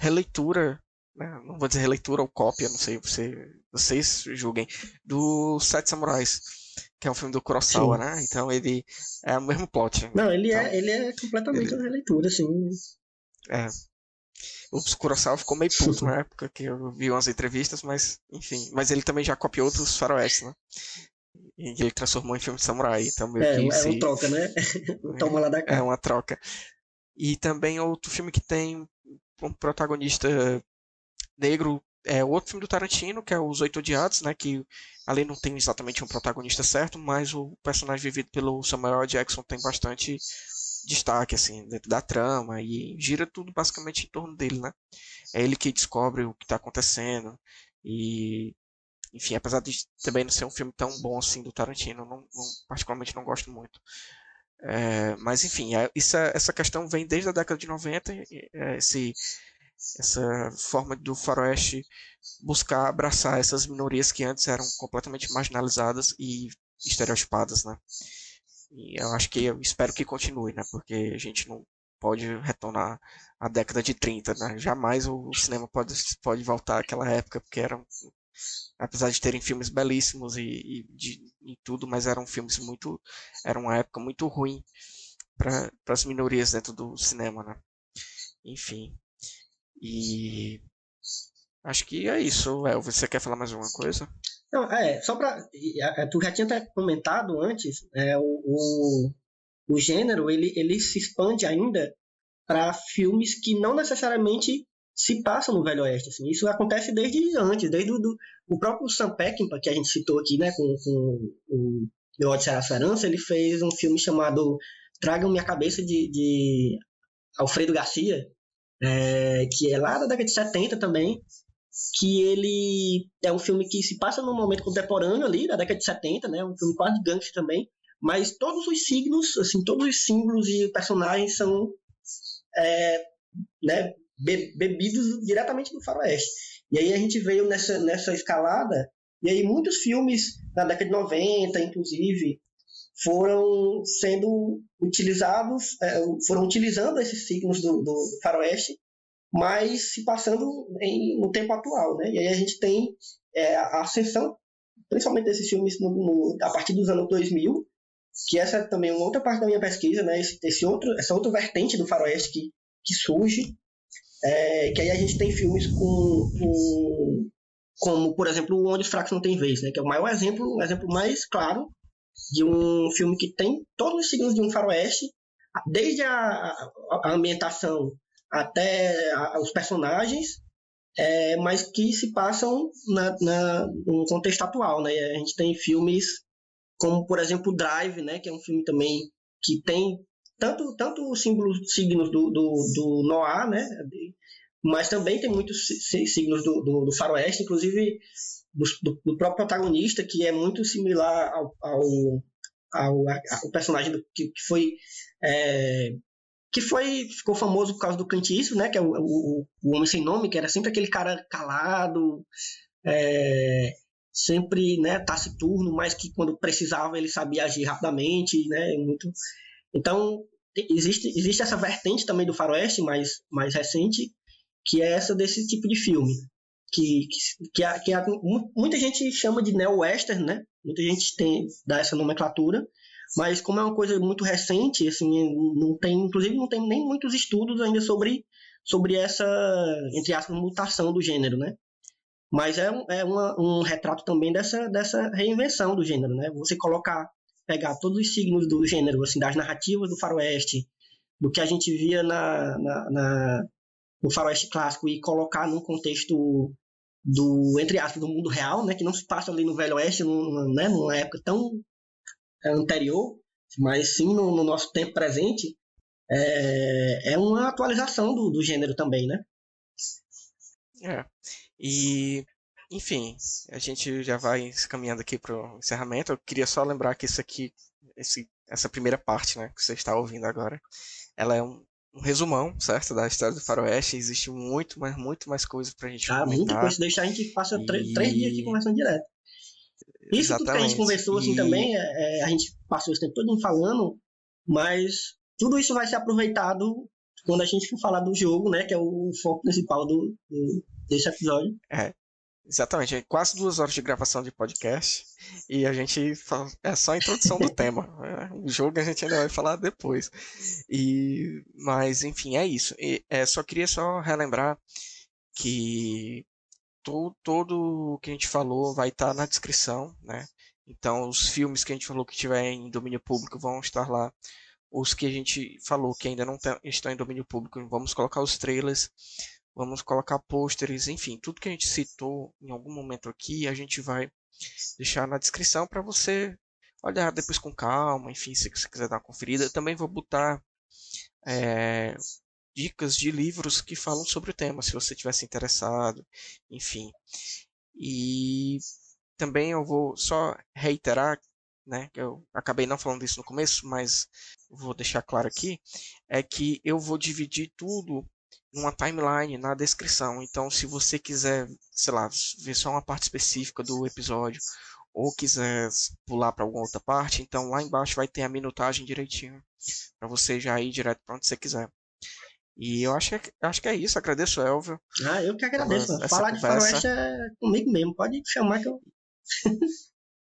releitura né, não vou dizer releitura ou cópia, não sei, você, vocês julguem, do Sete Samurais, que é um filme do Kurosawa, sim. né? Então ele é o mesmo plot. Não, ele, então, é, ele é completamente ele... uma releitura, assim. É. O Kurosawa ficou meio puto na época que eu vi umas entrevistas, mas enfim. Mas ele também já copiou outros faroestes, né? E ele transformou em filme de samurai. Então meio é, que é se... uma troca, né? Toma lá da cara. É uma troca. E também outro filme que tem um protagonista negro é outro filme do Tarantino, que é Os Oito Odiados, né? Que ali não tem exatamente um protagonista certo, mas o personagem vivido pelo Samuel Jackson tem bastante destaque, assim, dentro da trama e gira tudo basicamente em torno dele, né? É ele que descobre o que está acontecendo e, enfim, apesar de também não ser um filme tão bom assim do Tarantino, não, não particularmente não gosto muito. É, mas enfim, é, isso, é, essa questão vem desde a década de 90, é, esse essa forma do faroeste buscar abraçar essas minorias que antes eram completamente marginalizadas e estereotipadas, né? E eu acho que eu espero que continue, né? Porque a gente não pode retornar à década de 30, né? Jamais o cinema pode, pode voltar àquela época, porque eram apesar de terem filmes belíssimos e, e, de, e tudo, mas eram filmes muito era uma época muito ruim para as minorias dentro do cinema, né? Enfim, e acho que é isso. El, você quer falar mais alguma coisa? Não, é, só para Tu já tinha até comentado antes, é, o, o, o gênero ele, ele se expande ainda para filmes que não necessariamente se passam no Velho Oeste. Assim. Isso acontece desde antes, desde o, do, o próprio Sam Peckinpah, que a gente citou aqui né, com, com o The Odyssey da ele fez um filme chamado Tragam Minha Cabeça de, de Alfredo Garcia, é, que é lá da década de 70 também, que ele é um filme que se passa num momento contemporâneo ali, da década de 70, né, um filme quase gangster também, mas todos os signos, assim, todos os símbolos e personagens são é, né, bebidos diretamente do faroeste. E aí a gente veio nessa, nessa escalada, e aí muitos filmes da década de 90, inclusive, foram sendo utilizados, é, foram utilizando esses signos do, do faroeste, mas se passando em, no tempo atual, né? E aí a gente tem é, a ascensão, principalmente desses filmes no, no, a partir dos anos 2000, que essa é também uma outra parte da minha pesquisa, né? Esse, esse outro, essa outra vertente do faroeste que, que surge, é, que aí a gente tem filmes com, com como, por exemplo, Onde os Fracos Não Têm Vez, né? Que é o maior exemplo, o exemplo mais claro de um filme que tem todos os signos de um faroeste, desde a, a ambientação até os personagens, é, mas que se passam na, na, no contexto atual, né? A gente tem filmes como, por exemplo, Drive, né? Que é um filme também que tem tanto, tanto os símbolos, signos do, do, do Noah, né? Mas também tem muitos signos do, do, do faroeste, inclusive do, do, próprio protagonista, que é muito similar ao, ao, ao, ao personagem que, que foi é, que foi ficou famoso por causa do Clint Eastwood, né? Que é o, o, o homem sem nome, que era sempre aquele cara calado, é, sempre, né? Taciturno, mas que quando precisava ele sabia agir rapidamente, né? Muito. Então existe existe essa vertente também do faroeste mais mais recente, que é essa desse tipo de filme, que que, que, a, que a, muita gente chama de neo western, né? Muita gente tem dá essa nomenclatura mas como é uma coisa muito recente, assim, não tem, inclusive não tem nem muitos estudos ainda sobre, sobre essa, entre aspas, mutação do gênero, né? Mas é, é uma, um retrato também dessa, dessa reinvenção do gênero, né? Você colocar, pegar todos os signos do gênero, assim, das narrativas do faroeste, do que a gente via na, na, na no faroeste clássico e colocar num contexto do, entre aspas, do mundo real, né? Que não se passa ali no Velho Oeste, num, né? numa época tão anterior, mas sim no, no nosso tempo presente, é, é uma atualização do, do gênero também, né? É. E, enfim, a gente já vai caminhando aqui para o encerramento. Eu queria só lembrar que isso aqui, esse, essa primeira parte, né, que você está ouvindo agora, ela é um, um resumão, certo, da história do Faroeste. Existe muito, mas muito mais coisa para a gente ah, comentar. Muita coisa. Deixar a gente passa e... três dias aqui conversando direto. Isso tudo que a gente conversou assim e... também, é, é, a gente passou esse tempo todo falando, mas tudo isso vai ser aproveitado quando a gente for falar do jogo, né? Que é o foco principal do, do desse episódio. É. Exatamente, é quase duas horas de gravação de podcast e a gente fala, é só a introdução do tema. É, o jogo a gente ainda vai falar depois. E mas enfim é isso. E, é, só queria só relembrar que todo, o que a gente falou vai estar tá na descrição, né? Então, os filmes que a gente falou que tiver em domínio público vão estar lá. Os que a gente falou que ainda não estão em domínio público, vamos colocar os trailers, vamos colocar pôsteres, enfim, tudo que a gente citou em algum momento aqui, a gente vai deixar na descrição para você olhar depois com calma, enfim, se você quiser dar uma conferida. Eu também vou botar é, dicas de livros que falam sobre o tema, se você tivesse interessado, enfim. E também eu vou só reiterar, né, que eu acabei não falando isso no começo, mas vou deixar claro aqui, é que eu vou dividir tudo numa timeline na descrição. Então, se você quiser, sei lá, ver só uma parte específica do episódio ou quiser pular para alguma outra parte, então lá embaixo vai ter a minutagem direitinho para você já ir direto para onde você quiser. E eu acho que, acho que é isso. Agradeço, Elvio. Ah, eu que agradeço. Falar conversa. de faroeste é comigo mesmo. Pode chamar que eu.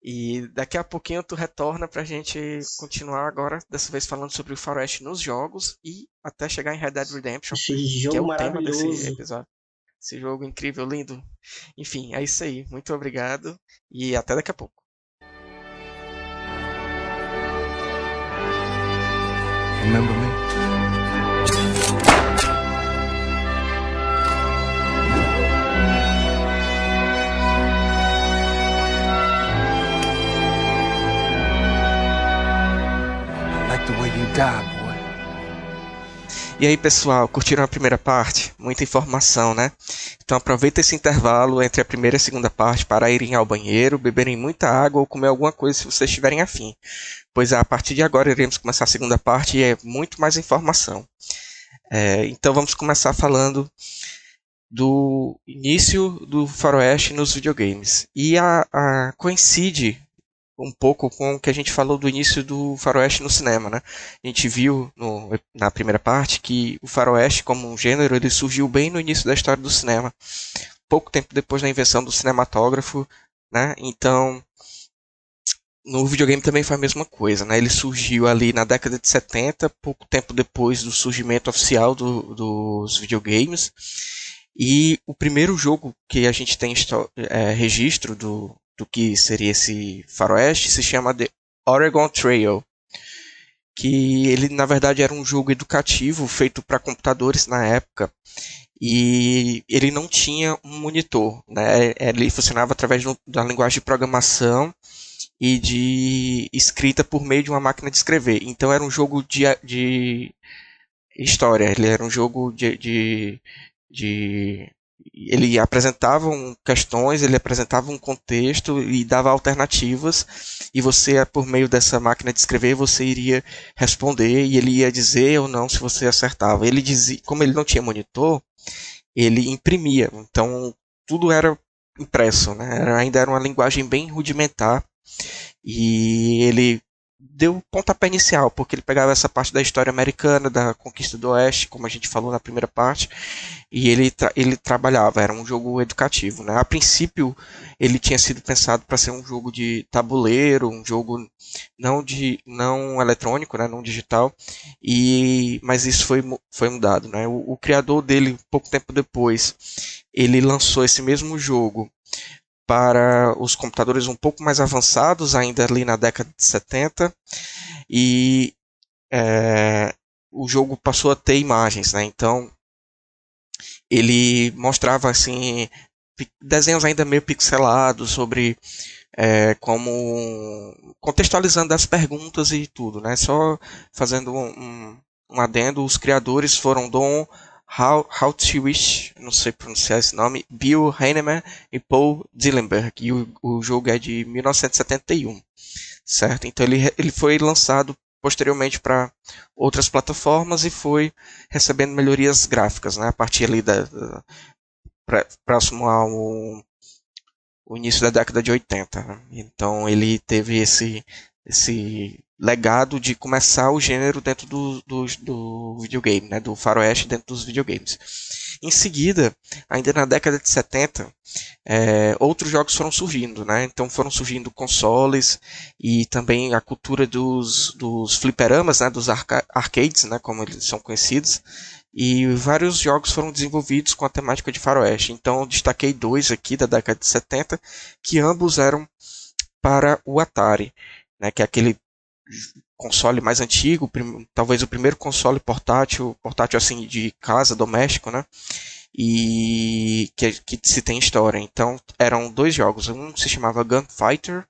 e daqui a pouquinho tu retorna pra gente continuar agora, dessa vez falando sobre o faroeste nos jogos e até chegar em Red Dead Redemption. Esse jogo que é o maravilhoso. tema desse episódio. Esse jogo incrível, lindo. Enfim, é isso aí. Muito obrigado e até daqui a pouco. Boy. E aí, pessoal, curtiram a primeira parte? Muita informação, né? Então aproveita esse intervalo entre a primeira e a segunda parte para irem ao banheiro, beberem muita água ou comer alguma coisa se vocês estiverem afim. Pois a partir de agora iremos começar a segunda parte e é muito mais informação. É, então vamos começar falando do início do faroeste nos videogames. E a, a coincide um pouco com o que a gente falou do início do faroeste no cinema, né? A gente viu no, na primeira parte que o faroeste como um gênero ele surgiu bem no início da história do cinema, pouco tempo depois da invenção do cinematógrafo, né? Então no videogame também foi a mesma coisa, né? Ele surgiu ali na década de 70, pouco tempo depois do surgimento oficial do, dos videogames. E o primeiro jogo que a gente tem é, registro do, do que seria esse faroeste se chama The Oregon Trail. Que ele, na verdade, era um jogo educativo feito para computadores na época. E ele não tinha um monitor, né? Ele funcionava através da linguagem de programação e de escrita por meio de uma máquina de escrever. Então era um jogo de, de história, ele era um jogo de, de, de ele apresentava questões, ele apresentava um contexto e dava alternativas, e você, por meio dessa máquina de escrever, você iria responder e ele ia dizer ou não se você acertava. Ele dizia, como ele não tinha monitor, ele imprimia, então tudo era impresso, né? ainda era uma linguagem bem rudimentar e ele deu pontapé inicial, porque ele pegava essa parte da história americana, da conquista do Oeste, como a gente falou na primeira parte, e ele, tra ele trabalhava, era um jogo educativo. Né? A princípio, ele tinha sido pensado para ser um jogo de tabuleiro, um jogo não, de, não eletrônico, né? não digital, e mas isso foi, foi mudado. Né? O, o criador dele, pouco tempo depois, ele lançou esse mesmo jogo para os computadores um pouco mais avançados, ainda ali na década de 70, e é, o jogo passou a ter imagens, né? Então ele mostrava assim desenhos ainda meio pixelados sobre é, como contextualizando as perguntas e tudo, né? Só fazendo um, um, adendo, os criadores foram Don How, to Wish, não sei pronunciar esse nome, Bill Heinemann e Paul Dillenberg. E o, o jogo é de 1971, certo? Então ele, ele foi lançado posteriormente para outras plataformas e foi recebendo melhorias gráficas, né? A partir ali da, da próximo ao o início da década de 80. Né? Então ele teve esse esse legado de começar o gênero dentro do, do, do, videogame, né, do faroeste dentro dos videogames. Em seguida, ainda na década de 70, é, outros jogos foram surgindo, né? Então foram surgindo consoles e também a cultura dos, dos fliperamas, né, dos arca arcades, né, como eles são conhecidos. E vários jogos foram desenvolvidos com a temática de faroeste. Então destaquei dois aqui da década de 70, que ambos eram para o Atari né, que é aquele console mais antigo, talvez o primeiro console portátil, portátil assim de casa, doméstico, né? E que, que se tem história. Então eram dois jogos, um se chamava Gunfighter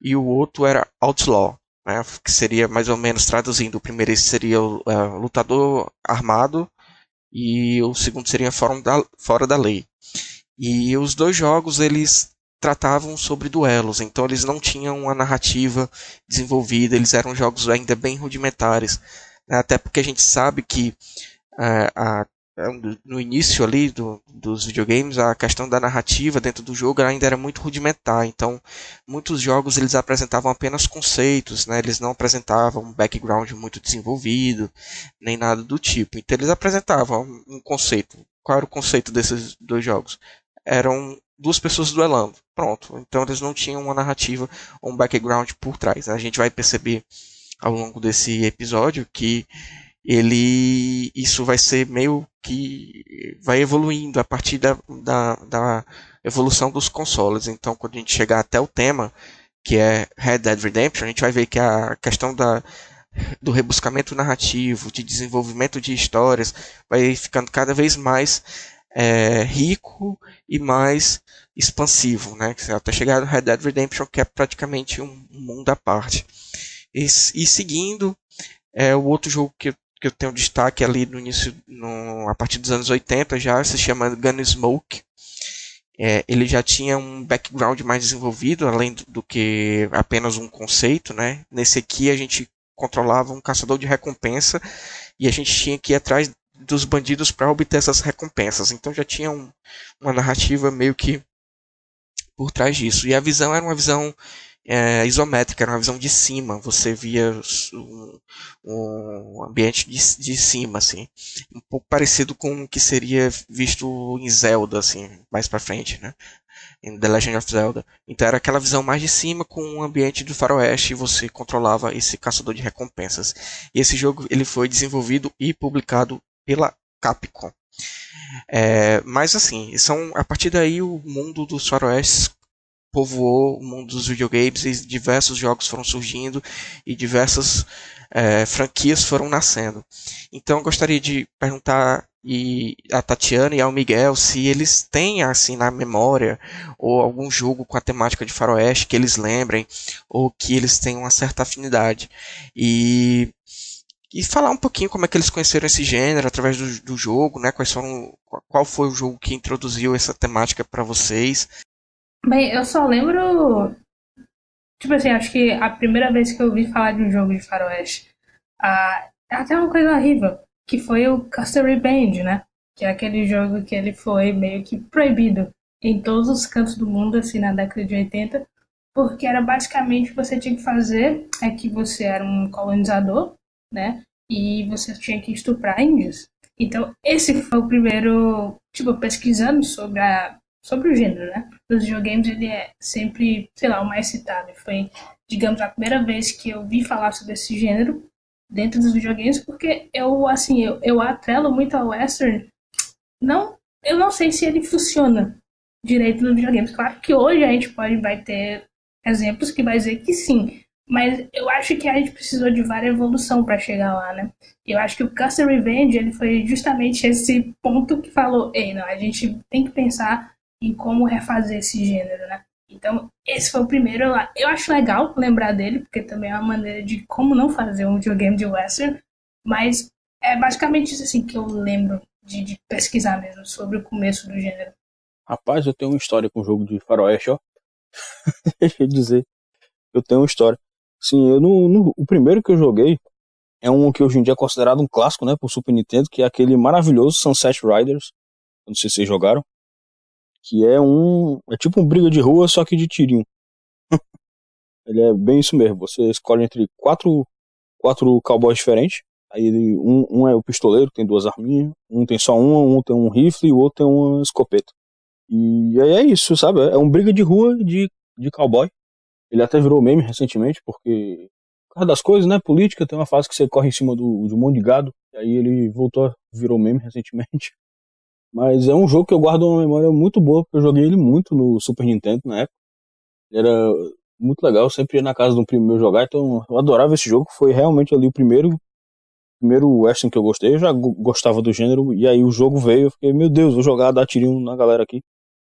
e o outro era Outlaw, né? Que seria mais ou menos traduzindo, o primeiro seria o uh, lutador armado e o segundo seria fora da, fora da lei. E os dois jogos eles tratavam sobre duelos, então eles não tinham uma narrativa desenvolvida, eles eram jogos ainda bem rudimentares, né? até porque a gente sabe que é, a, é no início ali do, dos videogames a questão da narrativa dentro do jogo ainda era muito rudimentar, então muitos jogos eles apresentavam apenas conceitos, né? eles não apresentavam um background muito desenvolvido, nem nada do tipo, então eles apresentavam um conceito. Qual era o conceito desses dois jogos? Eram duas pessoas duelando. Pronto. Então eles não tinham uma narrativa ou um background por trás. A gente vai perceber ao longo desse episódio que ele isso vai ser meio que vai evoluindo a partir da, da, da evolução dos consoles. Então quando a gente chegar até o tema que é Red Dead Redemption, a gente vai ver que a questão da do rebuscamento narrativo, de desenvolvimento de histórias, vai ficando cada vez mais é, rico e mais expansivo, né? Até chegar no Red Dead Redemption, que é praticamente um mundo à parte. E, e seguindo, é, o outro jogo que, que eu tenho destaque ali no início, no, a partir dos anos 80 já, se chama Gunsmoke. É, ele já tinha um background mais desenvolvido, além do, do que apenas um conceito, né? Nesse aqui a gente controlava um caçador de recompensa e a gente tinha que ir atrás dos bandidos para obter essas recompensas. Então já tinha um, uma narrativa meio que por trás disso. E a visão era uma visão é, isométrica, era uma visão de cima. Você via um, um ambiente de, de cima, assim, um pouco parecido com o que seria visto em Zelda, assim, mais para frente, né? em The Legend of Zelda. Então era aquela visão mais de cima com um ambiente do faroeste e você controlava esse caçador de recompensas. E esse jogo ele foi desenvolvido e publicado pela Capcom. É, mas assim, são a partir daí o mundo dos faroestes povoou o mundo dos videogames e diversos jogos foram surgindo e diversas é, franquias foram nascendo. Então eu gostaria de perguntar e a Tatiana e ao Miguel se eles têm assim na memória ou algum jogo com a temática de faroeste que eles lembrem ou que eles tenham uma certa afinidade e e falar um pouquinho como é que eles conheceram esse gênero através do, do jogo, né? Quais foram, qual foi o jogo que introduziu essa temática para vocês? Bem, eu só lembro, tipo assim, acho que a primeira vez que eu ouvi falar de um jogo de faroeste, é até uma coisa horrível, que foi o Custody Band, né? Que é aquele jogo que ele foi meio que proibido em todos os cantos do mundo, assim, na década de 80, porque era basicamente o que você tinha que fazer é que você era um colonizador, né? E você tinha que estuprar índios. Então, esse foi o primeiro, tipo, pesquisando sobre a sobre o gênero, né? Nos videogames ele é sempre, sei lá, o mais citado. Foi, digamos, a primeira vez que eu vi falar sobre esse gênero dentro dos videogames, porque eu, assim, eu, eu atrelo muito ao western. Não, eu não sei se ele funciona direito nos videogames. Claro que hoje a gente pode, vai ter exemplos que vai dizer que sim. Mas eu acho que a gente precisou de várias evolução para chegar lá, né? Eu acho que o Custer Revenge ele foi justamente esse ponto que falou, ei, não, a gente tem que pensar em como refazer esse gênero, né? Então, esse foi o primeiro. Eu acho legal lembrar dele, porque também é uma maneira de como não fazer um videogame de western, mas é basicamente isso assim que eu lembro de, de pesquisar mesmo sobre o começo do gênero. Rapaz, eu tenho uma história com o jogo de faroeste, ó. Deixa eu dizer. Eu tenho uma história. Sim, eu no, no, o primeiro que eu joguei é um que hoje em dia é considerado um clássico, né, por Super Nintendo, que é aquele maravilhoso Sunset Riders. Não sei se vocês jogaram. Que é um. É tipo um briga de rua, só que de tirinho. ele é bem isso mesmo. Você escolhe entre quatro, quatro cowboys diferentes. Aí ele, um, um é o pistoleiro, tem duas arminhas. Um tem só uma, um tem um rifle e o outro tem uma escopeta. E aí é isso, sabe? É um briga de rua de, de cowboy. Ele até virou meme recentemente, porque por causa das coisas, né? Política, tem uma fase que você corre em cima do, de um monte de gado. E aí ele voltou, virou meme recentemente. Mas é um jogo que eu guardo uma memória muito boa, porque eu joguei ele muito no Super Nintendo na época. Ele era muito legal, eu sempre ia na casa de um primo meu jogar, então eu adorava esse jogo. Foi realmente ali o primeiro primeiro western que eu gostei. Eu já gostava do gênero, e aí o jogo veio, eu fiquei, meu Deus, vou jogar, dar tirinho na galera aqui.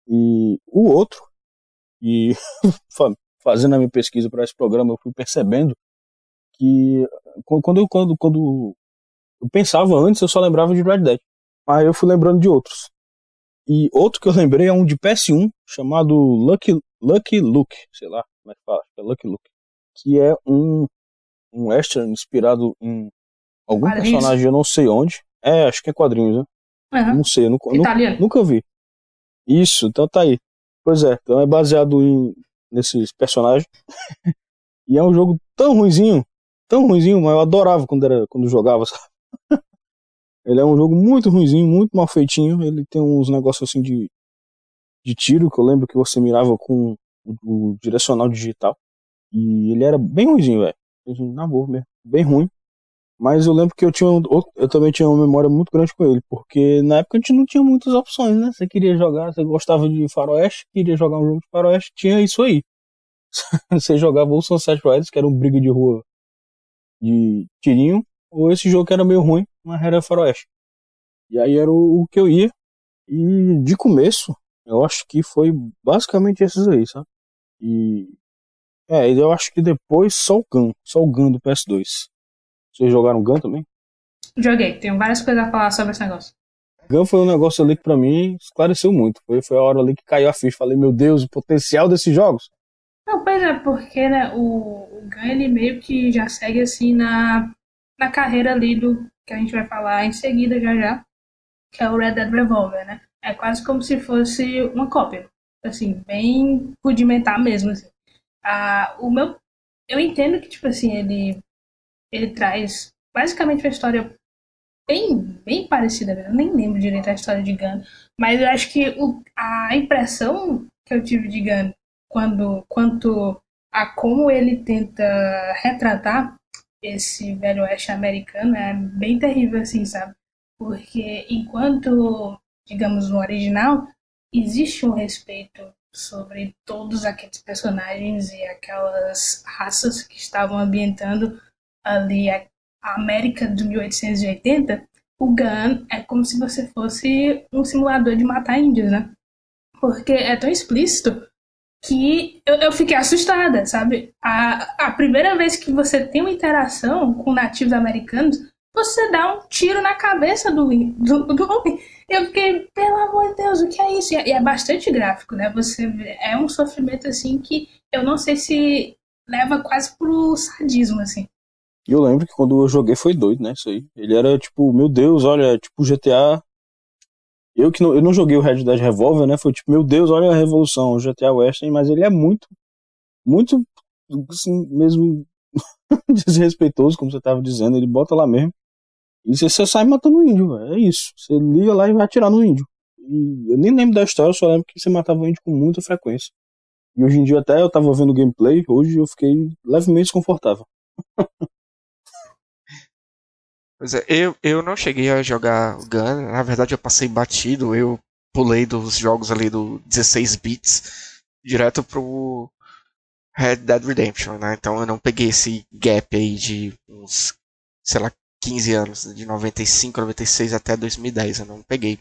E o outro, e fazendo a minha pesquisa para esse programa, eu fui percebendo que quando eu, quando, quando eu pensava antes, eu só lembrava de Red Dead. Aí eu fui lembrando de outros. E outro que eu lembrei é um de PS1 chamado Lucky, Lucky Luke, sei lá como é que fala, é Lucky Luke, que é um, um western inspirado em algum quadrinhos. personagem, eu não sei onde. É, acho que é quadrinhos, né? Uhum. Não sei, nunca, nunca, nunca vi. Isso, então tá aí. Pois é, então é baseado em nesses personagens. e é um jogo tão ruizinho, tão ruizinho, mas eu adorava quando era quando jogava? Ele é um jogo muito ruimzinho, muito mal feitinho. Ele tem uns negócios assim de, de tiro, que eu lembro que você mirava com o, o direcional digital. E ele era bem ruimzinho, velho. Na boa mesmo. Bem ruim. Mas eu lembro que eu tinha eu também tinha uma memória muito grande com ele, porque na época a gente não tinha muitas opções, né? Você queria jogar, você gostava de faroeste, queria jogar um jogo de faroeste, tinha isso aí. você jogava o Sunset Riders, que era um briga de rua de tirinho, ou esse jogo que era meio ruim, mas era faroeste. E aí era o, o que eu ia, e de começo, eu acho que foi basicamente esses aí, sabe? E é, eu acho que depois só o Gun, só o Gun do PS2. Vocês jogaram Gun também? Joguei, tenho várias coisas a falar sobre esse negócio. Gun foi um negócio ali que pra mim esclareceu muito. Foi, foi a hora ali que caiu a ficha. Falei, meu Deus, o potencial desses jogos. Não, pois é, porque né, o, o Gun ele meio que já segue assim na, na carreira ali do que a gente vai falar em seguida já já, que é o Red Dead Revolver, né? É quase como se fosse uma cópia, assim, bem rudimentar mesmo, assim. Ah, o meu, eu entendo que, tipo assim, ele ele traz basicamente uma história bem, bem parecida, eu nem lembro direito a história de Gun, mas eu acho que o, a impressão que eu tive de Gun quando, quanto a como ele tenta retratar esse velho oeste americano é bem terrível, assim, sabe? Porque enquanto, digamos, no original, existe um respeito sobre todos aqueles personagens e aquelas raças que estavam ambientando ali a América de 1880, o Gun é como se você fosse um simulador de matar índios, né? Porque é tão explícito que eu, eu fiquei assustada, sabe? A, a primeira vez que você tem uma interação com nativos americanos, você dá um tiro na cabeça do, do, do homem. Eu fiquei, pelo amor de Deus, o que é isso? E é, e é bastante gráfico, né? Você é um sofrimento assim que eu não sei se leva quase pro sadismo, assim. E eu lembro que quando eu joguei foi doido, né? Isso aí. Ele era tipo, meu Deus, olha, tipo GTA. Eu que não, eu não joguei o Red Dead Revolver, né? Foi tipo, meu Deus, olha a revolução, o GTA Western, mas ele é muito, muito, assim, mesmo desrespeitoso, como você tava dizendo. Ele bota lá mesmo. E você, você sai matando o índio, véio. é isso. Você liga lá e vai atirar no índio. E eu nem lembro da história, eu só lembro que você matava o índio com muita frequência. E hoje em dia até eu tava vendo gameplay, hoje eu fiquei levemente desconfortável. Pois é, eu, eu não cheguei a jogar Gun, na verdade eu passei batido, eu pulei dos jogos ali do 16 bits direto pro Red Dead Redemption, né? Então eu não peguei esse gap aí de uns, sei lá, 15 anos, de 95, 96 até 2010, eu não peguei.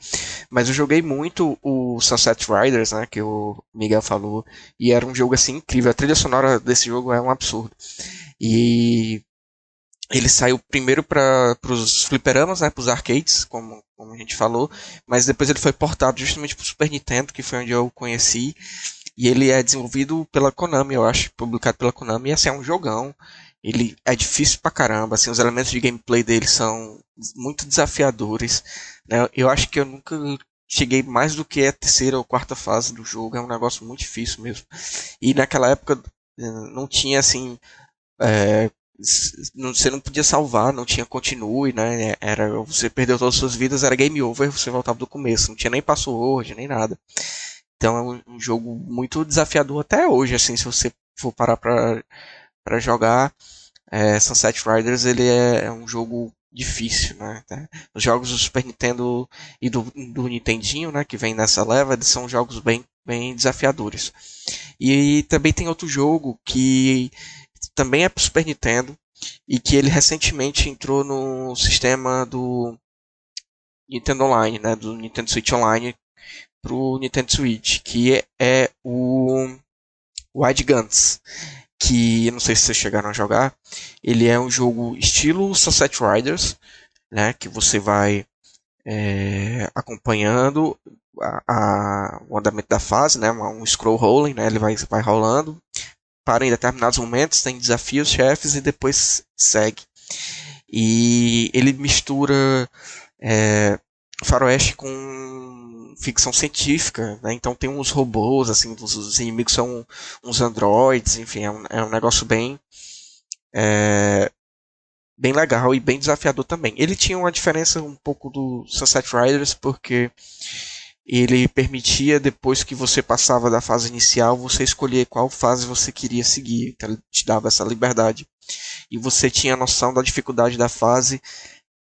Mas eu joguei muito o Sunset Riders, né, que o Miguel falou, e era um jogo assim incrível. A trilha sonora desse jogo é um absurdo. E ele saiu primeiro para os fliperamas, né, para os arcades, como, como a gente falou, mas depois ele foi portado justamente para o Super Nintendo, que foi onde eu conheci. E ele é desenvolvido pela Konami, eu acho, publicado pela Konami, e assim, é um jogão. Ele é difícil pra caramba, assim, os elementos de gameplay dele são muito desafiadores. Né? Eu acho que eu nunca cheguei mais do que a terceira ou quarta fase do jogo, é um negócio muito difícil mesmo. E naquela época eh, não tinha assim é, você não podia salvar, não tinha continue, né? Era você perdeu todas as suas vidas, era game over, você voltava do começo, não tinha nem password, nem nada. Então é um, um jogo muito desafiador até hoje, assim, se você for parar para para jogar, é, Sunset Riders ele é, é, um jogo difícil, né? Os jogos do Super Nintendo e do, do Nintendinho, né, que vem nessa leva, eles são jogos bem bem desafiadores. E também tem outro jogo que também é para Super Nintendo e que ele recentemente entrou no sistema do Nintendo Online, né, do Nintendo Switch Online para o Nintendo Switch, que é, é o Wide Guns, que não sei se vocês chegaram a jogar. Ele é um jogo estilo Sunset Riders, né, que você vai é, acompanhando a, a, o andamento da fase, né, um scroll rolling, né, ele vai, vai rolando para em determinados momentos, tem desafios, chefes e depois segue. E ele mistura é, faroeste com ficção científica, né? Então tem uns robôs, assim, os, os inimigos são uns androids, enfim, é um, é um negócio bem é, bem legal e bem desafiador também. Ele tinha uma diferença um pouco do Sunset Riders porque ele permitia, depois que você passava da fase inicial, você escolher qual fase você queria seguir. Então, ele te dava essa liberdade. E você tinha noção da dificuldade da fase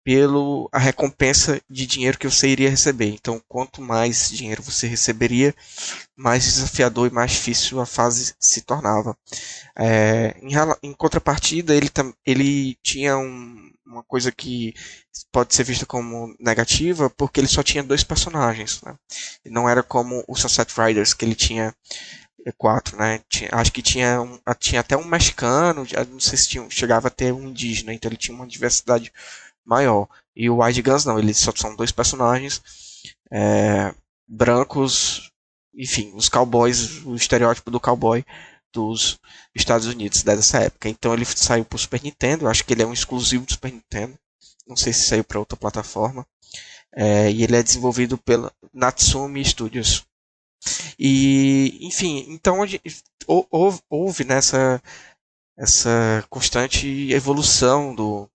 pelo a recompensa de dinheiro que você iria receber. Então, quanto mais dinheiro você receberia, mais desafiador e mais difícil a fase se tornava. É, em, em, contrapartida, ele, ele tinha um, uma coisa que pode ser vista como negativa, porque ele só tinha dois personagens. Né? Não era como o Sunset Riders, que ele tinha é, quatro, né? Tinha, acho que tinha, um, tinha até um mexicano, não sei se tinha, chegava a ter um indígena, então ele tinha uma diversidade maior. E o Wide Guns não, eles só são dois personagens é, brancos, enfim, os cowboys, o estereótipo do cowboy dos Estados Unidos dessa época. Então ele saiu para o Super Nintendo, acho que ele é um exclusivo do Super Nintendo. Não sei se saiu para outra plataforma. É, e ele é desenvolvido pela Natsumi Studios. E, enfim, então houve, houve nessa essa constante evolução do,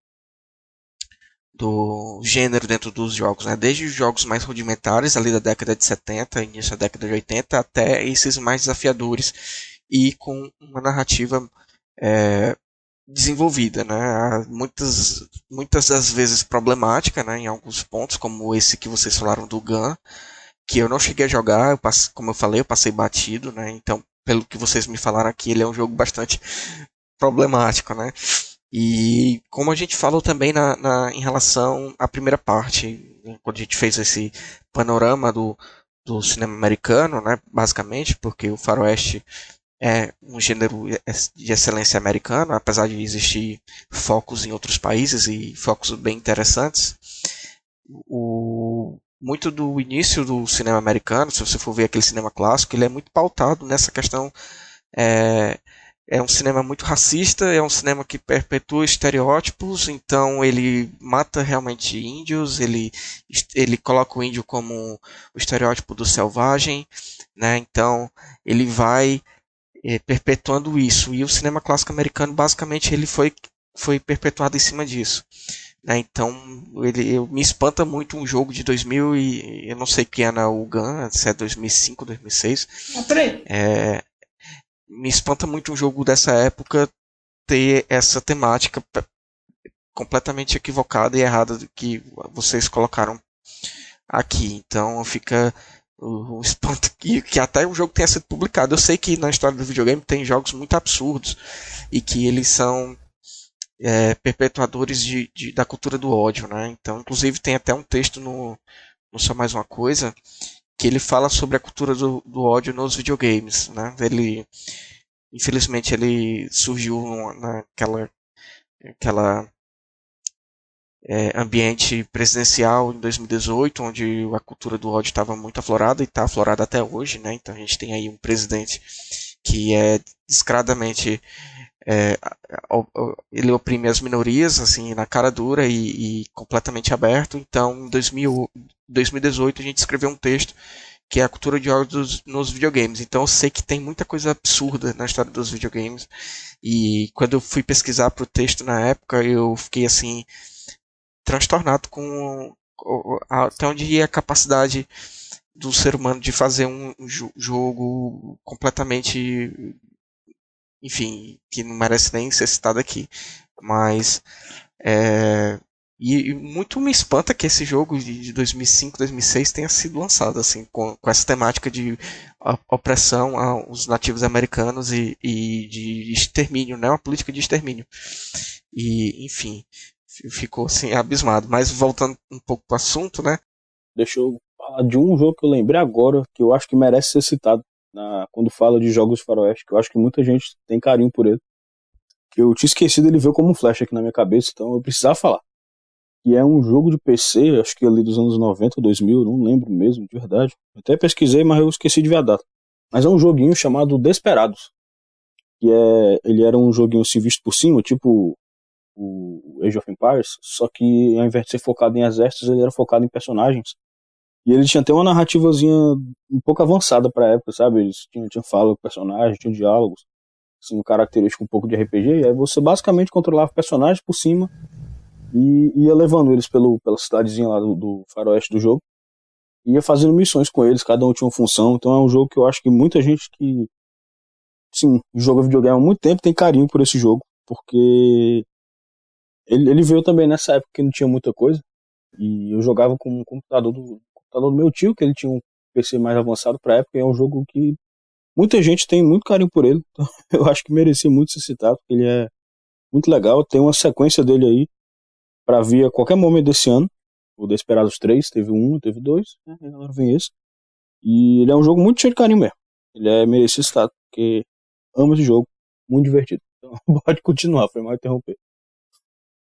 do gênero dentro dos jogos, né? Desde os jogos mais rudimentares, ali da década de 70, início da década de 80, até esses mais desafiadores e com uma narrativa é, desenvolvida, né? Muitas, muitas das vezes problemática, né? Em alguns pontos, como esse que vocês falaram do Gun, que eu não cheguei a jogar, eu passe, como eu falei, eu passei batido, né? Então, pelo que vocês me falaram aqui, ele é um jogo bastante problemático, né? E como a gente falou também na, na, em relação à primeira parte, né, quando a gente fez esse panorama do, do cinema americano, né, basicamente, porque o faroeste é um gênero de excelência americano, apesar de existir focos em outros países e focos bem interessantes. O, muito do início do cinema americano, se você for ver aquele cinema clássico, ele é muito pautado nessa questão é, é um cinema muito racista, é um cinema que perpetua estereótipos, então ele mata realmente índios, ele, ele coloca o índio como o estereótipo do selvagem, né? Então ele vai é, perpetuando isso. E o cinema clássico americano basicamente ele foi, foi perpetuado em cima disso. Né? Então ele eu, me espanta muito um jogo de 2000 e eu não sei que ano é o Gun, se é 2005, 2006. É, me espanta muito um jogo dessa época ter essa temática completamente equivocada e errada que vocês colocaram aqui. Então fica o, espanto que, que até o jogo tenha sido publicado. Eu sei que na história do videogame tem jogos muito absurdos e que eles são é, perpetuadores de, de, da cultura do ódio, né? Então, inclusive tem até um texto no, no Só Mais Uma Coisa que ele fala sobre a cultura do, do ódio nos videogames, né? Ele, infelizmente, ele surgiu naquela aquela é, ambiente presidencial em 2018, onde a cultura do ódio estava muito aflorada e está aflorada até hoje, né? Então a gente tem aí um presidente que é descaradamente é, ele oprime as minorias assim na cara dura e, e completamente aberto. Então, em 2000, 2018 a gente escreveu um texto que é a cultura de ódio nos videogames. Então eu sei que tem muita coisa absurda na história dos videogames. E quando eu fui pesquisar para o texto na época, eu fiquei assim transtornado com até onde ia a capacidade do ser humano de fazer um jogo completamente enfim, que não merece nem ser citado aqui. Mas é, e, e, muito me espanta que esse jogo de 2005, 2006 tenha sido lançado assim com, com essa temática de opressão aos nativos americanos e, e de extermínio, né, uma política de extermínio. E enfim, ficou assim abismado. Mas voltando um pouco para o assunto, né? Deixa eu falar de um jogo que eu lembrei agora que eu acho que merece ser citado na, quando fala de jogos faroeste, que eu acho que muita gente tem carinho por ele. Que eu tinha esquecido, ele veio como um flash aqui na minha cabeça, então eu precisava falar. Que é um jogo de PC, acho que ali dos anos 90, 2000, não lembro mesmo, de verdade. Eu até pesquisei, mas eu esqueci de ver a data. Mas é um joguinho chamado Desperados. Que é, ele era um joguinho assim visto por cima, tipo o Age of Empires, só que ao invés de ser focado em exércitos, ele era focado em personagens. E ele tinha até uma narrativazinha um pouco avançada pra época, sabe? Eles tinham, tinham fala com personagens, tinham diálogos, assim, característico um pouco de RPG, e aí você basicamente controlava personagens por cima e ia levando eles pelo, pela cidadezinha lá do, do faroeste do jogo. Ia fazendo missões com eles, cada um tinha uma função, então é um jogo que eu acho que muita gente que, sim, joga videogame há muito tempo tem carinho por esse jogo, porque ele, ele veio também nessa época que não tinha muita coisa. E eu jogava com o computador do, computador do meu tio, que ele tinha um PC mais avançado pra época. E é um jogo que muita gente tem muito carinho por ele. Então eu acho que merecia muito ser citado, porque ele é muito legal. Tem uma sequência dele aí para vir a qualquer momento desse ano. O Desperados 3, teve um, teve dois, né? agora vem esse. E ele é um jogo muito cheio de carinho mesmo. Ele é merecido porque amo esse jogo, muito divertido. Então pode continuar, foi mal interromper.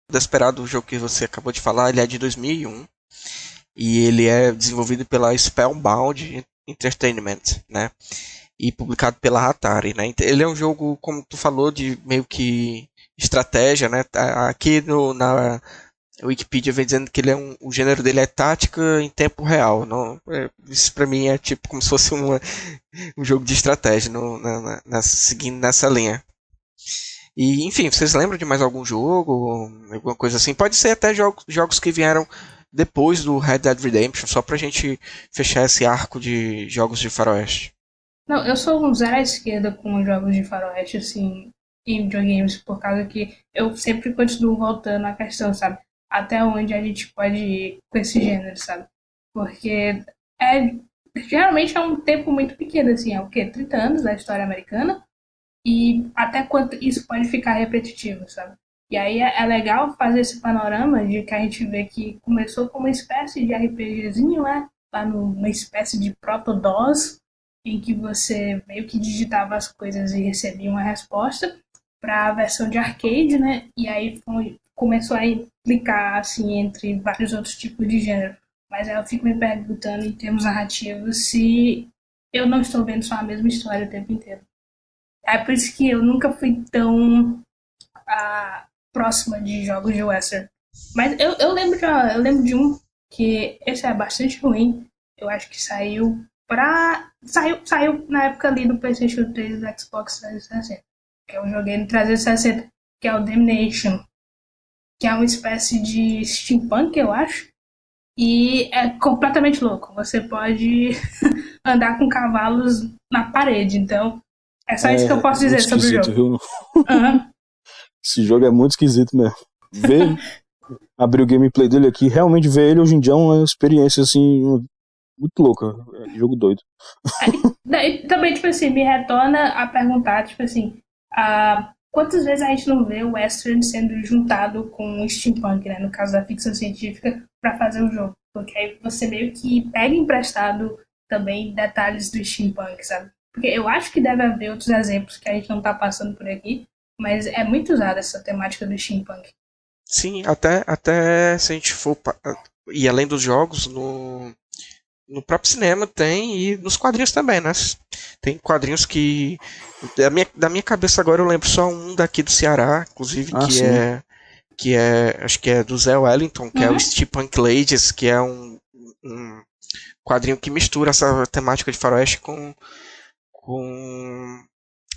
Desperado, o jogo que você acabou de falar, ele é de 2001 e ele é desenvolvido pela Spellbound Entertainment, né? E publicado pela Atari, né? Ele é um jogo, como tu falou, de meio que estratégia, né? Aqui no, na Wikipedia vem dizendo que ele é um, o gênero dele é tática em tempo real. Não, é, isso para mim é tipo como se fosse uma, um jogo de estratégia, no, na, na, seguindo nessa linha. E, enfim, vocês lembram de mais algum jogo, alguma coisa assim? Pode ser até jogos, jogos que vieram depois do Red Dead Redemption, só pra gente fechar esse arco de jogos de faroeste. Não, eu sou um zero à esquerda com jogos de faroeste, assim, em videogames, por causa que eu sempre continuo voltando à questão, sabe? Até onde a gente pode ir com esse gênero, sabe? Porque é, geralmente é um tempo muito pequeno, assim, é o quê? 30 anos da história americana? E até quanto isso pode ficar repetitivo, sabe? E aí é, é legal fazer esse panorama de que a gente vê que começou como uma espécie de RPGzinho, né? Lá numa espécie de proto-DOS, em que você meio que digitava as coisas e recebia uma resposta para a versão de arcade, né? E aí foi, começou a implicar assim entre vários outros tipos de gênero. Mas aí eu fico me perguntando em termos narrativos se eu não estou vendo só a mesma história o tempo inteiro. É por isso que eu nunca fui tão ah, próxima de jogos de western. Mas eu, eu lembro de eu lembro de um que esse é bastante ruim. Eu acho que saiu pra. Saiu, saiu na época ali do PlayStation 3 e do Xbox 360. Que eu joguei no 360, que é o Damnation. Que é uma espécie de steampunk, eu acho. E é completamente louco. Você pode andar com cavalos na parede. Então, é só é, isso que eu posso dizer sobre o jogo. Viu? Uhum. Esse jogo é muito esquisito mesmo. Ver, abrir o gameplay dele aqui, realmente ver ele hoje em dia é uma experiência assim muito louca. É jogo doido. É, também, tipo assim, me retorna a perguntar, tipo assim, a, quantas vezes a gente não vê o Western sendo juntado com o steampunk, né? No caso da ficção científica, para fazer o jogo. Porque aí você meio que pega emprestado também detalhes do steampunk, sabe? Porque eu acho que deve haver outros exemplos que a gente não tá passando por aqui, mas é muito usada essa temática do steampunk. Sim, até, até se a gente for. E além dos jogos, no, no próprio cinema tem e nos quadrinhos também, né? Tem quadrinhos que. Da minha, da minha cabeça agora eu lembro só um daqui do Ceará, inclusive, ah, que sim. é. Que é. Acho que é do Zé Wellington, que uhum. é o uhum. Steampunk Ladies, que é um, um quadrinho que mistura essa temática de faroeste com. Com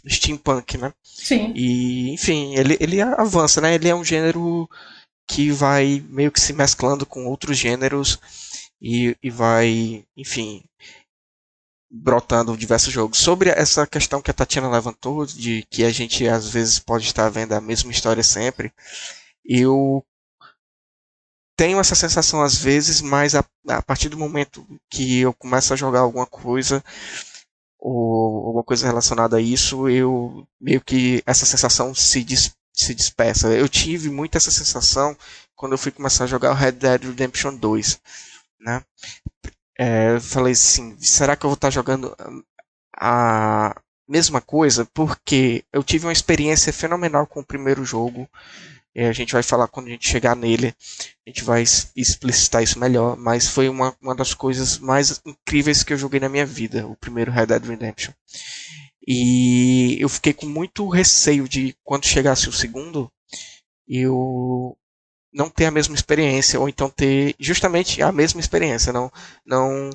steampunk, né? Sim. E, enfim, ele, ele avança, né? Ele é um gênero que vai meio que se mesclando com outros gêneros e, e vai, enfim, brotando diversos jogos. Sobre essa questão que a Tatiana levantou, de que a gente às vezes pode estar vendo a mesma história sempre, eu tenho essa sensação às vezes, mas a, a partir do momento que eu começo a jogar alguma coisa, ou alguma coisa relacionada a isso, eu meio que essa sensação se, des, se dispersa. Eu tive muito essa sensação quando eu fui começar a jogar o Red Dead Redemption 2. Né? É, eu falei assim, será que eu vou estar jogando a mesma coisa? Porque eu tive uma experiência fenomenal com o primeiro jogo. É, a gente vai falar quando a gente chegar nele, a gente vai explicitar isso melhor, mas foi uma, uma das coisas mais incríveis que eu joguei na minha vida, o primeiro Red Dead Redemption. E eu fiquei com muito receio de quando chegasse o segundo, eu não ter a mesma experiência, ou então ter justamente a mesma experiência, não, não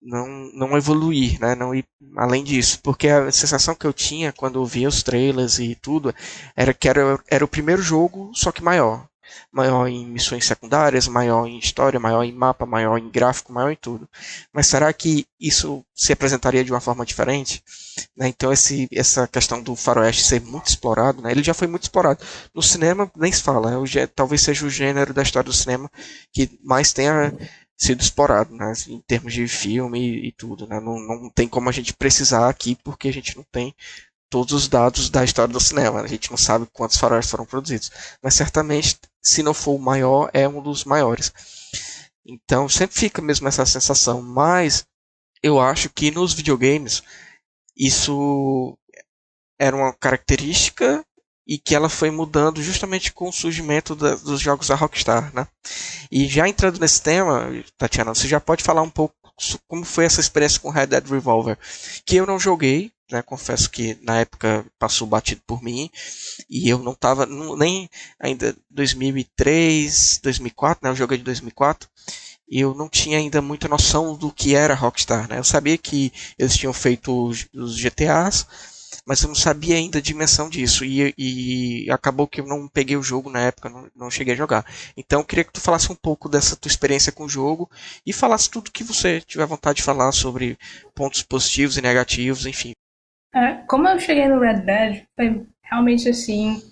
não, não evoluir, né? não ir além disso. Porque a sensação que eu tinha quando via os trailers e tudo era que era, era o primeiro jogo, só que maior. Maior em missões secundárias, maior em história, maior em mapa, maior em gráfico, maior em tudo. Mas será que isso se apresentaria de uma forma diferente? Né? Então esse, essa questão do faroeste ser muito explorado, né? ele já foi muito explorado. No cinema nem se fala, é talvez seja o gênero da história do cinema que mais tenha sido explorado, né, em termos de filme e, e tudo, né, não, não tem como a gente precisar aqui porque a gente não tem todos os dados da história do cinema, a gente não sabe quantos faróis foram produzidos, mas certamente, se não for o maior, é um dos maiores. Então sempre fica mesmo essa sensação, mas eu acho que nos videogames isso era uma característica e que ela foi mudando justamente com o surgimento da, dos jogos da Rockstar, né? E já entrando nesse tema, Tatiana, você já pode falar um pouco como foi essa experiência com Red Dead Revolver, que eu não joguei, né? Confesso que na época passou batido por mim e eu não estava nem ainda 2003, 2004, né? Jogo é de 2004 e eu não tinha ainda muita noção do que era Rockstar, né? Eu sabia que eles tinham feito os GTAs, mas eu não sabia ainda a dimensão disso. E, e acabou que eu não peguei o jogo na época, não, não cheguei a jogar. Então eu queria que tu falasse um pouco dessa tua experiência com o jogo e falasse tudo que você tiver vontade de falar sobre pontos positivos e negativos, enfim. É, como eu cheguei no Red Dead, foi realmente assim,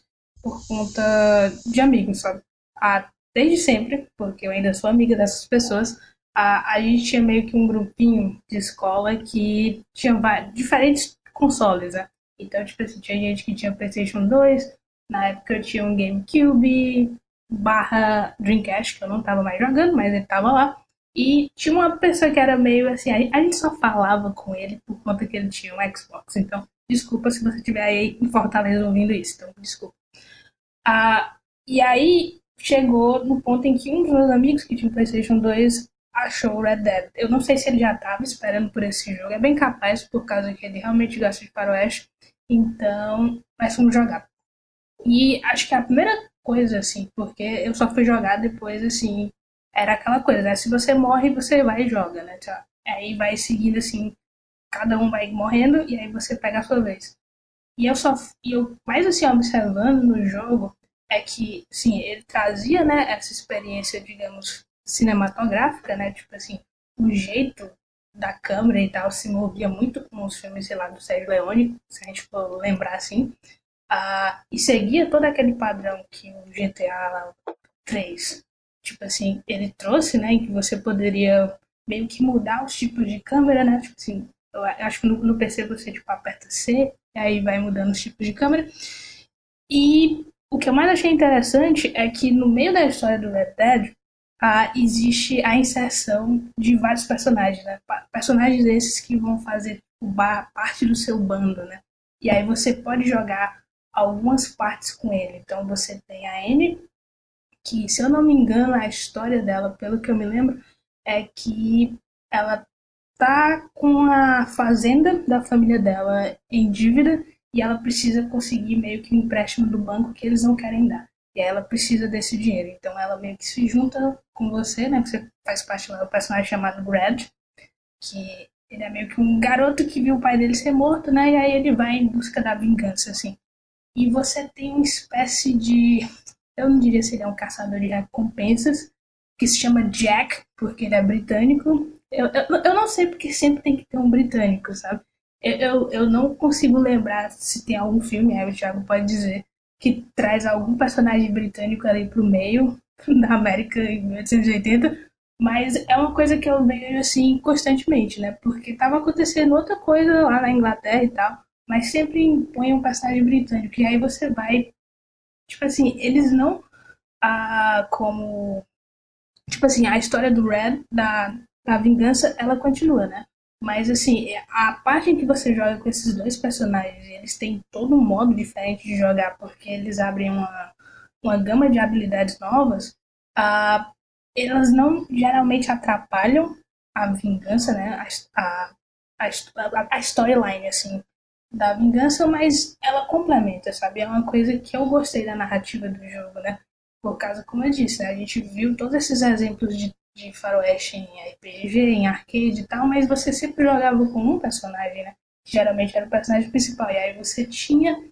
por conta de amigos, sabe? Ah, desde sempre, porque eu ainda sou amiga dessas pessoas, a, a gente tinha meio que um grupinho de escola que tinha vários, diferentes consoles, né? Então, tipo assim, tinha gente que tinha PlayStation 2, na época eu tinha um GameCube barra Dreamcast, que eu não tava mais jogando, mas ele tava lá. E tinha uma pessoa que era meio assim, a gente só falava com ele por conta que ele tinha um Xbox. Então, desculpa se você estiver aí em Fortaleza ouvindo isso, então desculpa. Ah, e aí chegou no ponto em que um dos meus amigos que tinha o PlayStation 2 achou Red Dead. Eu não sei se ele já estava esperando por esse jogo. É bem capaz, por causa que ele realmente gosta de faroeste. Então, nós fomos jogar. E acho que a primeira coisa, assim, porque eu só fui jogar depois, assim, era aquela coisa, né? Se você morre, você vai e joga, né? Aí vai seguindo, assim, cada um vai morrendo e aí você pega a sua vez. E eu só, e eu mais assim, observando no jogo, é que, sim, ele trazia, né, essa experiência, digamos, cinematográfica, né? Tipo assim, o jeito da câmera e tal se movia muito com os filmes, sei lá, do Sérgio Leone, se a gente for lembrar assim. Ah, e seguia todo aquele padrão que o GTA 3, tipo assim, ele trouxe, né? Que você poderia meio que mudar os tipos de câmera, né? Tipo assim, eu acho que no, no PC você tipo, aperta C, e aí vai mudando os tipos de câmera. E o que eu mais achei interessante é que no meio da história do Red Dead, existe a inserção de vários personagens, né? Personagens esses que vão fazer parte do seu bando, né? E aí você pode jogar algumas partes com ele. Então você tem a Anne, que se eu não me engano a história dela, pelo que eu me lembro, é que ela tá com a fazenda da família dela em dívida e ela precisa conseguir meio que um empréstimo do banco que eles não querem dar. E ela precisa desse dinheiro. Então ela meio que se junta com você, né? Você faz parte do personagem chamado Brad, que ele é meio que um garoto que viu o pai dele ser morto, né? E aí ele vai em busca da vingança, assim. E você tem uma espécie de. Eu não diria se ele é um caçador de recompensas, que se chama Jack, porque ele é britânico. Eu, eu, eu não sei porque sempre tem que ter um britânico, sabe? Eu, eu, eu não consigo lembrar se tem algum filme, aí o Thiago pode dizer, que traz algum personagem britânico ali pro meio da América em 1880, mas é uma coisa que eu vejo assim constantemente, né? Porque tava acontecendo outra coisa lá na Inglaterra e tal, mas sempre impõe um personagem britânico. E aí você vai. Tipo assim, eles não. Ah, como. Tipo assim, a história do Red, da, da vingança, ela continua, né? Mas assim, a parte que você joga com esses dois personagens, eles têm todo um modo diferente de jogar, porque eles abrem uma, uma gama de habilidades novas, uh, elas não geralmente atrapalham a vingança, né? A, a, a, a storyline, assim, da vingança, mas ela complementa, sabe? É uma coisa que eu gostei da narrativa do jogo, né? Por causa, como eu disse, né? a gente viu todos esses exemplos de de faroeste em RPG, em arcade e tal, mas você sempre jogava com um personagem, né? Geralmente era o personagem principal. E aí você tinha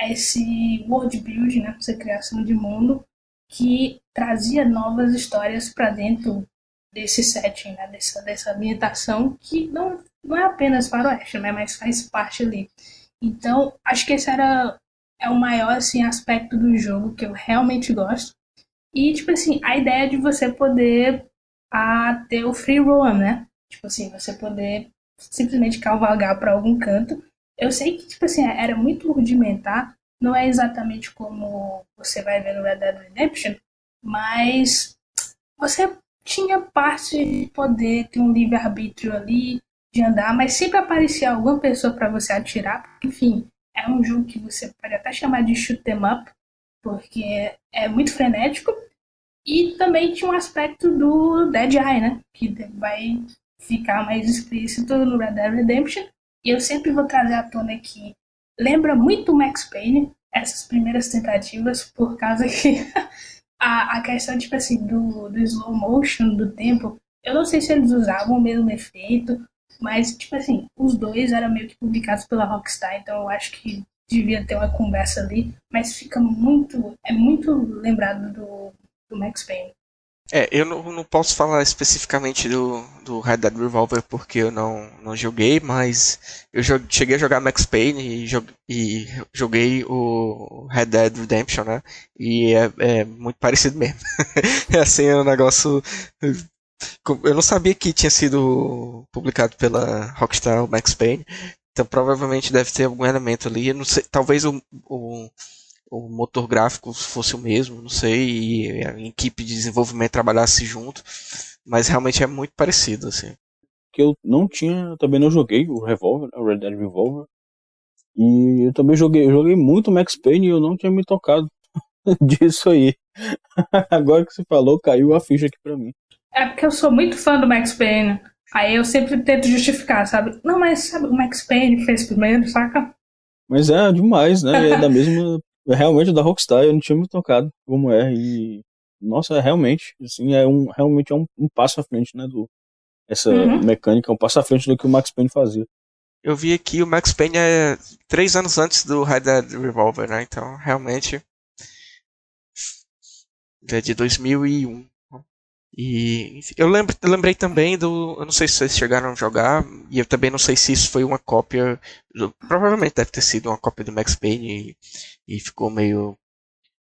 esse world build, né? Essa criação de mundo que trazia novas histórias para dentro desse setting, né? Dessa, dessa ambientação que não, não é apenas faroeste, né? Mas faz parte ali. Então, acho que esse era é o maior assim, aspecto do jogo que eu realmente gosto. E, tipo assim, a ideia de você poder a ter o free roam, né? Tipo assim, você poder simplesmente cavalgar para algum canto. Eu sei que, tipo assim, era muito rudimentar, não é exatamente como você vai ver no Red Dead Redemption, mas você tinha parte de poder ter um livre-arbítrio ali, de andar, mas sempre aparecia alguma pessoa para você atirar, porque, enfim, é um jogo que você pode até chamar de shoot 'em up, porque é muito frenético, e também tinha um aspecto do Dead Eye, né? Que vai ficar mais explícito no Red Dead Redemption. E eu sempre vou trazer à tona que lembra muito Max Payne, essas primeiras tentativas, por causa que a, a questão, tipo assim, do, do slow motion, do tempo, eu não sei se eles usavam o mesmo efeito, Mas, tipo assim, os dois eram meio que publicados pela Rockstar, então eu acho que devia ter uma conversa ali, mas fica muito. É muito lembrado do, do Max Payne. É, eu não, não posso falar especificamente do, do Red Dead Revolver porque eu não, não joguei, mas eu cheguei a jogar Max Payne e, joguei, e joguei o Red Dead Redemption, né? E é, é muito parecido mesmo. é assim, é um negócio. Eu não sabia que tinha sido publicado pela Rockstar o Max Payne, então provavelmente deve ter algum elemento ali. Sei, talvez o, o o motor gráfico fosse o mesmo, não sei, e a equipe de desenvolvimento trabalhasse junto, mas realmente é muito parecido, assim. Que eu não tinha, também não joguei o Revolver, o Red Dead Revolver, e eu também joguei, eu joguei muito Max Payne e eu não tinha me tocado disso aí. Agora que você falou, caiu a ficha aqui pra mim. É porque eu sou muito fã do Max Payne. Aí eu sempre tento justificar, sabe? Não, mas sabe, o Max Payne fez primeiro, saca? Mas é demais, né? É da mesma realmente da Rockstar, eu não tinha me tocado como é. E, nossa, é realmente, assim, é um, realmente é um, um passo à frente, né? Do, essa uhum. mecânica é um passo à frente do que o Max Payne fazia. Eu vi aqui o Max Payne é três anos antes do Red Dead Revolver, né? Então, realmente. É de 2001. E eu, lembrei também do. Eu não sei se vocês chegaram a jogar, e eu também não sei se isso foi uma cópia. Provavelmente deve ter sido uma cópia do Max Payne e, e ficou meio.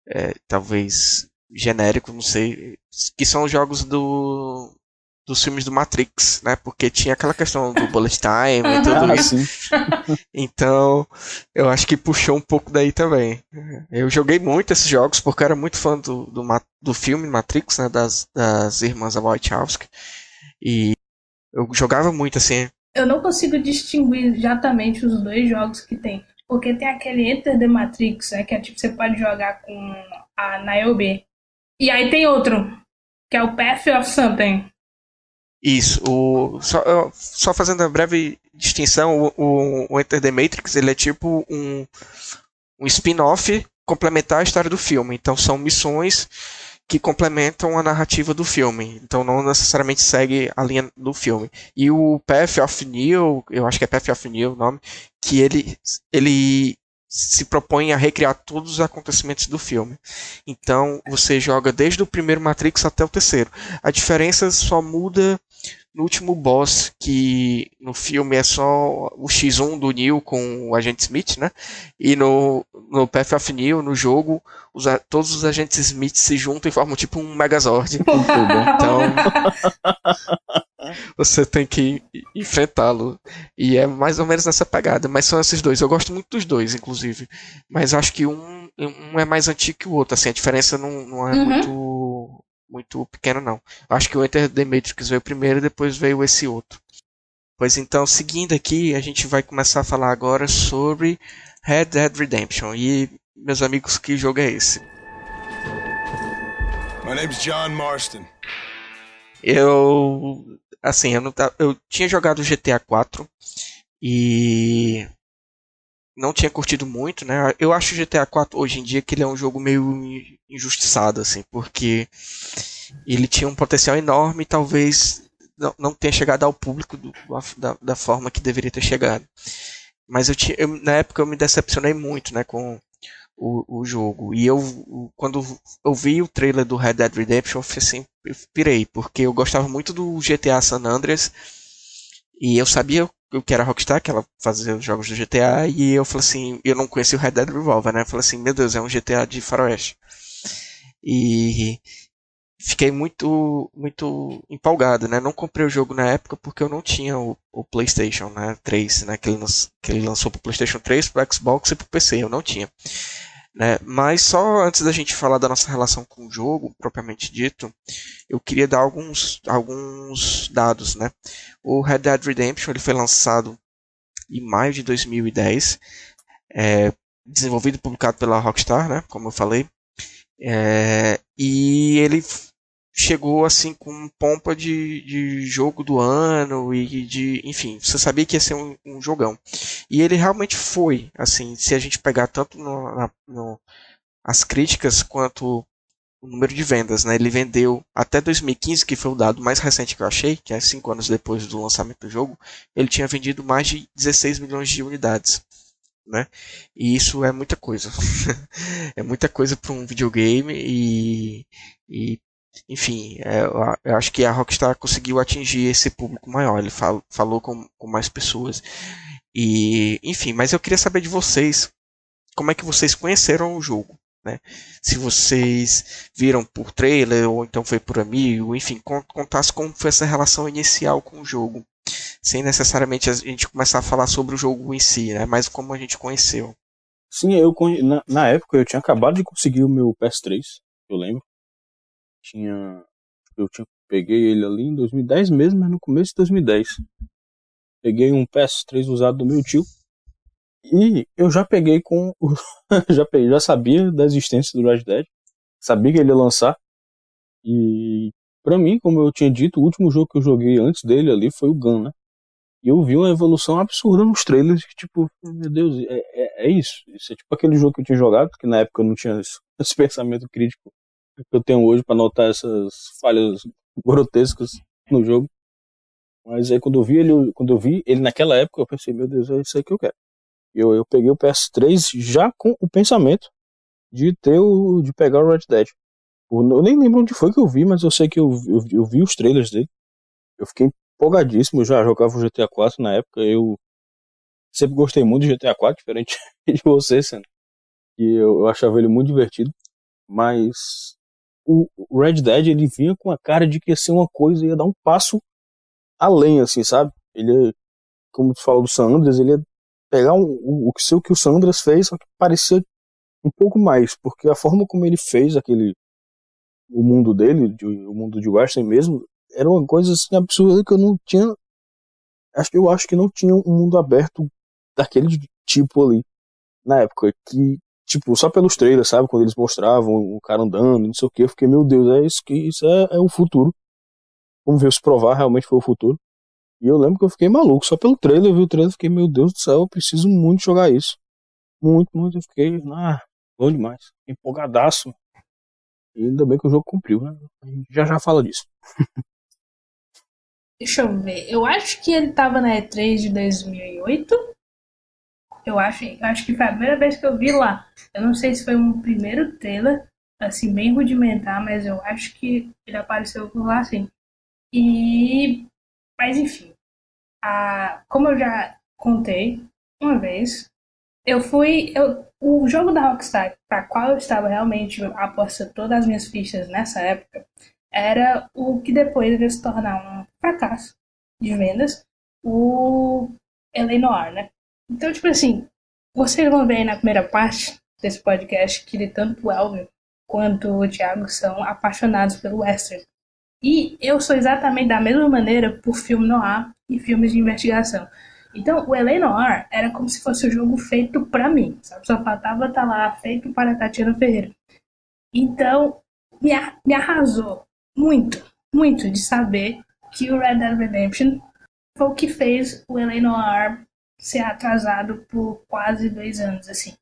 É, talvez genérico, não sei. Que são os jogos do dos filmes do Matrix, né? Porque tinha aquela questão do bullet time e tudo isso. então, eu acho que puxou um pouco daí também. Eu joguei muito esses jogos porque eu era muito fã do, do, do filme Matrix, né? Das, das irmãs Wachowski. E eu jogava muito assim. Eu não consigo distinguir exatamente os dois jogos que tem. Porque tem aquele Enter the Matrix, né? Que é tipo, você pode jogar com a Niobe. E aí tem outro, que é o Path of Something. Isso. O, só, só fazendo uma breve distinção, o, o, Enter the Matrix ele é tipo um, um spin-off complementar a história do filme. Então são missões que complementam a narrativa do filme. Então não necessariamente segue a linha do filme. E o Path of Neo, eu acho que é Path of Neo o nome, que ele, ele se propõe a recriar todos os acontecimentos do filme. Então você joga desde o primeiro Matrix até o terceiro. A diferença só muda no último boss, que no filme é só o X1 do Neo com o agente Smith, né? E no, no Path of Neo, no jogo, os, todos os agentes Smith se juntam e formam tipo um Megazord. então, você tem que enfrentá-lo. E é mais ou menos nessa pegada. Mas são esses dois. Eu gosto muito dos dois, inclusive. Mas acho que um, um é mais antigo que o outro. Assim, a diferença não, não é uhum. muito muito pequeno não. Acho que o Enter the Matrix veio primeiro e depois veio esse outro. Pois então, seguindo aqui, a gente vai começar a falar agora sobre Red Dead Redemption. E, meus amigos, que jogo é esse? My name's John Marston. Eu, assim, eu, não, eu tinha jogado GTA 4 e não tinha curtido muito, né? Eu acho o GTA 4 hoje em dia que ele é um jogo meio injustiçado, assim, porque ele tinha um potencial enorme e talvez não, não tenha chegado ao público do, da, da, forma que deveria ter chegado. Mas eu tinha, eu, na época eu me decepcionei muito, né, com o, o jogo. E eu, quando eu vi o trailer do Red Dead Redemption, eu, assim, eu pirei, porque eu gostava muito do GTA San Andreas e eu sabia que era Rockstar, que ela fazia os jogos do GTA, e eu falei assim, eu não conhecia o Red Dead Revolver, né? Eu falei assim, meu Deus, é um GTA de faroeste. E fiquei muito muito empolgado, né? Não comprei o jogo na época porque eu não tinha o, o PlayStation, né, 3, né, que ele, que ele lançou pro PlayStation 3, pro Xbox e pro PC, eu não tinha. Né? Mas só antes da gente falar da nossa relação com o jogo, propriamente dito, eu queria dar alguns, alguns dados. Né? O Red Dead Redemption ele foi lançado em maio de 2010, é, desenvolvido e publicado pela Rockstar, né? como eu falei, é, e ele chegou assim com pompa de, de jogo do ano e de, enfim, você sabia que ia ser um, um jogão. E ele realmente foi, assim, se a gente pegar tanto no, na, no, as críticas quanto o número de vendas, né? Ele vendeu até 2015, que foi o dado mais recente que eu achei, que é cinco anos depois do lançamento do jogo, ele tinha vendido mais de 16 milhões de unidades, né? E isso é muita coisa, é muita coisa para um videogame e, e enfim, é, eu acho que a Rockstar conseguiu atingir esse público maior. Ele fal, falou com, com mais pessoas e, enfim, mas eu queria saber de vocês como é que vocês conheceram o jogo. Né? Se vocês viram por trailer ou então foi por amigo, enfim, contasse como foi essa relação inicial com o jogo, sem necessariamente a gente começar a falar sobre o jogo em si, né? mas como a gente conheceu. Sim, eu na, na época eu tinha acabado de conseguir o meu PS3, eu lembro. Tinha eu tinha peguei ele ali em 2010 mesmo, mas no começo de 2010. Peguei um PS3 usado do meu tio e eu já peguei com. já, peguei, já sabia da existência do Red Dead. Sabia que ele ia lançar. E para mim, como eu tinha dito, o último jogo que eu joguei antes dele ali foi o Gun, né? E eu vi uma evolução absurda nos trailers, que tipo, meu Deus, é, é, é, isso. Isso é tipo aquele jogo que eu tinha jogado, que na época eu não tinha esse, esse pensamento crítico que eu tenho hoje para notar essas falhas grotescas no jogo. Mas aí quando eu vi ele, quando eu vi ele naquela época, eu pensei, meu Deus, é isso aí que eu quero. Eu, eu peguei o PS3 já com o pensamento de ter o, de pegar o Red Dead. Eu nem lembro onde foi que eu vi, mas eu sei que eu, eu, eu vi os trailers dele. Eu fiquei empolgadíssimo, eu já jogava o GTA 4 na época. Eu sempre gostei muito do GTA 4, diferente de você, sendo E eu, eu achava ele muito divertido. Mas o Red Dead ele vinha com a cara de que ia ser uma coisa, ia dar um passo além, assim, sabe? Ele, como tu falou do San Andreas, ele ia pegar um, o, o, o que o Sandras fez, só que parecia um pouco mais, porque a forma como ele fez aquele o mundo dele, de, o mundo de Western mesmo, era uma coisa assim absurda que eu não tinha acho que eu acho que não tinha um mundo aberto daquele tipo ali na época que tipo só pelos trailers sabe quando eles mostravam o cara andando não sei o que eu fiquei meu Deus é isso que isso é, é o futuro vamos ver se provar realmente foi o futuro e eu lembro que eu fiquei maluco, só pelo trailer, eu vi o trailer fiquei, meu Deus do céu, eu preciso muito jogar isso. Muito, muito, eu fiquei, ah, bom demais, empolgadaço. E ainda bem que o jogo cumpriu, né? A gente já já fala disso. Deixa eu ver, eu acho que ele tava na E3 de 2008. Eu acho, eu acho que foi a primeira vez que eu vi lá. Eu não sei se foi um primeiro trailer, assim, bem rudimentar, mas eu acho que ele apareceu por lá, assim. E mas enfim, a, como eu já contei uma vez, eu fui. Eu, o jogo da Rockstar, para qual eu estava realmente apostando todas as minhas fichas nessa época, era o que depois iria se tornar um fracasso de vendas, o Eleanor, né? Então, tipo assim, vocês vão ver aí na primeira parte desse podcast que tanto o Elvio quanto o Thiago são apaixonados pelo Western. E eu sou exatamente da mesma maneira por filme noir e filmes de investigação. Então, o L.A. Noir era como se fosse um jogo feito para mim, sabe? Só faltava estar tá lá, feito para Tatiana Ferreira. Então, me, me arrasou muito, muito de saber que o Red Dead Redemption foi o que fez o L.A. Noir ser atrasado por quase dois anos, assim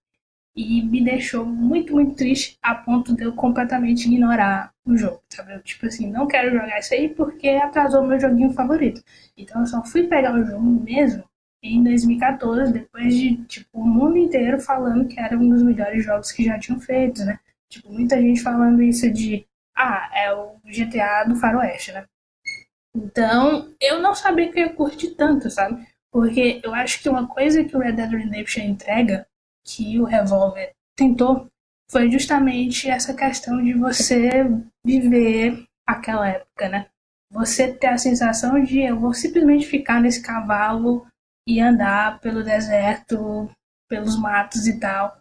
e me deixou muito, muito triste a ponto de eu completamente ignorar o jogo, sabe? Eu, tipo assim, não quero jogar isso aí porque atrasou meu joguinho favorito. Então eu só fui pegar o jogo mesmo em 2014, depois de, tipo, o mundo inteiro falando que era um dos melhores jogos que já tinham feito, né? Tipo, muita gente falando isso de, ah, é o GTA do faroeste, né? Então, eu não sabia que eu ia curtir tanto, sabe? Porque eu acho que uma coisa que o Red Dead Redemption entrega que o revólver tentou foi justamente essa questão de você viver aquela época, né? Você ter a sensação de eu vou simplesmente ficar nesse cavalo e andar pelo deserto, pelos matos e tal,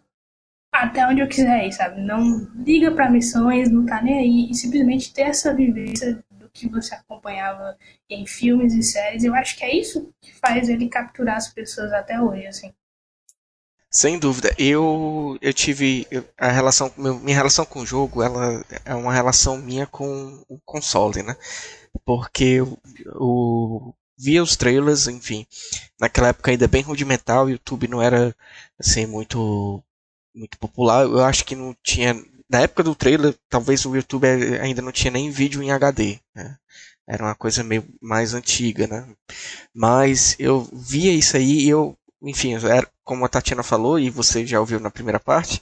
até onde eu quiser ir, sabe? Não liga para missões, não tá nem aí e simplesmente ter essa vivência que você acompanhava em filmes e séries. Eu acho que é isso que faz ele capturar as pessoas até hoje, assim. Sem dúvida. Eu, eu tive a relação, minha relação com o jogo, ela é uma relação minha com o console, né? Porque eu via os trailers, enfim, naquela época ainda bem rudimental, o YouTube não era assim muito muito popular. Eu acho que não tinha na época do trailer, talvez o YouTube ainda não tinha nem vídeo em HD. Né? Era uma coisa meio mais antiga, né? Mas eu via isso aí e eu, enfim, era, como a Tatiana falou e você já ouviu na primeira parte,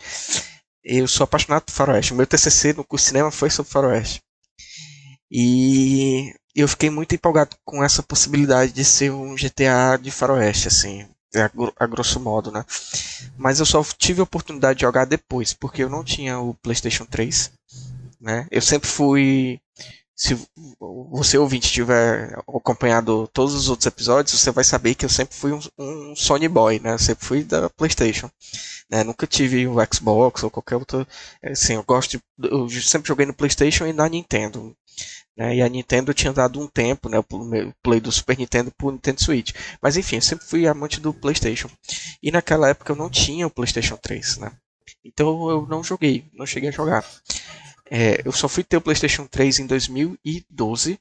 eu sou apaixonado por faroeste. Meu TCC no curso de cinema foi sobre faroeste. E eu fiquei muito empolgado com essa possibilidade de ser um GTA de faroeste, assim, a, grosso modo, né? Mas eu só tive a oportunidade de jogar depois, porque eu não tinha o PlayStation 3, né? Eu sempre fui se você ouvinte tiver acompanhado todos os outros episódios, você vai saber que eu sempre fui um, um Sony Boy, né? Eu sempre fui da PlayStation. Né? Nunca tive o Xbox ou qualquer outro. Assim, eu gosto. De, eu sempre joguei no PlayStation e na Nintendo. Né? E a Nintendo tinha dado um tempo, né? O play do Super Nintendo pro Nintendo Switch. Mas enfim, eu sempre fui amante do PlayStation. E naquela época eu não tinha o PlayStation 3, né? Então eu não joguei, não cheguei a jogar. É, eu só fui ter o PlayStation 3 em 2012,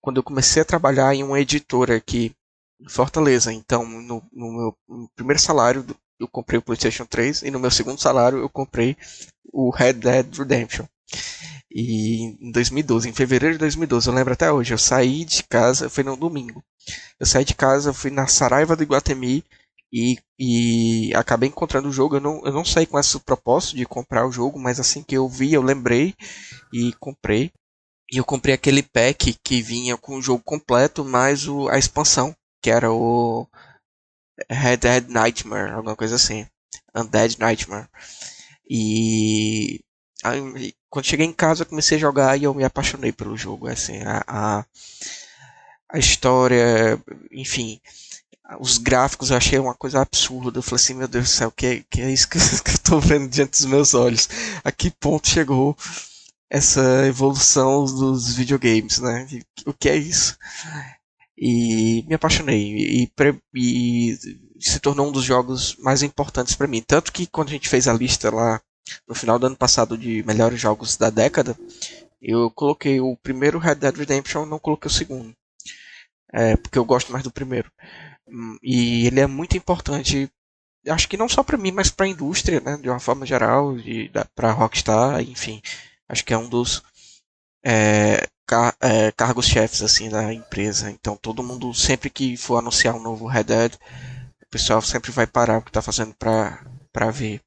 quando eu comecei a trabalhar em uma editora aqui em Fortaleza. Então, no, no meu no primeiro salário, eu comprei o PlayStation 3 e no meu segundo salário eu comprei o Red Dead Redemption. E em 2012, em fevereiro de 2012, eu lembro até hoje, eu saí de casa, foi no domingo. Eu saí de casa, fui na Saraiva do Iguatemi e, e acabei encontrando o jogo. Eu não, eu não saí com esse propósito de comprar o jogo, mas assim que eu vi, eu lembrei e comprei. E eu comprei aquele pack que vinha com o jogo completo, mais o, a expansão, que era o Red Dead Nightmare, alguma coisa assim. Undead Nightmare. E quando cheguei em casa, comecei a jogar e eu me apaixonei pelo jogo. Assim, a, a, a história, enfim, os gráficos eu achei uma coisa absurda. Eu falei assim, meu Deus do céu, que, que é isso que, que eu estou vendo diante dos meus olhos? A que ponto chegou essa evolução dos videogames, né? O que é isso? E me apaixonei. E, e, se tornou um dos jogos mais importantes para mim. Tanto que quando a gente fez a lista lá no final do ano passado de melhores jogos da década, eu coloquei o primeiro Red Dead Redemption, não coloquei o segundo. É, porque eu gosto mais do primeiro. Hum, e ele é muito importante, acho que não só para mim, mas para a indústria, né, de uma forma geral, para Rockstar, enfim. Acho que é um dos é, car é, cargos-chefes assim da empresa. Então todo mundo, sempre que for anunciar um novo Red Dead, o pessoal sempre vai parar o que está fazendo para ver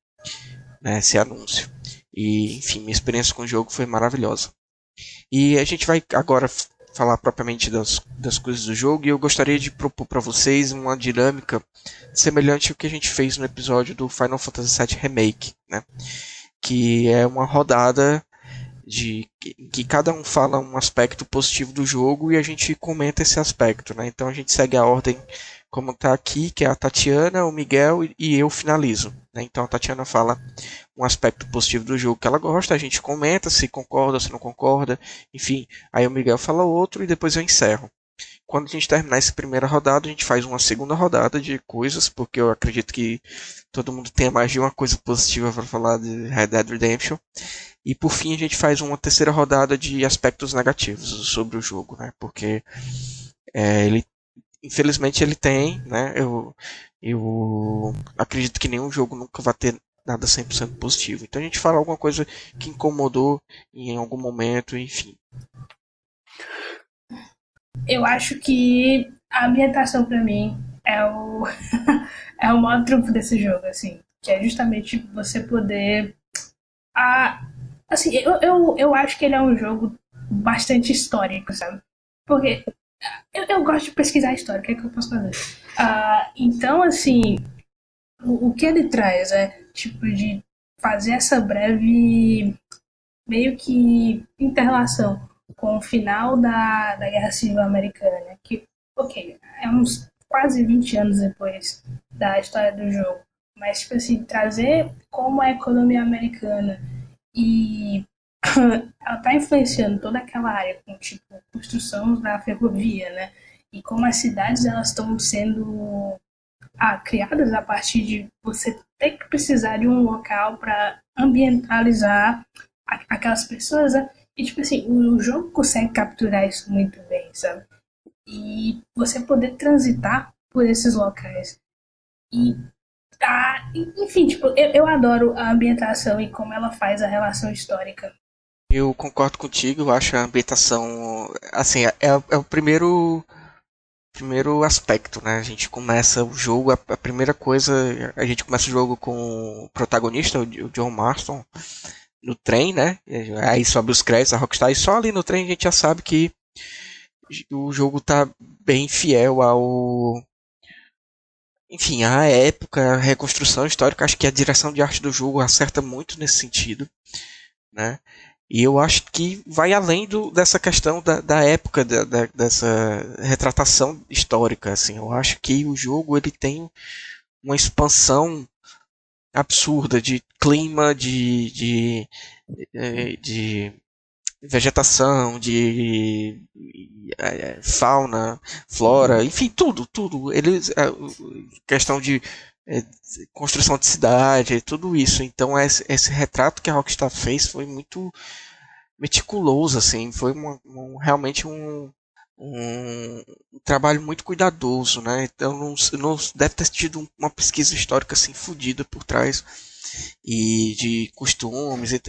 né, esse anúncio. E, enfim, minha experiência com o jogo foi maravilhosa. E a gente vai agora falar propriamente das, das coisas do jogo e eu gostaria de propor para vocês uma dinâmica semelhante ao que a gente fez no episódio do Final Fantasy VII Remake, né? Que é uma rodada de que cada um fala um aspecto positivo do jogo e a gente comenta esse aspecto, né? Então a gente segue a ordem como está aqui, que é a Tatiana, o Miguel e eu finalizo. Né? Então a Tatiana fala um aspecto positivo do jogo que ela gosta, a gente comenta se concorda, se não concorda, enfim. Aí o Miguel fala outro e depois eu encerro. Quando a gente terminar essa primeira rodada, a gente faz uma segunda rodada de coisas, porque eu acredito que todo mundo tenha mais de uma coisa positiva para falar de Red Dead Redemption. E por fim a gente faz uma terceira rodada de aspectos negativos sobre o jogo, né? Porque é, ele infelizmente ele tem, né? Eu, eu acredito que nenhum jogo nunca vai ter nada 100% positivo. Então a gente fala alguma coisa que incomodou em algum momento, enfim. Eu acho que a ambientação para mim é o é o maior trunfo desse jogo, assim, que é justamente você poder a assim, eu, eu, eu acho que ele é um jogo bastante histórico, sabe? Porque eu, eu gosto de pesquisar história, o que é que eu posso fazer? Uh, então, assim, o, o que ele traz é, tipo, de fazer essa breve, meio que, interrelação com o final da, da Guerra Civil Americana, que, ok, é uns quase 20 anos depois da história do jogo, mas, tipo assim, trazer como a economia americana e ela está influenciando toda aquela área com tipo construção da ferrovia, né? E como as cidades elas estão sendo ah, criadas a partir de você ter que precisar de um local para ambientalizar aquelas pessoas, né? E tipo assim, o jogo consegue capturar isso muito bem, sabe? E você poder transitar por esses locais. E Ah, enfim, tipo, eu, eu adoro a ambientação e como ela faz a relação histórica. Eu concordo contigo, eu acho a ambientação. Assim, é, é o primeiro. Primeiro aspecto, né? A gente começa o jogo, a, a, primeira coisa, a gente começa o jogo com o protagonista, o, o John Marston, no trem, né? Aí sobe os créditos, a Rockstar, e só ali no trem a gente já sabe que o jogo tá bem fiel ao. Enfim, à época, a reconstrução histórica. Acho que a direção de arte do jogo acerta muito nesse sentido, né? E eu acho que vai além do, dessa questão da, da época, da, da, dessa retratação histórica. Assim. Eu acho que o jogo ele tem uma expansão absurda de clima, de, de, de, de vegetação, de é, fauna, flora, enfim, tudo, tudo. Eles, questão de construção de cidade, tudo isso. Então esse, esse, retrato que a Rockstar fez foi muito meticuloso, assim, foi uma, um, realmente um, um, trabalho muito cuidadoso, né? Então não, não deve ter tido uma pesquisa histórica assim fodida por trás e de costumes. E,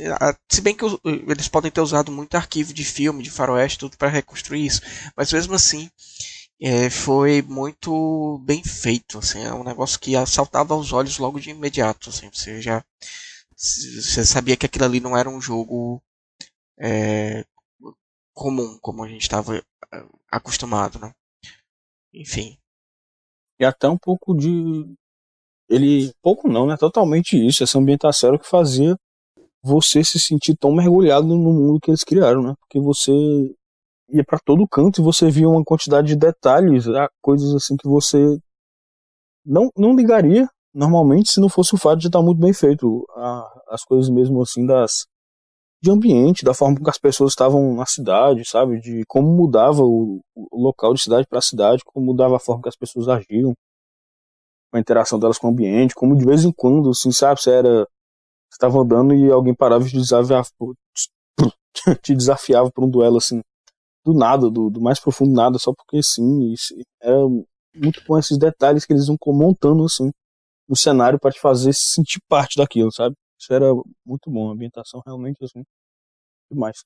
se bem que eles podem ter usado muito arquivo de filme, de faroeste, tudo para reconstruir isso, mas mesmo assim é, foi muito bem feito. Assim, é um negócio que saltava aos olhos logo de imediato. Assim, você já você sabia que aquilo ali não era um jogo é, comum, como a gente estava é, acostumado, né? Enfim. E até um pouco de ele pouco não, né? Totalmente isso, essa ambientação era o que fazia você se sentir tão mergulhado no mundo que eles criaram, né? Porque você ia para todo canto e você via uma quantidade de detalhes, ah, coisas assim que você não, não ligaria normalmente se não fosse o fato de estar muito bem feito. as coisas mesmo assim das de ambiente, da forma como as pessoas estavam na cidade, sabe? De como mudava o, o local de cidade para cidade, como mudava a forma que as pessoas agiam a interação delas com o ambiente, como de vez em quando, assim, sabe, você era. Você estava andando e alguém parava e te desafiava, te desafiava para um duelo, assim, do nada, do, do, mais profundo nada, só porque sim. Era muito bom esses detalhes que eles vão montando, assim, no cenário para te fazer sentir parte daquilo, sabe? Isso era muito bom, a ambientação realmente, assim, demais.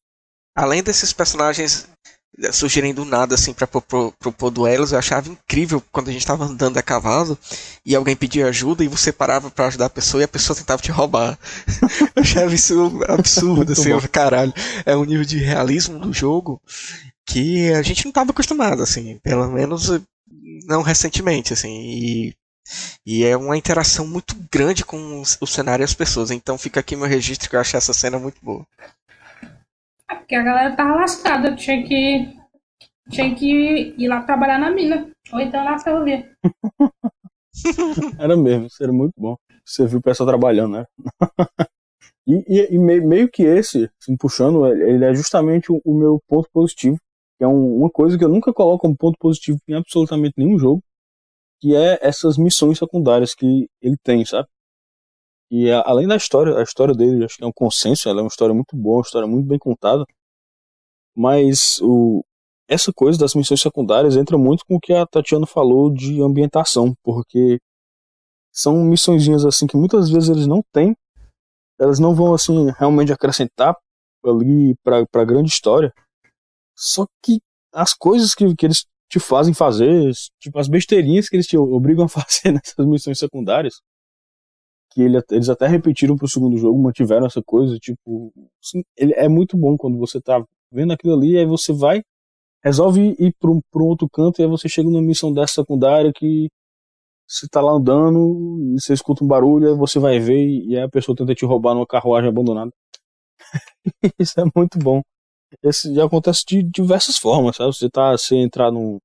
Além desses personagens surgirem do nada assim para propor, propor duelos. Eu achava incrível quando a gente estava andando a cavalo e alguém pedia ajuda e você parava para ajudar a pessoa e a pessoa tentava te roubar. eu achava isso absurdo, assim, eu, caralho. É um nível de realismo do jogo que a gente não estava acostumado, assim, pelo menos não recentemente, assim. E, e é uma interação muito grande com o cenário e as pessoas. Então fica aqui meu registro que eu achei essa cena muito boa. Porque a galera tava lascada, tinha que, tinha que ir lá trabalhar na mina, ou então na ferrovia. era mesmo, isso era muito bom. Você viu o pessoal trabalhando, né? e, e, e meio, meio, que esse, assim, puxando, ele é justamente o, o meu ponto positivo, que é um, uma coisa que eu nunca coloco como ponto positivo em absolutamente nenhum jogo, que é essas missões secundárias que ele tem, sabe? E além da história, a história dele acho que é um consenso, ela é uma história muito boa, uma história muito bem contada. Mas o, essa coisa das missões secundárias entra muito com o que a Tatiana falou de ambientação, porque são missõezinhas assim que muitas vezes eles não têm, elas não vão assim realmente acrescentar ali para a grande história. Só que as coisas que, que eles te fazem fazer, tipo as besteirinhas que eles te obrigam a fazer nessas missões secundárias, que ele, eles até repetiram pro segundo jogo, mantiveram essa coisa, tipo, assim, ele é muito bom quando você tá vendo aquilo ali, aí você vai, resolve ir para um, um outro canto, e aí você chega numa missão dessa secundária que você tá lá andando, e você escuta um barulho, aí você vai ver, e aí a pessoa tenta te roubar numa carruagem abandonada. Isso é muito bom. Isso já acontece de diversas formas, sabe? Você tá, você entrar num,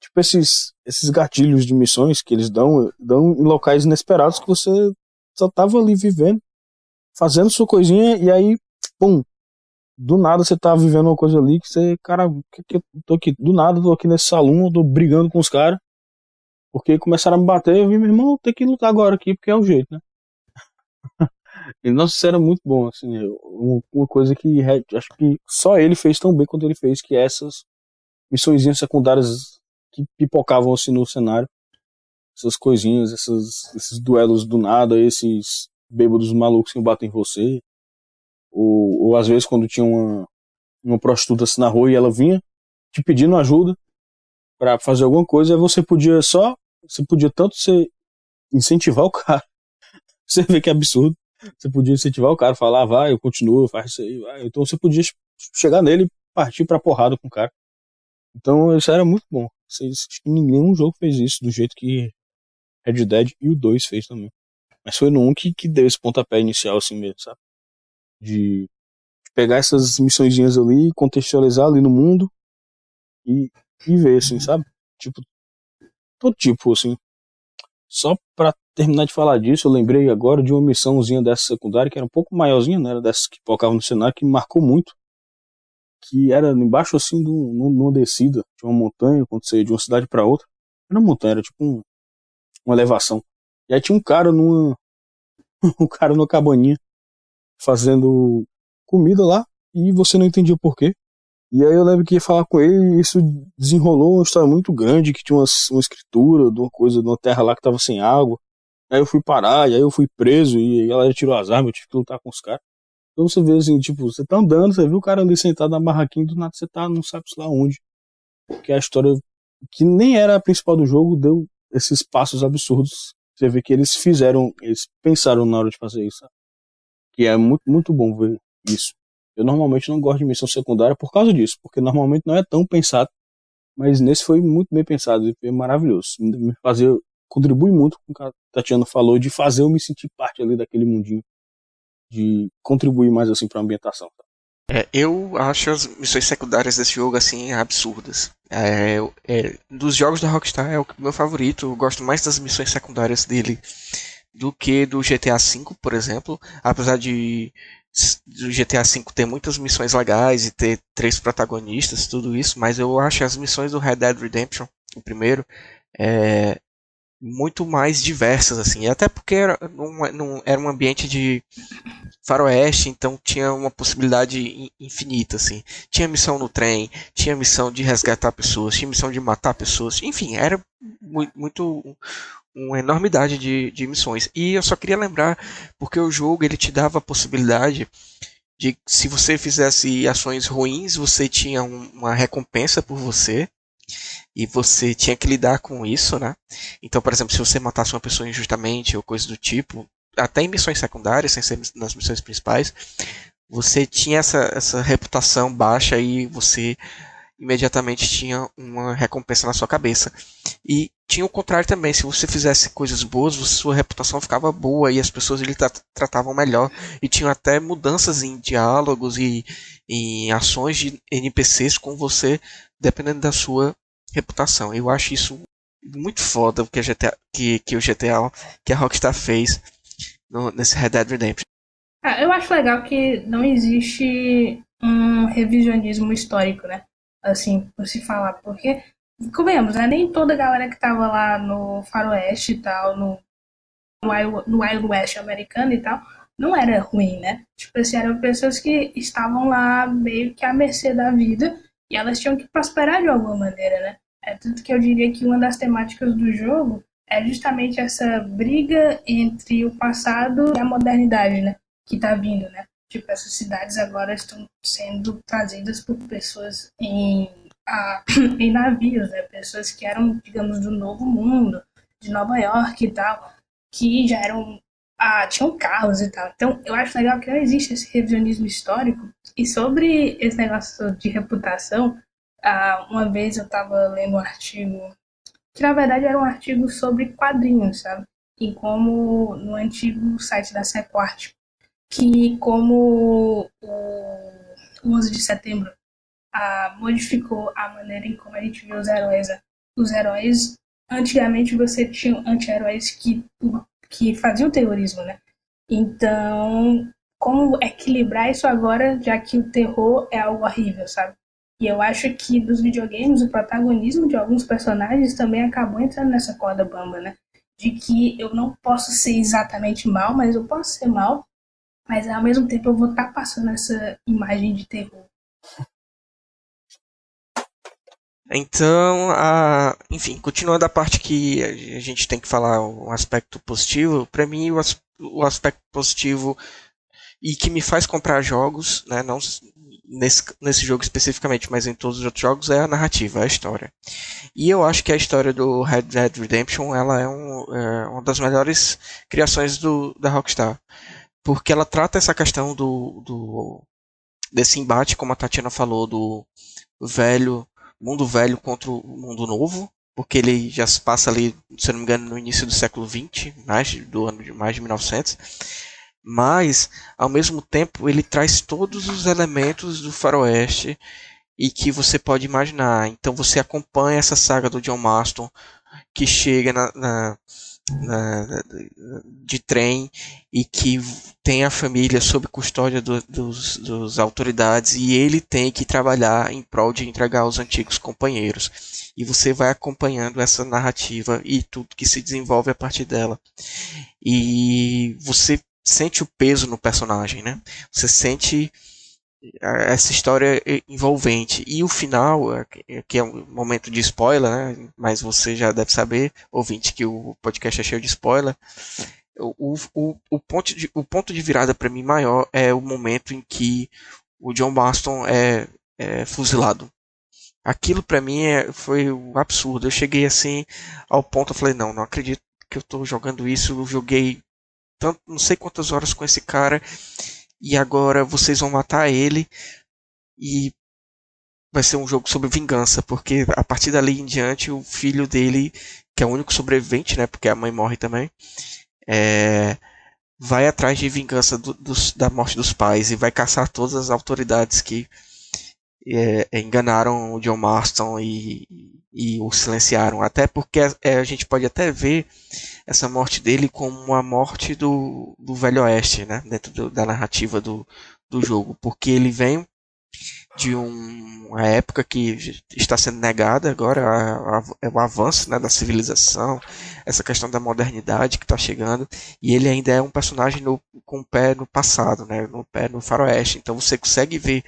tipo esses, esses gatilhos de missões que eles dão, dão em locais inesperados que você só tava ali vivendo, fazendo sua coisinha e aí, pum, do nada você tá vivendo uma coisa ali que você, cara, que, que tô aqui, do nada tô aqui nesse salão, tô brigando com os caras, porque começaram a me bater, eu vi, meu irmão, tem que lutar agora aqui, porque é o jeito, né? e nossa, isso era muito bom, assim, uma coisa que acho que só ele fez tão bem quanto ele fez, que essas missões secundárias que pipocavam assim no cenário essas coisinhas, esses, esses duelos do nada, esses bêbados malucos que batem em você. Ou, ou às vezes quando tinha uma, uma prostituta assim na rua e ela vinha te pedindo ajuda para fazer alguma coisa, você podia só, você podia tanto ser, incentivar o cara. Você vê que é absurdo. Você podia incentivar o cara, falar, ah, vai, eu continuo, faz isso aí, vai. Então você podia chegar nele e partir pra porrada com o cara. Então isso era muito bom. Acho que nenhum jogo fez isso do jeito que Red Dead e o 2 fez também. Mas foi no 1 que, que deu esse pontapé inicial assim mesmo, sabe? De pegar essas missõezinhas ali, contextualizar ali no mundo e, e ver, assim, sabe? Tipo, todo tipo, assim. Só pra terminar de falar disso, eu lembrei agora de uma missãozinha dessa secundária que era um pouco maiorzinha, né? Era dessas que focavam no cenário, que me marcou muito. Que era embaixo, assim, de uma descida de uma montanha, quando você ia de uma cidade para outra. Era uma montanha, era tipo um, uma elevação. E aí tinha um cara numa. um cara numa cabaninha fazendo comida lá e você não entendia por quê. E aí eu lembro que ia falar com ele e isso desenrolou uma história muito grande, que tinha uma, uma escritura de uma coisa, de uma terra lá que tava sem água. Aí eu fui parar, e aí eu fui preso, e a galera tirou as armas, eu tive que lutar com os caras. Então você vê assim, tipo, você tá andando, você viu o cara ali sentado na barraquinha, do nada você tá, não sabe lá onde. Porque a história, que nem era a principal do jogo, deu esses passos absurdos. Você vê que eles fizeram, eles pensaram na hora de fazer isso. Sabe? Que é muito, muito bom ver isso. Eu normalmente não gosto de missão secundária por causa disso, porque normalmente não é tão pensado, mas nesse foi muito bem pensado e foi maravilhoso. Me fazer contribui muito com o que a Tatiana falou de fazer eu me sentir parte ali daquele mundinho, de contribuir mais assim para a ambientação. É, eu acho as missões secundárias desse jogo assim absurdas. É, é, dos jogos da Rockstar é o meu favorito. Eu gosto mais das missões secundárias dele do que do GTA V, por exemplo. Apesar de do GTA V ter muitas missões legais e ter três protagonistas, tudo isso, mas eu acho as missões do Red Dead Redemption, o primeiro, é, muito mais diversas, assim, até porque era um, era um ambiente de faroeste, então tinha uma possibilidade infinita, assim. Tinha missão no trem, tinha missão de resgatar pessoas, tinha missão de matar pessoas, enfim, era muito, muito uma enormidade de, de missões. E eu só queria lembrar, porque o jogo ele te dava a possibilidade de se você fizesse ações ruins, você tinha um, uma recompensa por você. E você tinha que lidar com isso, né? Então, por exemplo, se você matasse uma pessoa injustamente ou coisa do tipo, até em missões secundárias, sem ser nas missões principais, você tinha essa, essa reputação baixa e você imediatamente tinha uma recompensa na sua cabeça. E tinha o contrário também, se você fizesse coisas boas, sua reputação ficava boa e as pessoas lhe tratavam melhor. E tinham até mudanças em diálogos e em ações de NPCs com você, dependendo da sua reputação. Eu acho isso muito foda que, a GTA, que, que o GTA, que a Rockstar fez no, nesse Red Dead Redemption. Ah, eu acho legal que não existe um revisionismo histórico, né? assim, por se falar, porque, comemos, né, nem toda a galera que tava lá no faroeste e tal, no, no, Wild, no Wild West americano e tal, não era ruim, né? Tipo assim, eram pessoas que estavam lá meio que à mercê da vida e elas tinham que prosperar de alguma maneira, né? É tanto que eu diria que uma das temáticas do jogo é justamente essa briga entre o passado e a modernidade, né? Que tá vindo, né? Tipo, essas cidades agora estão sendo trazidas por pessoas em, a, em navios, né? Pessoas que eram, digamos, do Novo Mundo, de Nova York e tal, que já eram ah, tinham carros e tal. Então, eu acho legal que não existe esse revisionismo histórico. E sobre esse negócio de reputação, ah, uma vez eu estava lendo um artigo, que na verdade era um artigo sobre quadrinhos, sabe? E como no antigo site da Sequart que como o 11 de setembro a, modificou a maneira em como a gente vê os heróis. Os heróis, antigamente você tinha anti-heróis que, que faziam terrorismo, né? Então, como equilibrar isso agora, já que o terror é algo horrível, sabe? E eu acho que dos videogames, o protagonismo de alguns personagens também acabou entrando nessa corda bamba, né? De que eu não posso ser exatamente mal, mas eu posso ser mal mas ao mesmo tempo eu vou estar tá passando essa imagem de terror. Então, a, enfim, continuando a parte que a gente tem que falar o aspecto positivo, para mim o, as, o aspecto positivo e que me faz comprar jogos, né, não nesse, nesse jogo especificamente, mas em todos os outros jogos, é a narrativa, é a história. E eu acho que a história do Red Dead Redemption ela é, um, é uma das melhores criações do, da Rockstar. Porque ela trata essa questão do, do desse embate, como a Tatiana falou, do velho mundo velho contra o mundo novo, porque ele já se passa ali, se não me engano, no início do século XX, mais do ano de mais de 1900. Mas, ao mesmo tempo, ele traz todos os elementos do faroeste e que você pode imaginar. Então você acompanha essa saga do John Marston que chega na, na na, de trem e que tem a família sob custódia do, dos, dos autoridades e ele tem que trabalhar em prol de entregar aos antigos companheiros. E você vai acompanhando essa narrativa e tudo que se desenvolve a partir dela. E você sente o peso no personagem, né? Você sente essa história envolvente. E o final, é, que é um momento de spoiler, né? mas você já deve saber, ouvinte, que o podcast é cheio de spoiler. O, o, o, ponto, de, o ponto de virada para mim maior é o momento em que o John Baston é, é fuzilado. Aquilo para mim é, foi um absurdo. Eu cheguei assim ao ponto, eu falei, não, não acredito que eu estou jogando isso. Eu joguei tanto, não sei quantas horas com esse cara e agora vocês vão matar ele. E vai ser um jogo sobre vingança, porque a partir dali em diante o filho dele, que é o único sobrevivente, né, porque a mãe morre também, é, vai atrás de vingança do, dos, da morte dos pais e vai caçar todas as autoridades que é, enganaram o John Marston e, e o silenciaram. Até porque é, a gente pode até ver essa morte dele como uma morte do, do Velho Oeste, né? Dentro do, da narrativa do, do jogo. Porque ele vem de um, uma época que está sendo negada agora, a, a, é o avanço né, da civilização, essa questão da modernidade que está chegando, e ele ainda é um personagem no, com o pé no passado, né, no pé no faroeste. Então você consegue ver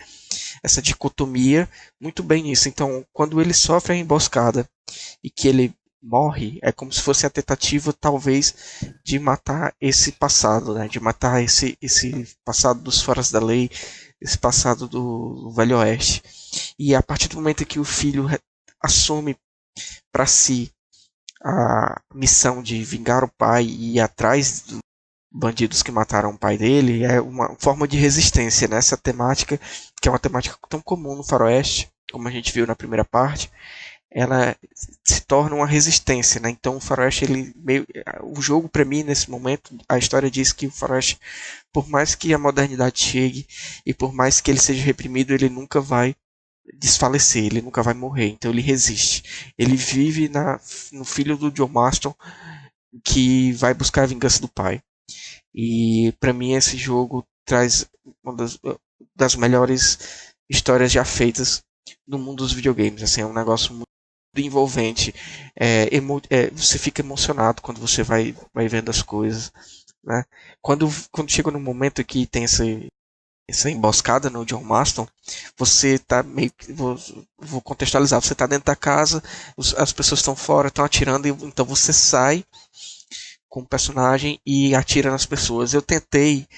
essa dicotomia muito bem nisso. Então, quando ele sofre a emboscada e que ele morre, é como se fosse a tentativa, talvez, de matar esse passado, né? de matar esse, esse passado dos foras da lei, esse passado do Velho Oeste. E a partir do momento que o filho assume para si a missão de vingar o pai e ir atrás dos bandidos que mataram o pai dele, é uma forma de resistência nessa temática, que é uma temática tão comum no faroeste, como a gente viu na primeira parte, ela se torna uma resistência, né? Então o Faroeste ele meio o jogo para mim nesse momento, a história diz que o Faroeste, por mais que a modernidade chegue e por mais que ele seja reprimido, ele nunca vai desfalecer, ele nunca vai morrer, então ele resiste. Ele vive na, no filho do John Marston que vai buscar a vingança do pai. E para mim esse jogo traz uma das, das melhores histórias já feitas no mundo dos videogames. Assim, é um negócio muito envolvente. É, emo, é, você fica emocionado quando você vai, vai vendo as coisas. Né? Quando, quando chega no momento que tem essa, essa emboscada no John Marston, você tá meio que. Vou, vou contextualizar, você está dentro da casa, os, as pessoas estão fora, estão atirando, então você sai com o personagem e atira nas pessoas. Eu tentei,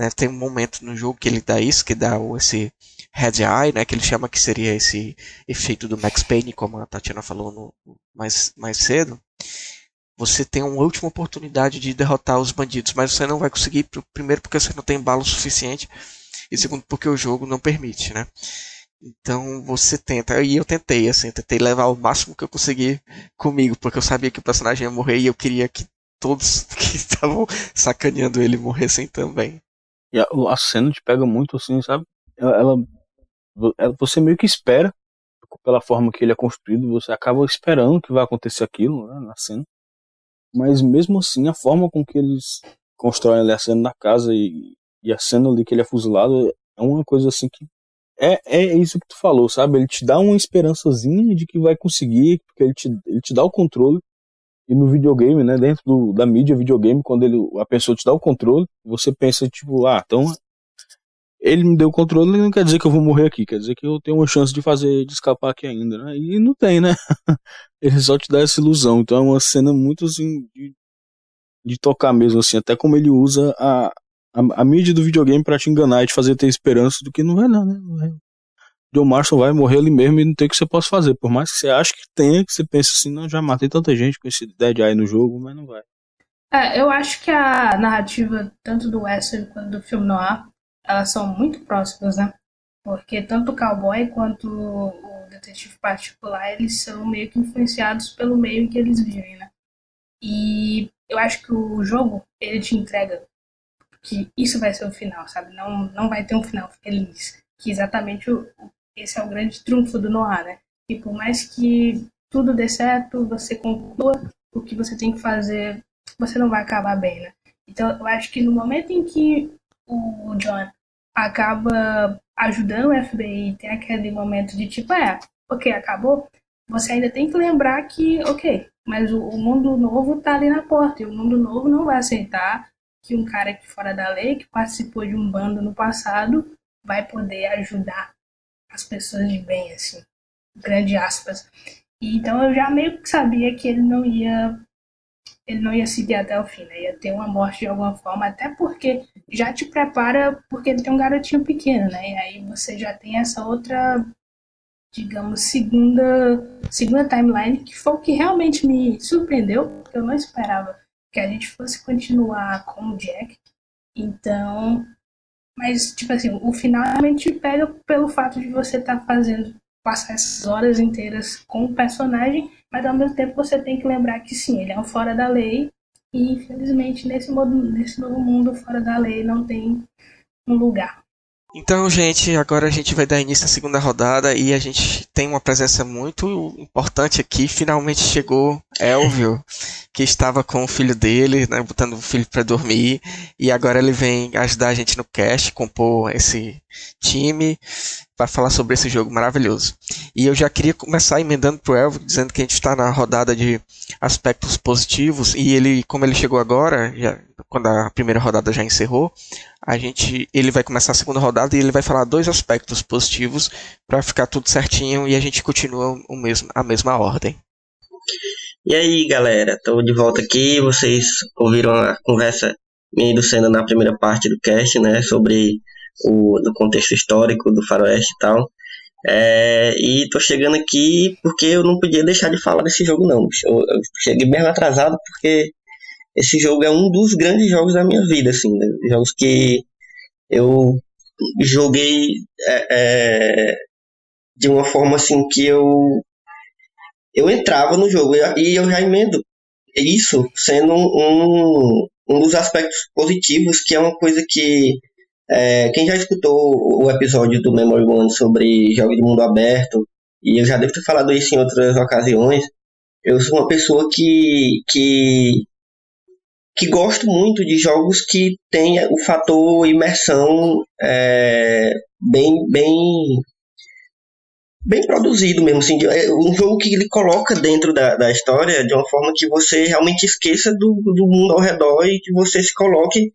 né, tem um momento no jogo que ele dá isso, que dá esse Red Eye, né, que ele chama que seria esse efeito do Max Payne, como a Tatiana falou no, mais, mais cedo, você tem uma última oportunidade de derrotar os bandidos, mas você não vai conseguir, primeiro porque você não tem bala suficiente, e segundo porque o jogo não permite, né? Então você tenta, e eu tentei, assim, tentei levar o máximo que eu consegui comigo, porque eu sabia que o personagem ia morrer e eu queria que todos que estavam sacaneando ele morressem também. E a, a cena te pega muito assim, sabe? Ela, ela é, você meio que espera, pela forma que ele é construído, você acaba esperando que vai acontecer aquilo né, na cena. Mas mesmo assim, a forma com que eles constroem ali a cena da casa e, e a cena ali que ele é fuzilado é uma coisa assim que. É, é isso que tu falou, sabe? Ele te dá uma esperançazinha de que vai conseguir, porque ele te, ele te dá o controle. E no videogame, né, dentro do, da mídia videogame, quando ele, a pessoa te dá o controle, você pensa, tipo, ah, então ele me deu o controle, não quer dizer que eu vou morrer aqui, quer dizer que eu tenho uma chance de fazer, de escapar aqui ainda, né? E não tem, né? ele só te dá essa ilusão. Então é uma cena muito assim de, de tocar mesmo, assim, até como ele usa a, a, a mídia do videogame para te enganar e te fazer ter esperança do que não vai não, né? É. John Marston vai morrer ali mesmo e não tem o que você possa fazer. Por mais que você ache que tenha, que você pense assim, não, já matei tanta gente com esse Dead Eye no jogo, mas não vai. É, eu acho que a narrativa, tanto do western quanto do filme noir, elas são muito próximas, né? Porque tanto o cowboy quanto o detetive particular, eles são meio que influenciados pelo meio que eles vivem, né? E eu acho que o jogo, ele te entrega que isso vai ser o final, sabe? Não, não vai ter um final feliz. Que exatamente o, esse é o grande trunfo do Noir, né? E por mais que tudo dê certo, você conclua o que você tem que fazer, você não vai acabar bem, né? Então eu acho que no momento em que o John acaba ajudando o FBI, tem aquele momento de tipo, é, ok, acabou, você ainda tem que lembrar que, ok, mas o, o mundo novo tá ali na porta, e o mundo novo não vai aceitar que um cara que fora da lei, que participou de um bando no passado, vai poder ajudar as pessoas de bem, assim, grande aspas. E, então eu já meio que sabia que ele não ia ele não ia seguir até o fim, né? Ia ter uma morte de alguma forma, até porque já te prepara, porque ele tem um garotinho pequeno, né? E aí você já tem essa outra, digamos, segunda, segunda timeline, que foi o que realmente me surpreendeu, porque eu não esperava que a gente fosse continuar com o Jack. Então, mas, tipo assim, o final realmente pega pelo fato de você estar tá fazendo, passar essas horas inteiras com o personagem, mas ao mesmo tempo você tem que lembrar que sim, ele é um fora da lei, e infelizmente nesse, modo, nesse novo mundo, fora da lei não tem um lugar. Então, gente, agora a gente vai dar início à segunda rodada e a gente tem uma presença muito importante aqui. Finalmente chegou Elvio, que estava com o filho dele, né, botando o filho para dormir, e agora ele vem ajudar a gente no cast, compor esse time para falar sobre esse jogo maravilhoso. E eu já queria começar emendando pro Elvio, dizendo que a gente está na rodada de aspectos positivos e ele, como ele chegou agora, já, quando a primeira rodada já encerrou, a gente, ele vai começar a segunda rodada e ele vai falar dois aspectos positivos para ficar tudo certinho e a gente continua o mesmo, a mesma ordem. E aí, galera, estou de volta aqui. Vocês ouviram a conversa e do Senna na primeira parte do cast, né, sobre o do contexto histórico do faroeste e tal. É, e tô chegando aqui porque eu não podia deixar de falar desse jogo não. Eu, eu cheguei mesmo atrasado porque esse jogo é um dos grandes jogos da minha vida, assim, né? jogos que eu joguei é, é, de uma forma assim que eu eu entrava no jogo e eu já emendo isso sendo um, um dos aspectos positivos que é uma coisa que é, quem já escutou o episódio do Memory One sobre jogos de mundo aberto e eu já devo ter falado isso em outras ocasiões eu sou uma pessoa que que que gosto muito de jogos que tenha o fator imersão é, bem bem bem produzido mesmo assim é um jogo que ele coloca dentro da, da história de uma forma que você realmente esqueça do, do mundo ao redor e que você se coloque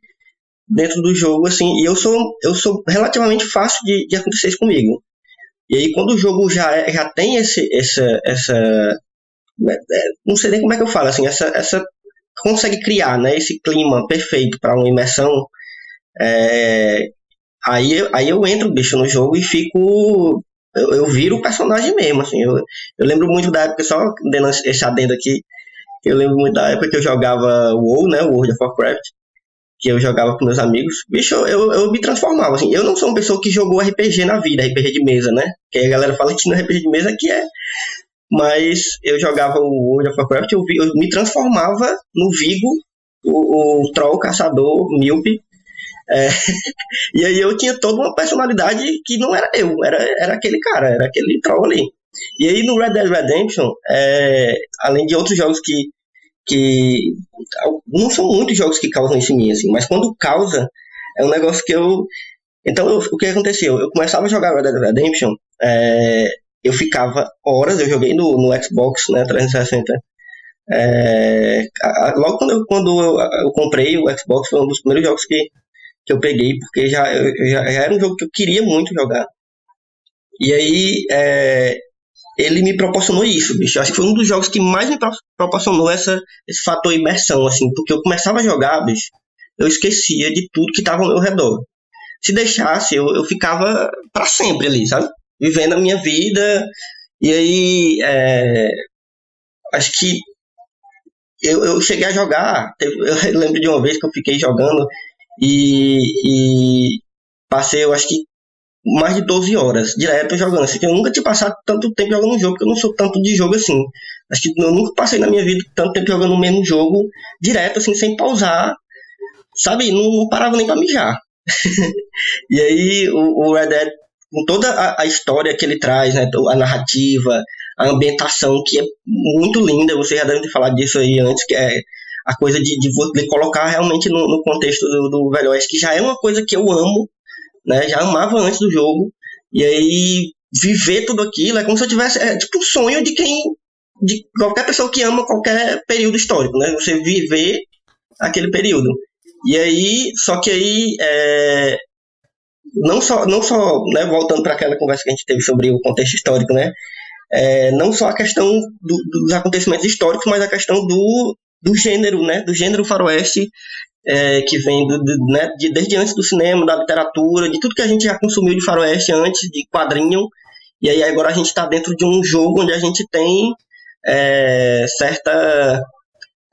dentro do jogo assim e eu sou eu sou relativamente fácil de, de acontecer isso comigo e aí quando o jogo já é, já tem esse essa essa né, é, não sei nem como é que eu falo assim essa essa consegue criar né, esse clima perfeito para uma imersão, é, aí, aí eu entro, bicho, no jogo e fico. Eu, eu viro o personagem mesmo, assim. Eu, eu lembro muito da época, só dando esse adendo aqui, eu lembro muito da época que eu jogava WoW, né, World of Warcraft, que eu jogava com meus amigos. Bicho, eu, eu me transformava, assim. Eu não sou uma pessoa que jogou RPG na vida, RPG de mesa, né? Que a galera fala que no RPG de mesa que é mas eu jogava o World of Warcraft, eu, eu me transformava no Vigo, o, o troll caçador míope, é, e aí eu tinha toda uma personalidade que não era eu, era, era aquele cara, era aquele troll ali. E aí no Red Dead Redemption, é, além de outros jogos que, que. Não são muitos jogos que causam isso em mim, assim, mas quando causa, é um negócio que eu. Então eu, o que aconteceu? Eu começava a jogar Red Dead Redemption, é, eu ficava horas, eu joguei no, no Xbox né, 360. É, logo quando, eu, quando eu, eu, comprei o Xbox, foi um dos primeiros jogos que, que eu peguei, porque já, eu, já, já, era um jogo que eu queria muito jogar. E aí, é, ele me proporcionou isso, bicho. Eu acho que foi um dos jogos que mais me proporcionou essa, esse fator imersão, assim, porque eu começava a jogar, bicho, eu esquecia de tudo que estava ao meu redor. Se deixasse, eu, eu ficava para sempre ali, sabe? Vivendo a minha vida. E aí, é, acho que eu, eu cheguei a jogar. Eu lembro de uma vez que eu fiquei jogando e, e passei, eu acho que mais de 12 horas direto jogando. Assim, eu nunca tinha passado tanto tempo jogando um jogo, porque eu não sou tanto de jogo assim. Acho que eu nunca passei na minha vida tanto tempo jogando o mesmo jogo direto, assim, sem pausar. Sabe? Não, não parava nem pra mijar. e aí o, o Red Dead, com toda a, a, história que ele traz, né? A narrativa, a ambientação, que é muito linda, você já deve ter falado disso aí antes, que é a coisa de, de, de colocar realmente no, no contexto do, do Velho Oeste, que já é uma coisa que eu amo né? Já amava antes do jogo. E aí viver tudo aquilo é como se eu tivesse é tipo um sonho de quem de qualquer pessoa que ama qualquer período histórico, né? Você viver aquele período. E aí, só que aí é, não só não só, né, voltando para aquela conversa que a gente teve sobre o contexto histórico, né? É, não só a questão do, dos acontecimentos históricos, mas a questão do, do gênero, né? Do gênero faroeste é, que vem do, do, né, de, desde antes do cinema, da literatura, de tudo que a gente já consumiu de faroeste antes, de quadrinho. E aí agora a gente está dentro de um jogo onde a gente tem é, certa,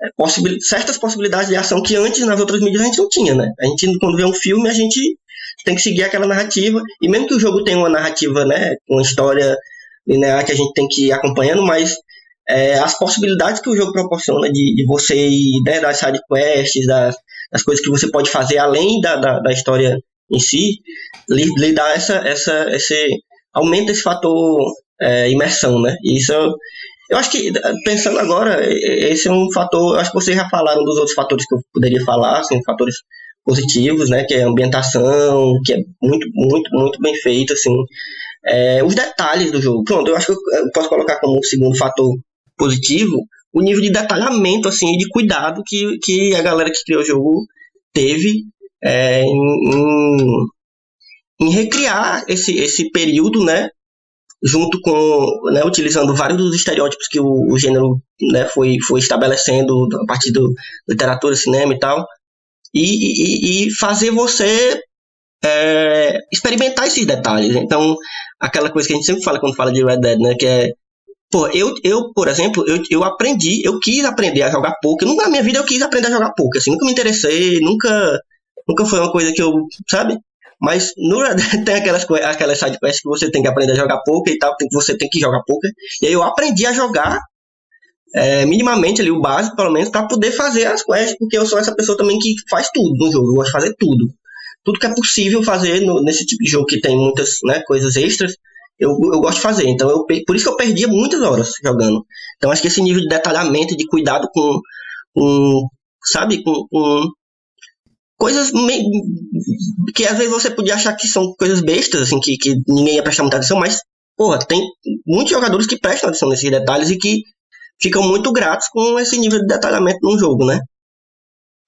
é, possibil, certas possibilidades de ação que antes nas outras mídias a gente não tinha, né? A gente, quando vê um filme, a gente tem que seguir aquela narrativa. E mesmo que o jogo tenha uma narrativa, né, uma história linear que a gente tem que ir acompanhando, mas é, as possibilidades que o jogo proporciona de, de você ir né, das sidequests, das, das coisas que você pode fazer além da, da, da história em si, lhe, lhe dá essa, essa, esse, aumenta esse fator é, imersão, né? E isso eu acho que, pensando agora, esse é um fator, acho que vocês já falaram dos outros fatores que eu poderia falar, assim, fatores positivos, né, que é a ambientação, que é muito, muito, muito bem feito, assim, é, os detalhes do jogo. Pronto, eu acho que eu posso colocar como segundo fator positivo o nível de detalhamento, assim, de cuidado que, que a galera que criou o jogo teve é, em, em, em, recriar esse, esse período, né, junto com, né, utilizando vários dos estereótipos que o, o gênero né, foi, foi estabelecendo a partir do literatura, cinema e tal, e, e, e fazer você é, experimentar esses detalhes. Então, aquela coisa que a gente sempre fala quando fala de Red Dead, né, que é Pô, eu, eu por exemplo, eu, eu aprendi, eu quis aprender a jogar poker. Nunca na minha vida eu quis aprender a jogar poker, assim, nunca me interessei, nunca, nunca foi uma coisa que eu, sabe? Mas no tem aquelas, aquelas sidequests que você tem que aprender a jogar poker e tal, que você tem que jogar poker. E aí eu aprendi a jogar é, minimamente ali, o básico, pelo menos, para poder fazer as quests, porque eu sou essa pessoa também que faz tudo no jogo, eu gosto de fazer tudo. Tudo que é possível fazer no, nesse tipo de jogo que tem muitas né, coisas extras, eu, eu gosto de fazer. Então, eu, por isso que eu perdia muitas horas jogando. Então, acho que esse nível de detalhamento, de cuidado com, com sabe, com, com coisas meio, que às vezes você podia achar que são coisas bestas, assim, que, que ninguém ia prestar muita atenção, mas, porra, tem muitos jogadores que prestam atenção nesses detalhes e que ficam muito gratos com esse nível de detalhamento num jogo, né?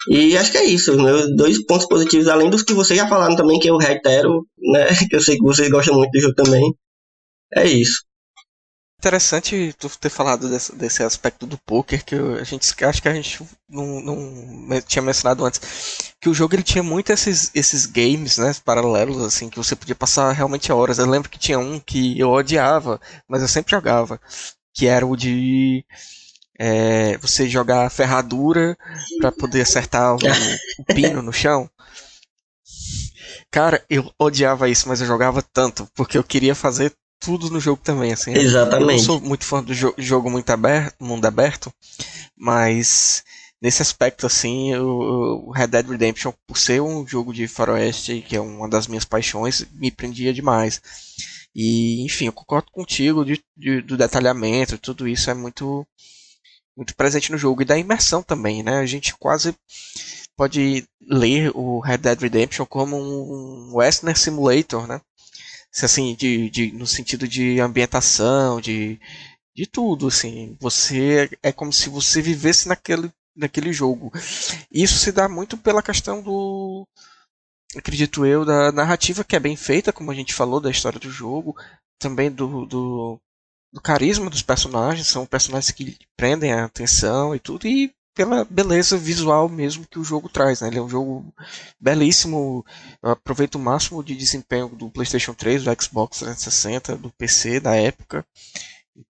E acho que é isso. Meus dois pontos positivos, além dos que vocês já falaram também, que eu reitero, né? Que eu sei que vocês gostam muito do jogo também. É isso. Interessante tu ter falado desse, desse aspecto do poker que eu, a gente acho que a gente não, não, tinha mencionado antes que o jogo ele tinha muito esses, esses games né paralelos assim que você podia passar realmente horas eu lembro que tinha um que eu odiava mas eu sempre jogava que era o de é, você jogar ferradura para poder acertar o, o pino no chão Cara, eu odiava isso, mas eu jogava tanto, porque eu queria fazer tudo no jogo também, assim. Exatamente. Eu não sou muito fã do jo jogo muito aberto, mundo aberto, mas nesse aspecto, assim, o, Red Dead Redemption, por ser um jogo de faroeste, que é uma das minhas paixões, me prendia demais. E, enfim, eu concordo contigo de, de, do detalhamento, tudo isso é muito, muito presente no jogo e da imersão também, né? A gente quase pode ler o Red Dead Redemption como um Western Simulator, né? Assim, de, de, no sentido de ambientação, de, de tudo, assim. Você é como se você vivesse naquele, naquele jogo. Isso se dá muito pela questão do acredito eu, da narrativa que é bem feita, como a gente falou, da história do jogo, também do, do, do carisma dos personagens, são personagens que prendem a atenção e tudo, e pela beleza visual mesmo que o jogo traz. Né? Ele é um jogo belíssimo, aproveita o máximo de desempenho do PlayStation 3, do Xbox 360, do PC da época.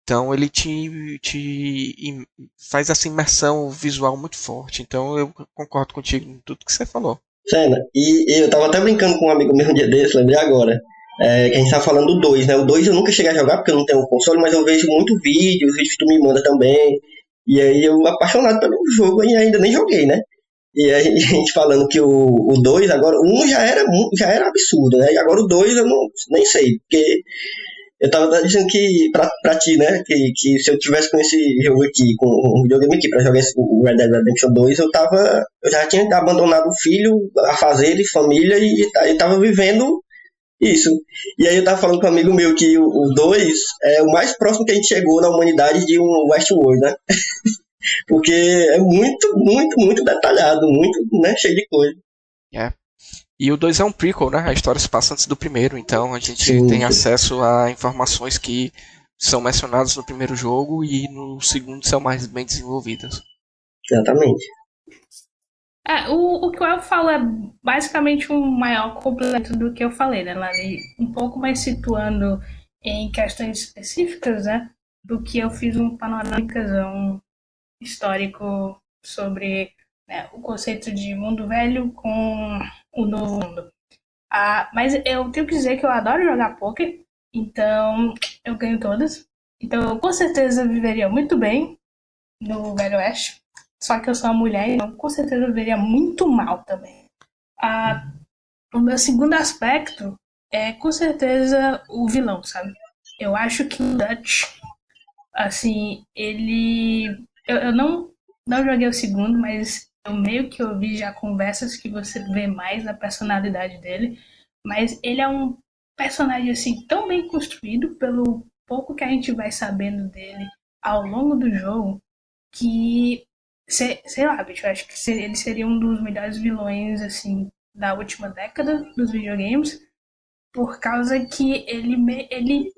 Então ele te, te faz essa imersão visual muito forte. Então eu concordo contigo em tudo que você falou. Cena, e, e eu tava até brincando com um amigo meu um dia desse, lembrei agora. É, que a gente tá falando do 2, né? O 2 eu nunca cheguei a jogar porque eu não tenho console, mas eu vejo muito vídeo, os vídeos que tu me manda também. E aí eu apaixonado pelo jogo e ainda nem joguei, né? E a gente, a gente falando que o 2 agora, o 1 um já era já era absurdo, né? E agora o 2 eu não nem sei, porque eu tava dizendo que pra, pra ti, né, que, que se eu tivesse com esse jogo aqui, com um videogame aqui pra jogar esse, o Red Dead Redemption 2, eu tava. Eu já tinha abandonado o filho, a fazer e família e, e tava vivendo isso. E aí eu tava falando com um amigo meu que o 2 é o mais próximo que a gente chegou na humanidade de um Westworld, né? Porque é muito, muito, muito detalhado, muito, né, cheio de coisa. É. E o 2 é um prequel, né? A história se passa antes do primeiro, então a gente Sim. tem acesso a informações que são mencionadas no primeiro jogo e no segundo são mais bem desenvolvidas. Exatamente. É, o, o que eu falo é basicamente um maior completo do que eu falei, né, Lali? Um pouco mais situando em questões específicas, né? Do que eu fiz um panorâmicazão histórico sobre né, o conceito de mundo velho com o novo mundo. Ah, mas eu tenho que dizer que eu adoro jogar poker, então eu ganho todas. Então eu com certeza viveria muito bem no Velho Oeste. Só que eu sou uma mulher, então com certeza viveria muito mal também. Ah, o meu segundo aspecto é com certeza o vilão, sabe? Eu acho que o Dutch, assim, ele. Eu, eu não, não joguei o segundo, mas eu meio que ouvi já conversas que você vê mais da personalidade dele, mas ele é um personagem assim tão bem construído pelo pouco que a gente vai sabendo dele ao longo do jogo que sei, sei lá, bicho, eu acho que ele seria um dos melhores vilões assim da última década dos videogames, por causa que ele ele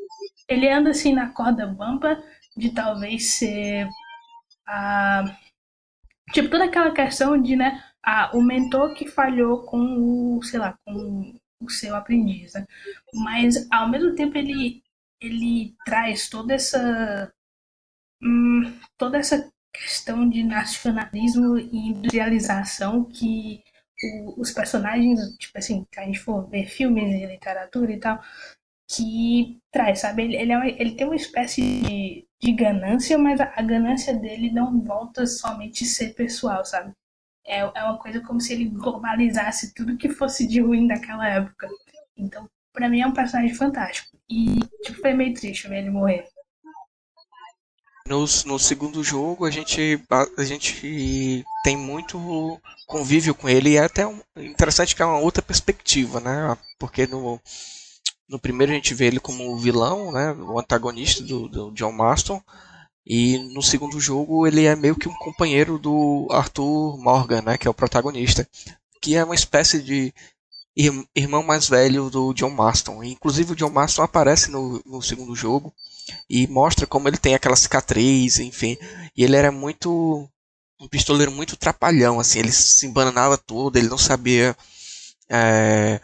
ele anda assim na corda bamba de talvez ser a Tipo, toda aquela questão de, né, ah, o mentor que falhou com o, sei lá, com o seu aprendiz, né? Mas, ao mesmo tempo, ele, ele traz toda essa... Hum, toda essa questão de nacionalismo e industrialização que o, os personagens, tipo assim, a gente for ver filmes e literatura e tal, que traz, sabe? Ele, ele, é uma, ele tem uma espécie de, de ganância, mas a, a, ganância dele não volta somente ser pessoal, sabe? É, é uma coisa como se ele globalizasse tudo que fosse de ruim daquela época. Então, para mim é um personagem fantástico. E, tipo, foi meio triste ver ele morrer. No, segundo jogo, a gente, a, gente tem muito convívio com ele e é até um, interessante que é uma outra perspectiva, né? Porque no, no primeiro a gente vê ele como o vilão, né, o antagonista do, do John Marston. E no segundo jogo ele é meio que um companheiro do Arthur Morgan, né, que é o protagonista, que é uma espécie de irmão mais velho do John Marston. E, inclusive o John Marston aparece no, no segundo jogo e mostra como ele tem aquela cicatriz, enfim. E ele era muito um pistoleiro muito trapalhão, assim, ele se embananava todo, ele não sabia é,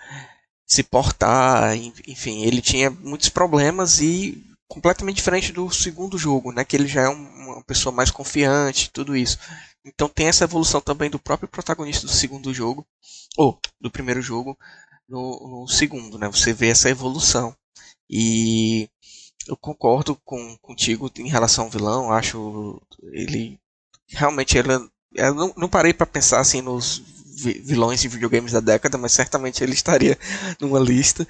se portar, enfim, ele tinha muitos problemas e completamente diferente do segundo jogo, né, que ele já é uma pessoa mais confiante, tudo isso. Então tem essa evolução também do próprio protagonista do segundo jogo, ou do primeiro jogo, no, no segundo, né? Você vê essa evolução. E eu concordo com, contigo em relação ao vilão, acho ele realmente ele, eu não, não parei para pensar assim nos vilões de videogames da década, mas certamente ele estaria numa lista.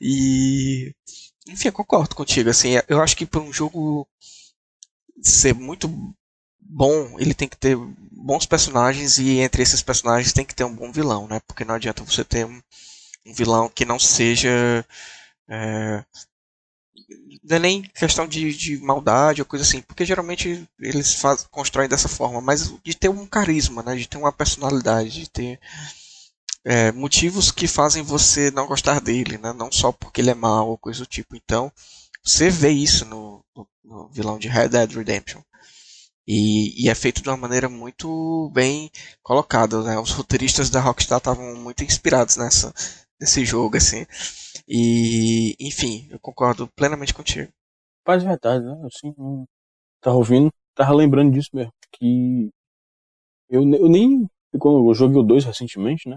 E. Enfim, eu concordo contigo. Assim, eu acho que para um jogo ser muito bom, ele tem que ter bons personagens e entre esses personagens tem que ter um bom vilão, né? Porque não adianta você ter um, um vilão que não seja é, não é nem questão de, de maldade ou coisa assim, porque geralmente eles faz, constroem dessa forma, mas de ter um carisma, né, de ter uma personalidade, de ter é, motivos que fazem você não gostar dele, né? Não só porque ele é mau ou coisa do tipo. Então, você vê isso no, no, no vilão de Red Dead Redemption. E, e, é feito de uma maneira muito bem colocada. Né? Os roteiristas da Rockstar estavam muito inspirados nessa, nesse jogo, assim. E, enfim, eu concordo plenamente contigo. Faz verdade, né? Assim, tava ouvindo, tava lembrando disso mesmo. Que eu, eu nem. Eu joguei o 2 recentemente, né?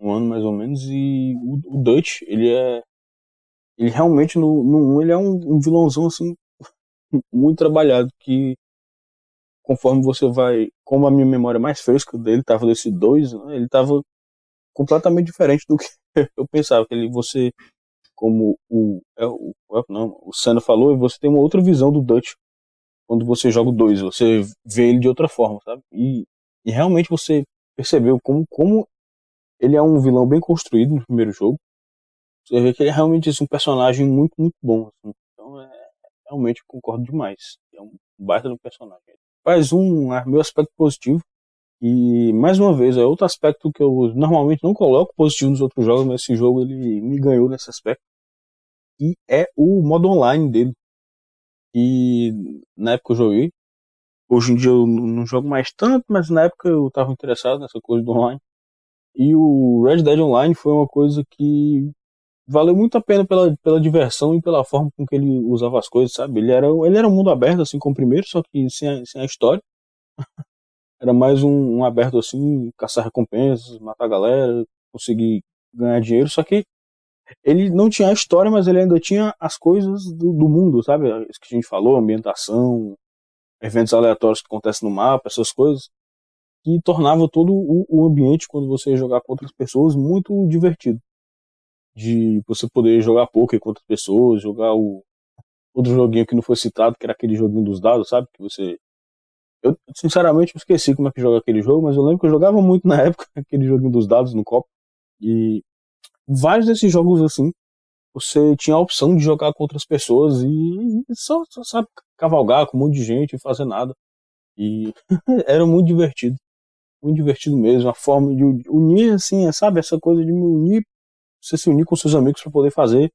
Um ano mais ou menos, e o, o Dutch, ele é. Ele realmente no, no 1 ele é um, um vilãozão assim muito trabalhado que conforme você vai, como a minha memória mais fresca dele estava desse 2, né, ele estava completamente diferente do que eu pensava, que ele, você, como o, é, o, é, não, o Senna falou, você tem uma outra visão do Dutch quando você joga o 2, você vê ele de outra forma, sabe? E, e realmente você percebeu como, como ele é um vilão bem construído no primeiro jogo. Você vê que ele é realmente assim, um personagem muito, muito bom. Assim. Então, é, realmente concordo demais. É um baita do personagem faz um meu aspecto positivo. E mais uma vez, é outro aspecto que eu normalmente não coloco positivo nos outros jogos, mas esse jogo ele me ganhou nesse aspecto. E é o modo online dele. E na época eu joguei. Hoje em dia eu não jogo mais tanto, mas na época eu estava interessado nessa coisa do online. E o Red Dead Online foi uma coisa que valeu muito a pena pela, pela diversão e pela forma com que ele usava as coisas, sabe? Ele era, ele era um mundo aberto, assim como o primeiro, só que sem a, sem a história. era mais um, um, aberto assim, caçar recompensas, matar a galera, conseguir ganhar dinheiro, só que ele não tinha a história, mas ele ainda tinha as coisas do, do mundo, sabe? Isso que a gente falou, ambientação, eventos aleatórios que acontecem no mapa, essas coisas, que tornava todo o, o ambiente, quando você ia jogar com outras pessoas, muito divertido de você poder jogar poker com outras pessoas, jogar o outro joguinho que não foi citado, que era aquele joguinho dos dados, sabe? Que você. Eu, sinceramente, eu esqueci como é que joga aquele jogo, mas eu lembro que eu jogava muito na época aquele joguinho dos dados no copo. E vários desses jogos assim, você tinha a opção de jogar com outras pessoas e só, só sabe, cavalgar com um monte de gente e fazer nada. E era muito divertido. Muito divertido mesmo. A forma de unir, assim, sabe? Essa coisa de me unir você se unir com seus amigos para poder fazer,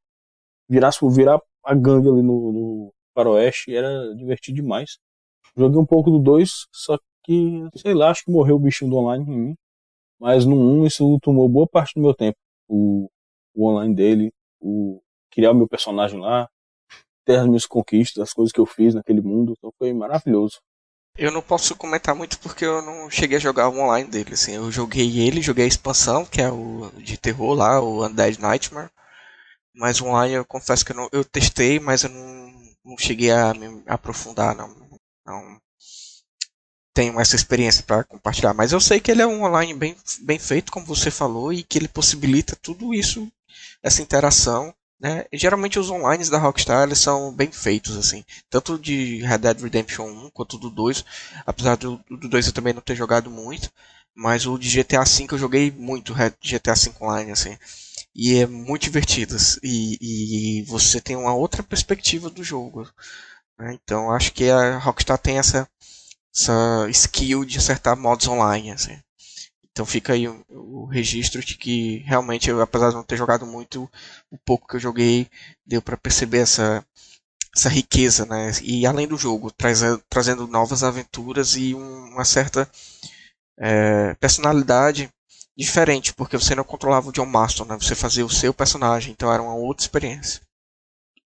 virar, virar a gangue ali no, no faroeste, era divertido demais. Joguei um pouco do 2, só que, sei lá, acho que morreu o bichinho do online em mim. Mas no 1 um, isso tomou boa parte do meu tempo. O, o online dele, o criar o meu personagem lá, ter as minhas conquistas, as coisas que eu fiz naquele mundo. Então foi maravilhoso. Eu não posso comentar muito porque eu não cheguei a jogar o online dele, assim. Eu joguei ele, joguei a expansão, que é o de terror lá, o Undead Nightmare. Mas o online eu confesso que eu, não, eu testei, mas eu não, não cheguei a me aprofundar, não. Não tenho essa experiência para compartilhar. Mas eu sei que ele é um online bem, bem feito, como você falou, e que ele possibilita tudo isso, essa interação né? Geralmente os online da Rockstar eles são bem feitos, assim. Tanto de Red Dead Redemption 1 quanto do 2. Apesar do, do 2 eu também não ter jogado muito. Mas o de GTA V eu joguei muito, GTA V Online, assim. E é muito divertido. E, e você tem uma outra perspectiva do jogo. Né? Então acho que a Rockstar tem essa, essa skill de acertar modos online, assim. Então fica aí o, o, registro de que realmente, eu, apesar de não ter jogado muito, o pouco que eu joguei deu para perceber essa, essa riqueza, né? E além do jogo, traz, trazendo novas aventuras e um, uma certa é, personalidade diferente, porque você não controlava o John Marston, né? Você fazia o seu personagem, então era uma outra experiência.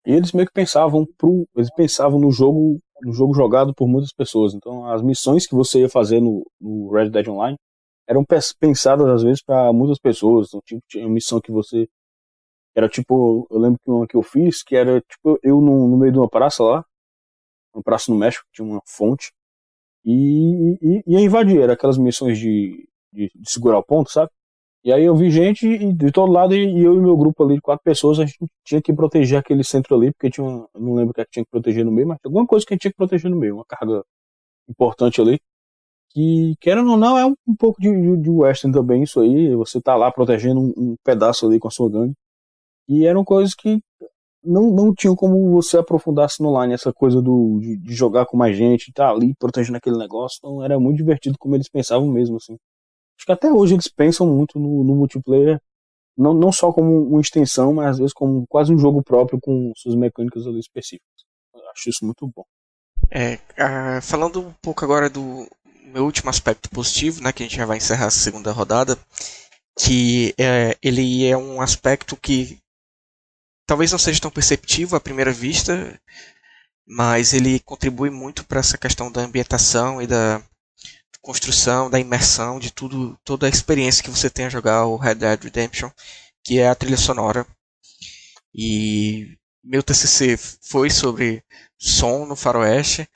E eles meio que pensavam pro, eles pensavam no jogo, no jogo jogado por muitas pessoas. Então as missões que você ia fazer no, no Red Dead Online eram pensadas às vezes para muitas pessoas. Então, tipo, tinha uma missão que você era tipo, eu lembro que uma que eu fiz, que era tipo eu no, no meio de uma praça lá, uma praça no México, tinha uma fonte, e, e ia invadir, era aquelas missões de, de, de, segurar o ponto, sabe? E aí eu vi gente de todo lado e eu e meu grupo ali de quatro pessoas, a gente tinha que proteger aquele centro ali, porque tinha não lembro o que, é que tinha que proteger no meio, mas alguma coisa que a gente tinha que proteger no meio, uma carga importante ali que, querendo ou não, é um, um pouco de, de, de, western também isso aí, você tá lá protegendo um, um, pedaço ali com a sua gangue. E eram coisas que não, não tinham como você aprofundar-se no online, essa coisa do, de, de jogar com mais gente, tá ali protegendo aquele negócio, então era muito divertido como eles pensavam mesmo, assim. Que até hoje eles pensam muito no, no multiplayer, não, não só como uma extensão, mas às vezes como quase um jogo próprio com suas mecânicas ali específicas. Eu acho isso muito bom. É, uh, falando um pouco agora do meu último aspecto positivo, né, que a gente já vai encerrar a segunda rodada, que é, ele é um aspecto que talvez não seja tão perceptível à primeira vista, mas ele contribui muito para essa questão da ambientação e da construção, da imersão, de tudo, toda a experiência que você tem a jogar o Red Dead Redemption, que é a trilha sonora. E meu TCC foi sobre som no faroeste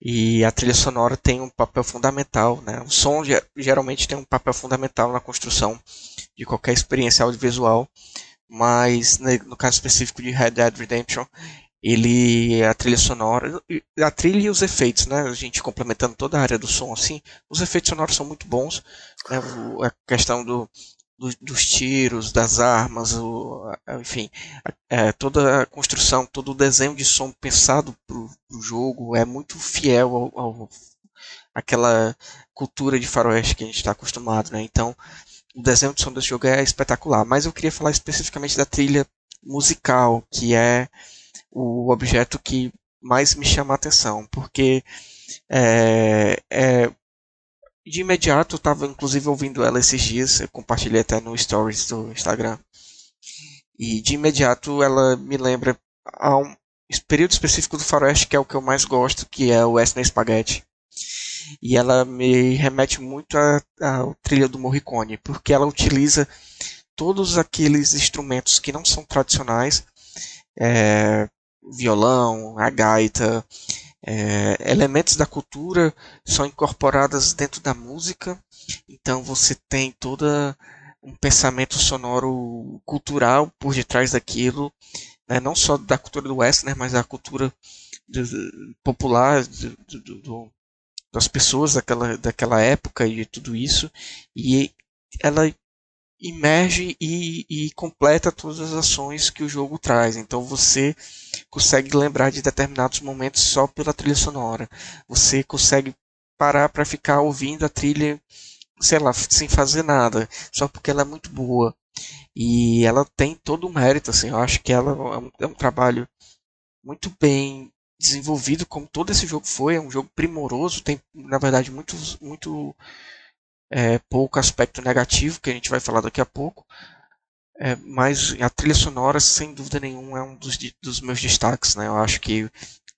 e a trilha sonora tem um papel fundamental, né? O som geralmente tem um papel fundamental na construção de qualquer experiência audiovisual, mas no caso específico de Red Dead Redemption, ele a trilha sonora, a trilha e os efeitos, né? A gente complementando toda a área do som assim, os efeitos sonoros são muito bons, né? A questão do, do dos tiros, das armas, o, enfim, é, toda a construção, todo o desenho de som pensado para o jogo é muito fiel ao, ao aquela cultura de faroeste que a gente está acostumado, né? Então, o desenho de som desse jogo é espetacular. Mas eu queria falar especificamente da trilha musical, que é o objeto que mais me chama a atenção, porque é, é, de imediato eu estava inclusive ouvindo ela esses dias, eu compartilhei até no stories do Instagram, e de imediato ela me lembra a um período específico do faroeste que é o que eu mais gosto, que é o Western Spaghetti. E ela me remete muito à trilha do Morricone, porque ela utiliza todos aqueles instrumentos que não são tradicionais, é, violão, a gaita, é, elementos da cultura são incorporados dentro da música, então você tem toda um pensamento sonoro cultural por detrás daquilo, né? não só da cultura do West, né? mas da cultura popular do, das pessoas daquela, daquela época e tudo isso, e ela imerge e, e, completa todas as ações que o jogo traz. Então você consegue lembrar de determinados momentos só pela trilha sonora. Você consegue parar para ficar ouvindo a trilha, sei lá, sem fazer nada, só porque ela é muito boa. E ela tem todo o mérito, assim, eu acho que ela é um, é um trabalho muito bem desenvolvido, como todo esse jogo foi, é um jogo primoroso, tem na verdade muito, muito é, pouco aspecto negativo, que a gente vai falar daqui a pouco. É, mas a trilha sonora, sem dúvida nenhuma, é um dos, dos meus destaques. Né? Eu acho que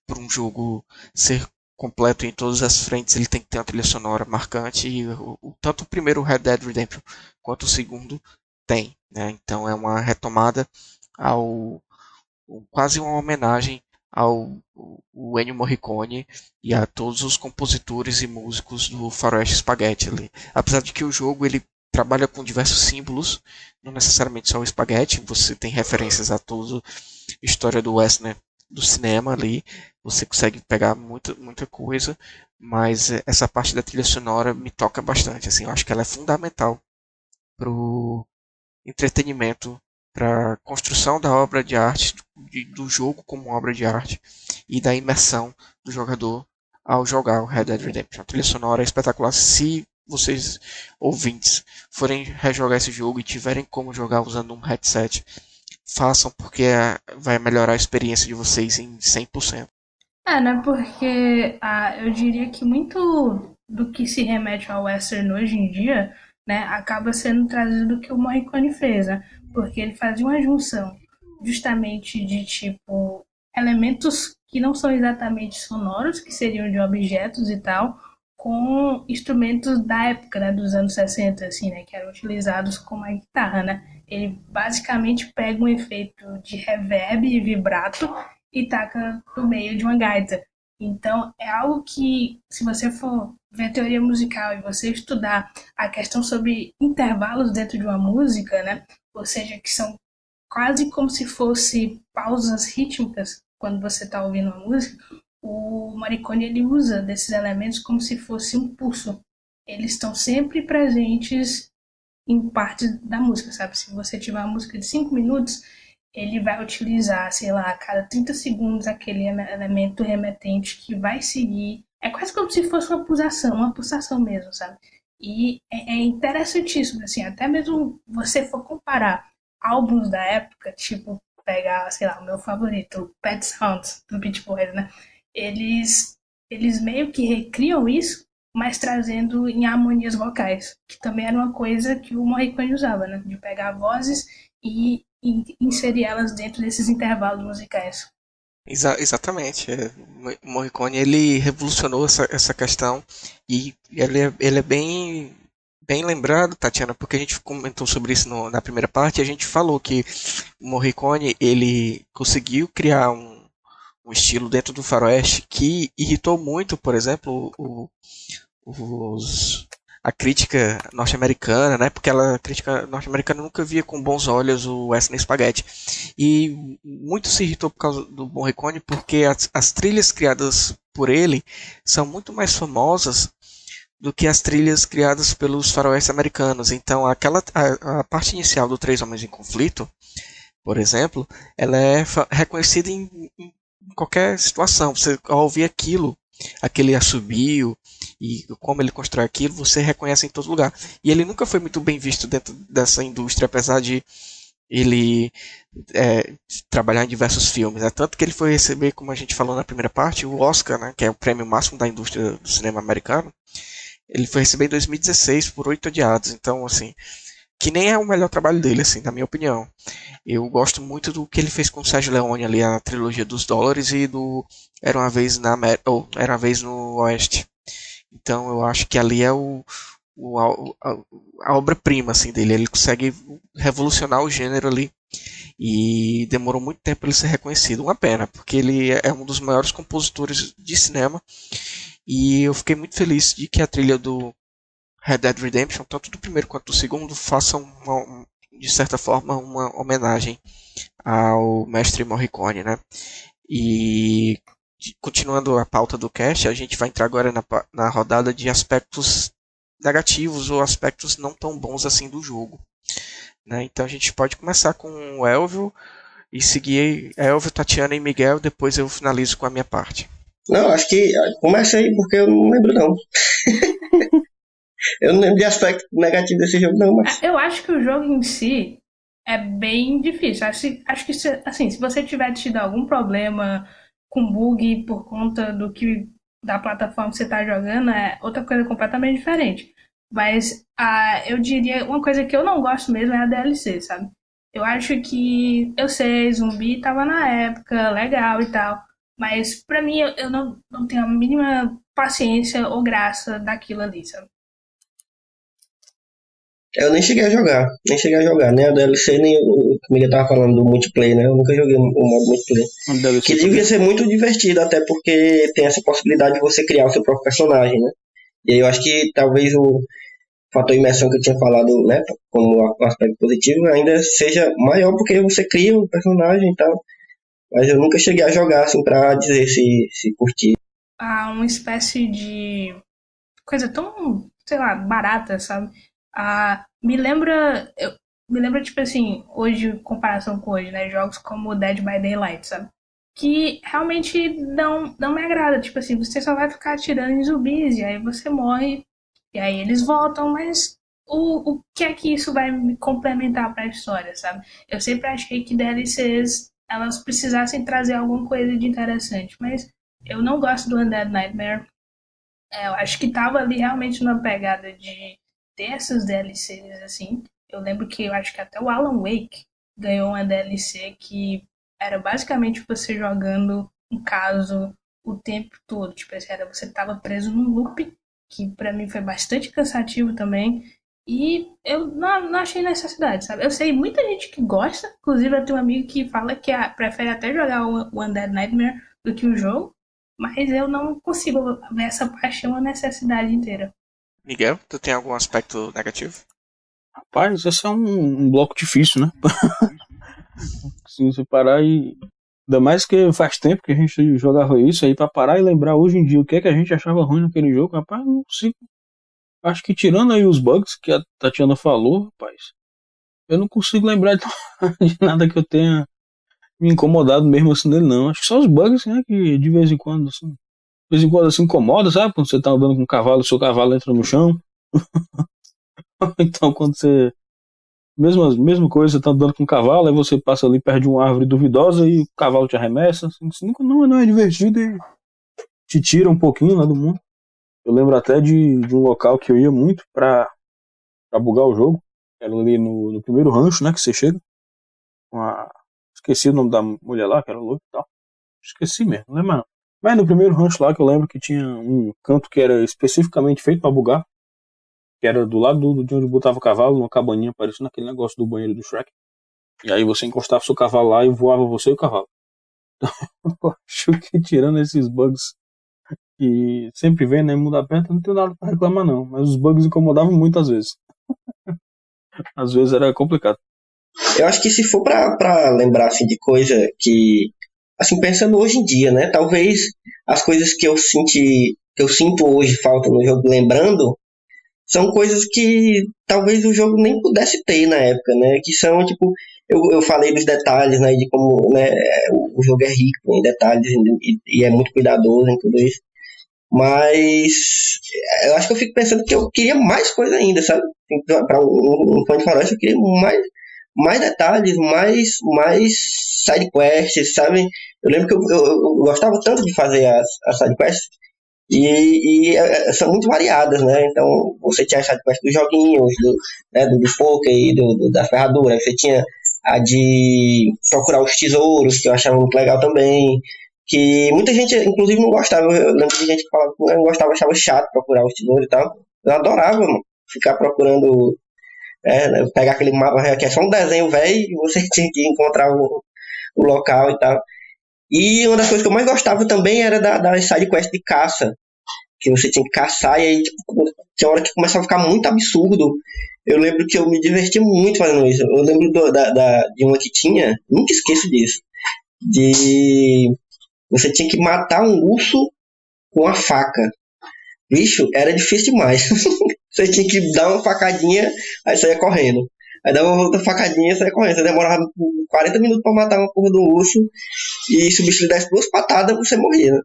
para um jogo ser completo em todas as frentes, ele tem que ter uma trilha sonora marcante. E o, o, tanto o primeiro Red Dead Redemption quanto o segundo tem. Né? Então é uma retomada ao quase uma homenagem ao o Ennio Morricone e a todos os compositores e músicos do Faroeste Spaghetti ali. Apesar de que o jogo ele trabalha com diversos símbolos, não necessariamente só o espaguete, você tem referências a toda a história do western do cinema ali, você consegue pegar muita, muita coisa, mas essa parte da trilha sonora me toca bastante, assim, eu acho que ela é fundamental pro entretenimento para a construção da obra de arte, do jogo como obra de arte e da imersão do jogador ao jogar o Red Dead Redemption. A trilha sonora é espetacular. Se vocês, ouvintes, forem rejogar esse jogo e tiverem como jogar usando um headset, façam porque vai melhorar a experiência de vocês em 100%. É, né? Porque ah, eu diria que muito do que se remete ao western hoje em dia, né, acaba sendo trazido do que o Morricone fez, né? porque ele fazia uma junção justamente de tipo elementos que não são exatamente sonoros, que seriam de objetos e tal, com instrumentos da época, né, dos anos 60, assim, né, que eram utilizados como a guitarra, né? Ele basicamente pega um efeito de reverb e vibrato e taca no meio de uma gaita. Então, é algo que, se você for ver teoria musical e você estudar a questão sobre intervalos dentro de uma música, né, ou seja, que são quase como se fosse pausas rítmicas quando você está ouvindo uma música, o Maricone ele usa desses elementos como se fosse um pulso. Eles estão sempre presentes em partes da música, sabe? Se você tiver uma música de 5 minutos, ele vai utilizar, sei lá, a cada 30 segundos aquele elemento remetente que vai seguir. É quase como se fosse uma pulsação, uma pulsação mesmo, sabe? E é, é interessantíssimo, assim, até mesmo você for comparar álbuns da época, tipo, pegar, sei lá, o meu favorito, Pet Sounds, do Beach Boys, né? Eles, eles meio que recriam isso, mas trazendo em harmonias vocais, que também era uma coisa que o Morricone usava, né? De pegar vozes e, e inserir elas dentro desses intervalos musicais. Exa exatamente. É, o Morricone ele revolucionou essa, essa questão e ele é, ele é bem bem lembrado, Tatiana, porque a gente comentou sobre isso no, na primeira parte. A gente falou que o Morricone ele conseguiu criar um, um estilo dentro do faroeste que irritou muito, por exemplo, o, os, a crítica norte-americana, né? Porque ela, a crítica norte-americana nunca via com bons olhos o Western Spaghetti. E muito se irritou por causa do Morricone porque as, as trilhas criadas por ele são muito mais famosas do que as trilhas criadas pelos faroestes americanos. Então, aquela a, a, parte inicial do Três Homens em Conflito, por exemplo, ela é reconhecida em, em qualquer situação. Você ao ouvir aquilo, aquele assobio e como ele constrói aquilo, você reconhece em todo lugar. E ele nunca foi muito bem visto dentro dessa indústria, apesar de ele é, trabalhar em diversos filmes. É tanto que ele foi receber, como a gente falou na primeira parte, o Oscar, né, que é o prêmio máximo da indústria do cinema americano. Ele foi receber em 2016 por Oito Odiados. Então, assim, que nem é o melhor trabalho dele, assim, na minha opinião. Eu gosto muito do que ele fez com o Sérgio Leone ali, a trilogia dos dólares e do Era uma vez na ou Era uma vez no Oeste. Então eu acho que ali é o, o a, a obra-prima assim dele. Ele consegue revolucionar o gênero ali e demorou muito tempo ele ser reconhecido. Uma pena, porque ele é um dos maiores compositores de cinema e eu fiquei muito feliz de que a trilha do Red Dead Redemption, tanto do primeiro quanto do segundo, façam uma, de certa forma uma homenagem ao mestre Morricone, né? E continuando a pauta do cast, a gente vai entrar agora na, na rodada de aspectos negativos ou aspectos não tão bons assim do jogo. Né? Então a gente pode começar com o Elvio e seguir Elvio, Tatiana e Miguel, depois eu finalizo com a minha parte. Não, acho que começa aí porque eu não lembro não. eu não lembro de aspecto negativo desse jogo não, mas... Eu acho que o jogo em si é bem difícil. Acho, acho que se, assim, se você tiver tido algum problema com bug por conta do que da plataforma que você está jogando é outra coisa completamente diferente. Mas ah, eu diria uma coisa que eu não gosto mesmo é a DLC, sabe? Eu acho que eu sei, zumbi tava na época, legal e tal. Mas pra mim eu, não, não tenho a mínima paciência ou graça daquilo ali, sabe? Eu nem cheguei a jogar, nem cheguei a jogar, né? A DLC nem o que Miguel tava falando do multiplayer, né? Eu nunca joguei o modo multiplayer. Que devia ser muito divertido, até porque tem essa possibilidade de você criar o seu próprio personagem, né? E aí eu acho que talvez o fator imersão que eu tinha falado, né, como aspecto positivo, ainda seja maior porque você cria o um personagem e tal. Mas eu nunca cheguei a jogar assim pra dizer se, se curti. Ah, uma espécie de coisa tão, sei lá, barata, sabe? Ah, me lembra. Eu, me lembra, tipo assim, hoje, comparação com hoje, né? Jogos como Dead by Daylight, sabe? Que realmente não, não me agrada. Tipo assim, você só vai ficar atirando em zumbis, e aí você morre, e aí eles voltam, mas o, o que é que isso vai me complementar para a história, sabe? Eu sempre achei que DLCs elas precisassem trazer alguma coisa de interessante, mas eu não gosto do Undead Nightmare. É, eu acho que tava ali realmente numa pegada de ter essas DLCs assim. Eu lembro que eu acho que até o Alan Wake ganhou uma DLC que era basicamente você jogando um caso o tempo todo. Tipo, era, você tava preso num loop, que para mim foi bastante cansativo também. E eu não, não, achei necessidade, sabe? Eu sei muita gente que gosta, inclusive eu tenho um amigo que fala que a, prefere até jogar o, o Undead Nightmare do que o jogo, mas eu não consigo ver essa paixão a necessidade inteira. Miguel, tu tem algum aspecto negativo? Rapaz, esse é um, um bloco difícil, né? Se você parar e. Ainda mais que faz tempo que a gente jogava isso aí, pra parar e lembrar hoje em dia o que é que a gente achava ruim naquele jogo, rapaz, não consigo. Acho que tirando aí os bugs que a Tatiana falou, rapaz, eu não consigo lembrar de, nada que eu tenha me incomodado mesmo assim nele, não. Acho que só os bugs, né, que de vez em quando, assim, de vez em quando assim incomoda, sabe? Quando você tá andando com um cavalo, seu cavalo entra no chão. então, quando você. Mesma, mesma coisa, você tá andando com um cavalo, aí você passa ali perto de uma árvore duvidosa e o cavalo te arremessa. Assim, não, não é divertido e te tira um pouquinho né, do mundo. Eu lembro até de, de um local que eu ia muito pra, pra bugar o jogo. Era ali no, no primeiro rancho, né, que você chega. Esqueci o nome da mulher lá, que era louco e tal. Esqueci mesmo, não lembro não. Mas no primeiro rancho lá que eu lembro que tinha um canto que era especificamente feito para bugar. Que era do lado do, de onde botava o cavalo, numa cabaninha, parecendo aquele negócio do banheiro do Shrek. E aí você encostava seu cavalo lá e voava você e o cavalo. Então, eu acho que tirando esses bugs que sempre vem, né? Mundo aberto, não tem nada para reclamar, não. Mas os bugs incomodavam muitas vezes. Às vezes era complicado. Eu acho que se for para lembrar assim, de coisa que. Assim, pensando hoje em dia, né? Talvez as coisas que eu senti. que eu sinto hoje falta no jogo, lembrando, são coisas que talvez o jogo nem pudesse ter na época, né? Que são, tipo, eu, eu falei dos detalhes, né? De como né, o, o jogo é rico em detalhes e, e, é muito cuidadoso em tudo isso. Mas eu acho que eu fico pensando que eu queria mais coisa ainda, sabe? Para um, um fã de faroeste, eu queria mais, mais detalhes, mais, mais side quests, sabe? Eu lembro que eu, eu, eu gostava tanto de fazer as, as side quests e, e, é, são muito variadas, né? Então você tinha as side quests dos joguinhos, do, né, do, do poker e do, do, da ferradura, você tinha a de procurar os tesouros, que eu achava muito legal também que muita gente, inclusive, não gostava. Eu lembro de gente que falava que não gostava, achava chato procurar os tesouros e tal. Eu adorava, mano, ficar procurando, é, né, pegar aquele mapa que é só um desenho velho e você tinha que encontrar o, o local e tal. E uma das coisas que eu mais gostava também era da, da sidequest de caça, que você tinha que caçar e aí tipo, tinha hora que começava a ficar muito absurdo. Eu lembro que eu me divertia muito fazendo isso. Eu lembro do, da, da, de uma que tinha, nunca esqueço disso, de você tinha que matar um urso com a faca. Bicho, era difícil demais. você tinha que dar uma facadinha, aí saia correndo. Aí dava uma outra facadinha e saia correndo. Você demorava 40 minutos para matar uma porra do urso. E se o bicho lhe desse duas patadas, você morria. Né?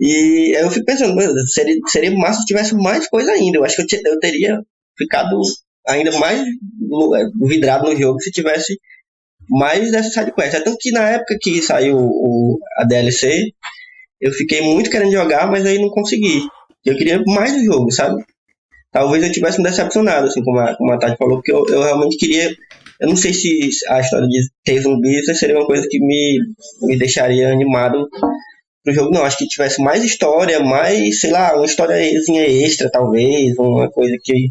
E aí eu fico pensando, seria, seria massa se tivesse mais coisa ainda. Eu acho que eu, eu teria ficado ainda mais vidrado no jogo se tivesse mais dessa sidequest. É tanto que na época que saiu o, a DLC, eu fiquei muito querendo jogar, mas aí não consegui. Eu queria mais do jogo, sabe? Talvez eu tivesse me decepcionado, assim, como a, como a Tati falou, porque eu, eu realmente queria. Eu não sei se a história de ter zumbis seria uma coisa que me, me deixaria animado pro jogo, não. Acho que tivesse mais história, mais, sei lá, uma históriazinha extra, talvez, uma coisa que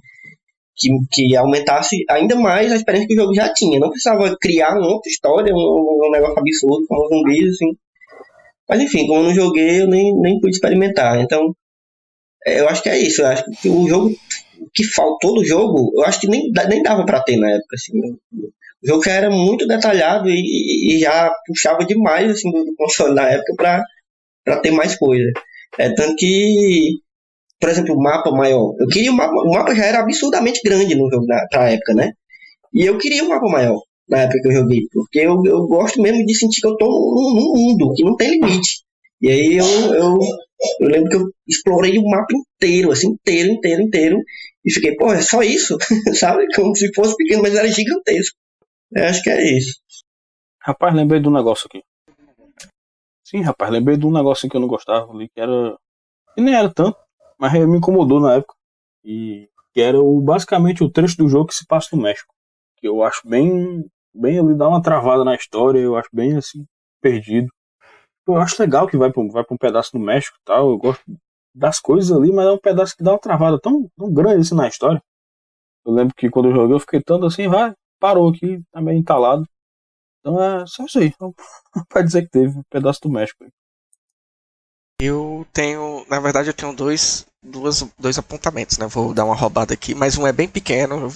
que, que aumentasse ainda mais a experiência que o jogo já tinha. Não precisava criar uma outra história, um, um negócio absurdo como zumbis, assim. Mas enfim, como eu não joguei, eu nem, nem pude experimentar. Então, é, eu acho que é isso. Eu acho que o jogo que faltou do jogo, eu acho que nem, nem dava para ter na época. Assim. O jogo já era muito detalhado e, e já puxava demais assim, do console na época para ter mais coisa. É, tanto que por exemplo, o mapa maior. Eu queria o mapa, o mapa já era absurdamente grande no jogo na, pra época, né? E eu queria um mapa maior na época que eu joguei, porque eu, eu gosto mesmo de sentir que eu tô num, num mundo que não tem limite. E aí eu, eu, eu lembro que eu explorei o mapa inteiro, assim, inteiro, inteiro, inteiro, e fiquei, pô, é só isso, sabe? Como se fosse pequeno, mas era gigantesco. Eu acho que é isso. Rapaz, lembrei de um negócio aqui. Sim, rapaz, lembrei de um negócio que eu não gostava ali, que era. E nem era tanto, mas me incomodou na época. E que era o, basicamente o trecho do jogo que se passa no México. Que eu acho bem. Bem ali, dá uma travada na história, eu acho bem assim, perdido. Eu acho legal que vai pra, vai pra um pedaço do México e tal. Eu gosto das coisas ali, mas é um pedaço que dá uma travada tão, tão grande assim na história. Eu lembro que quando eu joguei eu fiquei tanto assim, vai, parou aqui, tá meio entalado. Então é só isso aí. Pra dizer que teve um pedaço do México. Eu tenho, na verdade, eu tenho dois, duas, dois apontamentos, né? Vou dar uma roubada aqui, mas um é bem pequeno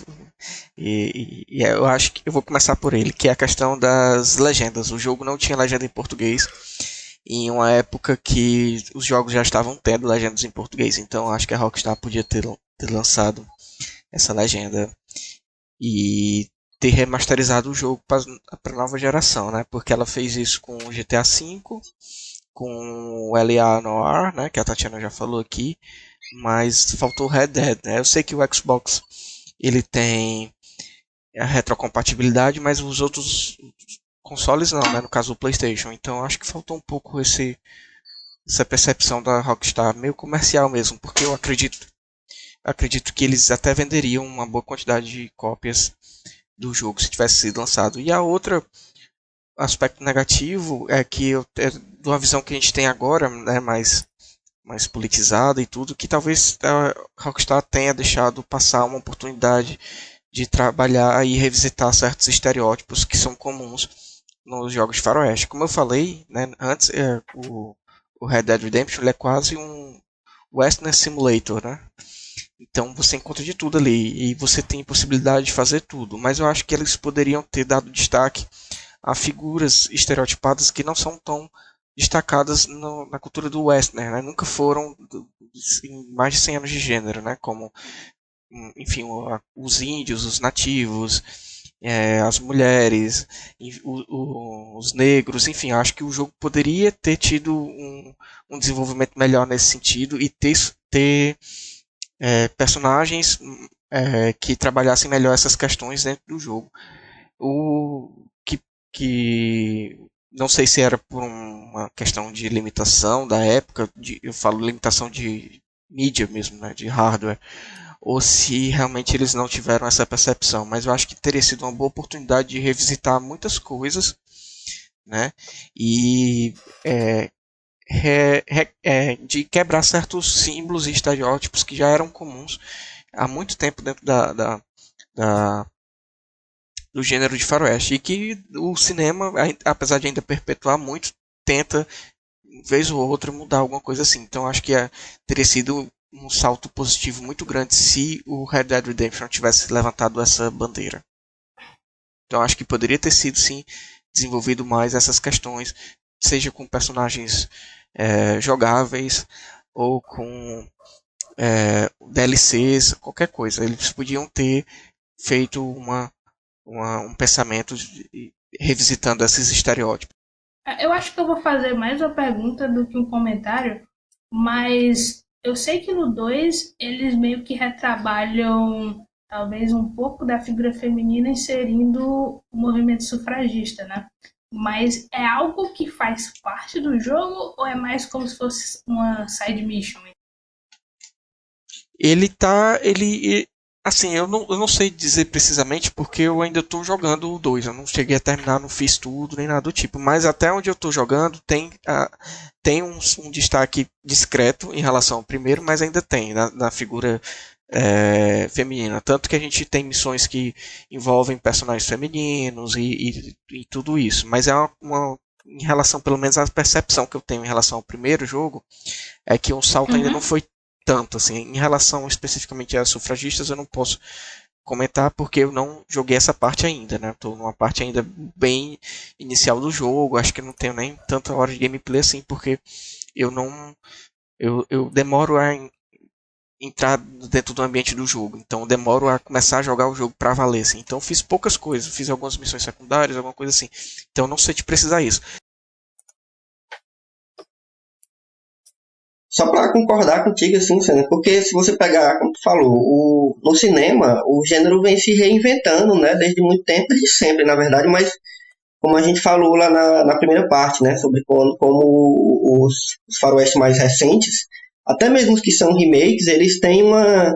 e, e, eu acho que eu vou começar por ele, que é a questão das legendas. O jogo não tinha legenda em português em uma época que os jogos já estavam tendo legendas em português, então acho que a Rockstar podia ter, ter lançado essa legenda e ter remasterizado o jogo para a nova geração, né? Porque ela fez isso com o GTA V com o L.A. Noir, né, que a Tatiana já falou aqui, mas faltou Red Dead, né? Eu sei que o Xbox ele tem a retrocompatibilidade, mas os outros consoles não, né? No caso do PlayStation. Então acho que faltou um pouco esse essa percepção da Rockstar meio comercial mesmo, porque eu acredito acredito que eles até venderiam uma boa quantidade de cópias do jogo se tivesse sido lançado. E a outra aspecto negativo é que eu, de uma visão que a gente tem agora, né, mais mais politizada e tudo, que talvez a Rockstar tenha deixado passar uma oportunidade de trabalhar e revisitar certos estereótipos que são comuns nos jogos de faroeste. Como eu falei né, antes, é, o, o, Red Dead Redemption é quase um Western Simulator, né? Então você encontra de tudo ali e você tem possibilidade de fazer tudo. Mas eu acho que eles poderiam ter dado destaque a figuras estereotipadas que não são tão destacadas no, na cultura do western, né? nunca foram em mais de 100 anos de gênero, né? como enfim os índios, os nativos, é, as mulheres, o, o, os negros, enfim, acho que o jogo poderia ter tido um, um desenvolvimento melhor nesse sentido e ter, ter é, personagens é, que trabalhassem melhor essas questões dentro do jogo. O que, que não sei se era por uma questão de limitação da época, de, eu falo limitação de mídia mesmo, né, de hardware, ou se realmente eles não tiveram essa percepção. Mas eu acho que teria sido uma boa oportunidade de revisitar muitas coisas, né, e é, re, re, é, de quebrar certos símbolos e estereótipos que já eram comuns há muito tempo dentro da, da, da do gênero de faroeste e que o cinema, apesar de ainda perpetuar muito, tenta vez ou outra mudar alguma coisa assim. Então acho que é, teria sido um salto positivo muito grande se o Red Dead Redemption tivesse levantado essa bandeira. Então acho que poderia ter sido sim desenvolvido mais essas questões, seja com personagens é, jogáveis ou com é, DLCs, qualquer coisa. Eles podiam ter feito uma uma, um pensamento de, revisitando esses estereótipos. É, eu acho que eu vou fazer mais uma pergunta do que um comentário, mas eu sei que no 2 eles meio que retrabalham talvez um pouco da figura feminina inserindo o movimento sufragista, né? Mas é algo que faz parte do jogo ou é mais como se fosse uma side mission? Ele tá, ele Assim, eu não, eu não sei dizer precisamente porque eu ainda estou jogando o 2. Eu não cheguei a terminar, não fiz tudo, nem nada do tipo. Mas até onde eu estou jogando tem, uh, tem um, um, destaque discreto em relação ao primeiro, mas ainda tem na, na figura é, feminina. Tanto que a gente tem missões que envolvem personagens femininos e, e, e tudo isso. Mas é uma, uma, em relação, pelo menos a percepção que eu tenho em relação ao primeiro jogo, é que o salto uhum. ainda não foi tanto. Assim, em relação especificamente às sufragistas, eu não posso comentar porque eu não joguei essa parte ainda, né? Estou numa parte ainda bem inicial do jogo, acho que não tenho nem tanta hora de gameplay assim, porque eu não. Eu, eu demoro a entrar dentro do ambiente do jogo, então demoro a começar a jogar o jogo para valer. Assim. Então fiz poucas coisas, fiz algumas missões secundárias, alguma coisa assim. Então não sei te precisar isso. Só para concordar contigo, assim, Sandra, porque se você pegar, como tu falou, o, no cinema, o gênero vem se reinventando, né, desde muito tempo, desde sempre, na verdade, mas como a gente falou lá na, na primeira parte, né, sobre como, como os, os faroestes mais recentes, até mesmo os que são remakes, eles têm uma,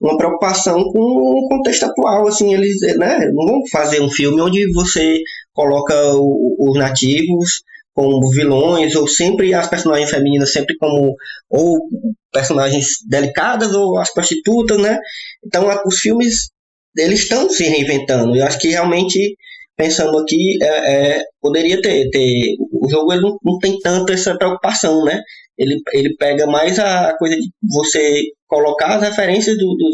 uma preocupação com o contexto atual, assim, eles, né, não vão fazer um filme onde você coloca os nativos como vilões, ou sempre as personagens femininas sempre como ou personagens delicadas ou as prostitutas, né? Então a, os filmes eles estão se reinventando. Eu acho que realmente pensando aqui é, é, poderia ter, ter o jogo ele não, não, tem tanto essa preocupação, né? Ele, ele pega mais a coisa de você colocar as referências do, do,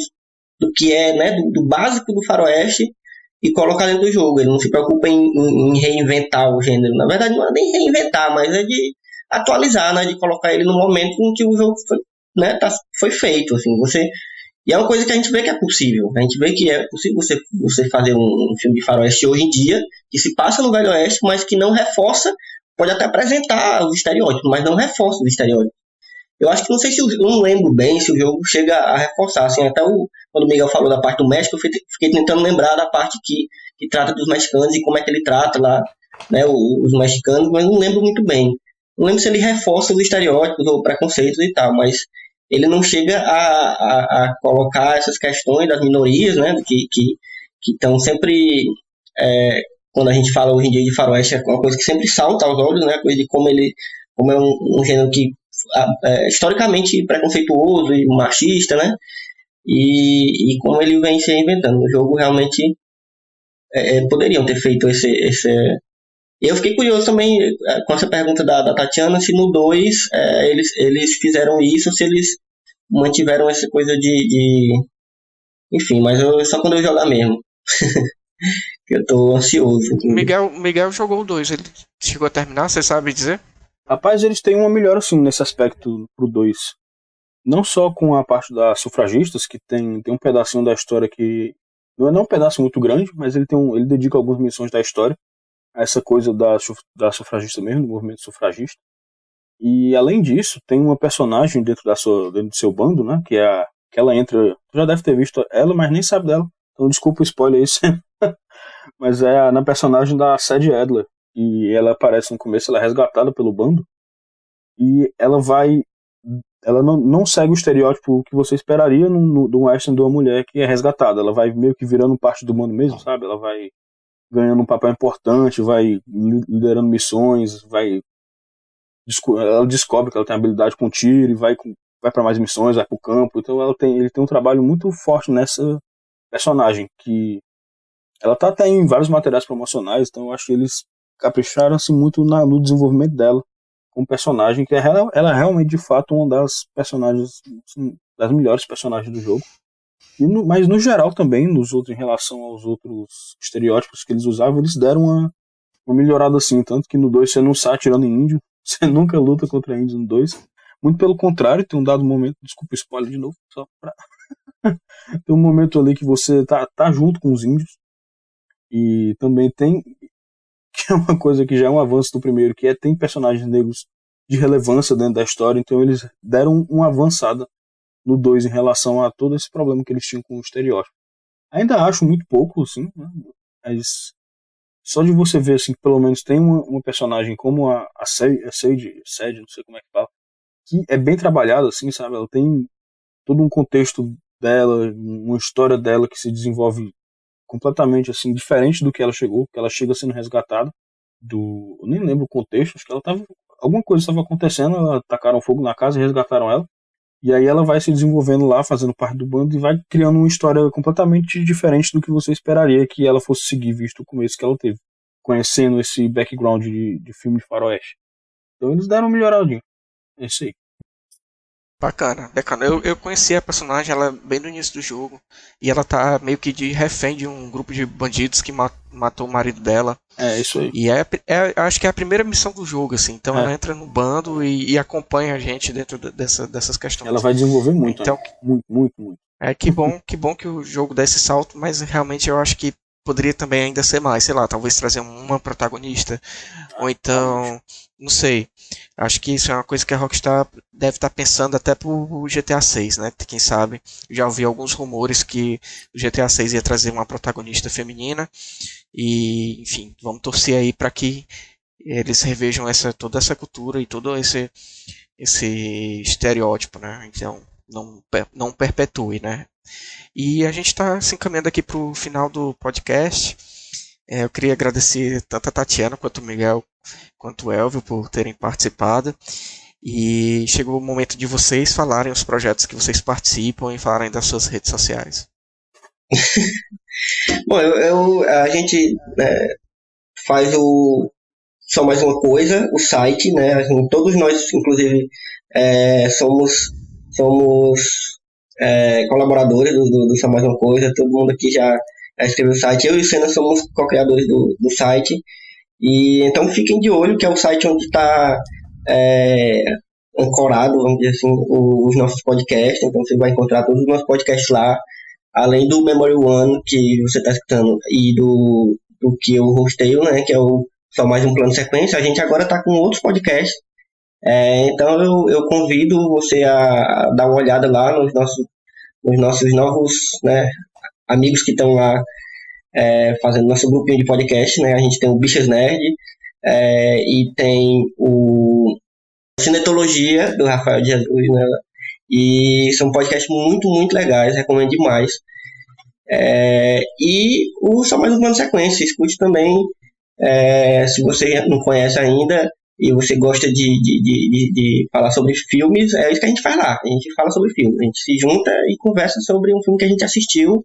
do que é, né, do, do básico do faroeste e colocar dentro do jogo. Ele não se preocupa em, em, reinventar o gênero. Na verdade, não é nem reinventar, mas é de atualizar, né? De colocar ele no momento em que o jogo foi, né, tá, foi feito. Assim, você e é uma coisa que a gente vê que é possível. A gente vê que é possível você, você fazer um, um filme de faroeste hoje em dia, que se passa no Velho Oeste, mas que não reforça, pode até apresentar os estereótipos, mas não reforça os estereótipos. Eu acho que não sei se eu não lembro bem se o jogo chega a reforçar. Assim, até o, quando o Miguel falou da parte do México, eu fiquei tentando lembrar da parte que, que trata dos mexicanos e como é que ele trata lá né, os mexicanos, mas não lembro muito bem. Não lembro se ele reforça os estereótipos ou preconceitos e tal, mas ele não chega a, a, a colocar essas questões das minorias, né, que que estão sempre é, quando a gente fala hoje em dia de faroeste é uma coisa que sempre salta aos olhos, né, coisa de como ele como é um, um gênero que é, historicamente preconceituoso e machista, né, e, e como ele vem se reinventando. O jogo realmente é, é poderiam ter feito esse, esse eu fiquei curioso também é, com essa pergunta da, da Tatiana, se no 2 é, eles, eles fizeram isso, se eles mantiveram essa coisa de. de... Enfim, mas eu, só quando eu jogar mesmo. eu tô ansioso. Miguel, Miguel jogou o 2, ele chegou a terminar, você sabe dizer? Rapaz, eles têm uma melhora assim nesse aspecto pro 2. Não só com a parte das sufragistas, que tem, tem um pedacinho da história que. Não é não um pedaço muito grande, mas ele tem um, ele dedica algumas missões da história essa coisa da, da sufragista mesmo, do movimento sufragista. E além disso, tem uma personagem dentro, da sua, dentro do seu bando, né? Que é a, que ela entra. Tu já deve ter visto ela, mas nem sabe dela. Então desculpa o spoiler aí, mas é a, na personagem da Sadie Adler. E ela aparece no começo, ela é resgatada pelo bando. E ela vai. Ela não, não segue o estereótipo que você esperaria no, no, do western de uma mulher que é resgatada. Ela vai meio que virando parte do bando mesmo, sabe? Ela vai ganhando um papel importante, vai liderando missões, vai ela descobre que ela tem habilidade com tiro e vai vai para mais missões, vai para o campo. Então ela tem ele tem um trabalho muito forte nessa personagem que ela tá até em vários materiais promocionais, então eu acho que eles capricharam-se muito na, no desenvolvimento dela como personagem, que é, ela, ela é realmente de fato uma das personagens assim, das melhores personagens do jogo. No, mas no geral também, nos outros, em relação aos outros estereótipos que eles usavam, eles deram uma, uma melhorada assim. Tanto que no 2 você não sai atirando em índio, você nunca luta contra índios no 2. Muito pelo contrário, tem um dado momento, desculpa spoiler de novo, só pra. tem um momento ali que você tá, tá junto com os índios. E também tem. Que é uma coisa que já é um avanço do primeiro, que é tem personagens negros de relevância dentro da história, então eles deram uma avançada no 2 em relação a todo esse problema que eles tinham com o estereótipo. Ainda acho muito pouco, assim, né? mas só de você ver assim, que pelo menos tem uma, uma personagem como a, a Sage, a Sage, não sei como é que fala, que é bem trabalhada, assim, sabe? Ela tem todo um contexto dela, uma história dela que se desenvolve completamente assim, diferente do que ela chegou, que ela chega sendo resgatada do, eu nem lembro o contexto, acho que ela tava alguma coisa estava acontecendo, ela tacaram fogo na casa e resgataram ela. E aí ela vai se desenvolvendo lá, fazendo parte do bando e vai criando uma história completamente diferente do que você esperaria que ela fosse seguir, visto o começo que ela teve, conhecendo esse background de, de filme de faroeste. Então eles deram uma melhoradinha. É isso aí. Bacana, bacana. Eu, eu conheci a personagem ela bem no início do jogo. E ela tá meio que de refém de um grupo de bandidos que matou o marido dela. É, isso aí. E é, é acho que é a primeira missão do jogo, assim. Então é. ela entra no bando e, e, acompanha a gente dentro dessa, dessas questões. Ela vai desenvolver muito. Então, né? muito, muito, muito. É que bom, que bom que o jogo dá esse salto, mas realmente eu acho que poderia também ainda ser mais, sei lá, talvez trazer uma protagonista, ou então, não sei. Acho que isso é uma coisa que a Rockstar deve estar pensando até pro GTA 6, né? Quem sabe? Já ouvi alguns rumores que o GTA 6 ia trazer uma protagonista feminina e, enfim, vamos torcer aí para que eles revejam essa toda essa cultura e todo esse esse estereótipo, né? Então, não não perpetue, né? E a gente está se encaminhando aqui para o final do podcast. É, eu queria agradecer tanto a Tatiana quanto o Miguel quanto o Elvio por terem participado. E chegou o momento de vocês falarem os projetos que vocês participam e falarem das suas redes sociais. Bom, eu, eu, a gente é, faz o só mais uma coisa, o site, né? Assim, todos nós, inclusive, é, somos somos é, colaboradores do, do, do Só Mais Uma Coisa, todo mundo aqui já escreveu o site. Eu e o Senna somos co-criadores do, do site. E então fiquem de olho, que é o site onde está é, ancorado, vamos dizer assim, os nossos podcasts. Então você vai encontrar todos os nossos podcasts lá, além do Memory One que você está escutando e do, do que eu hosteio, né, que é o Só Mais Um Plano Sequência. A gente agora está com outros podcasts É, então eu, eu convido você a dar uma olhada lá nos nossos, nos nossos novos né, amigos que estão lá é, fazendo nosso grupinho de podcast. Né? A gente tem o Bichas Nerd é, e tem o Cinetologia, do Rafael Jesus. Né? E são podcasts muito, muito legais, recomendo demais. É, e o Só Mais Uma Sequência, escute também. É, se você não conhece ainda, e você gosta de, de, de, de, falar sobre filmes, é isso que a gente faz lá. A gente fala sobre filmes. A gente se junta e conversa sobre um filme que a gente assistiu.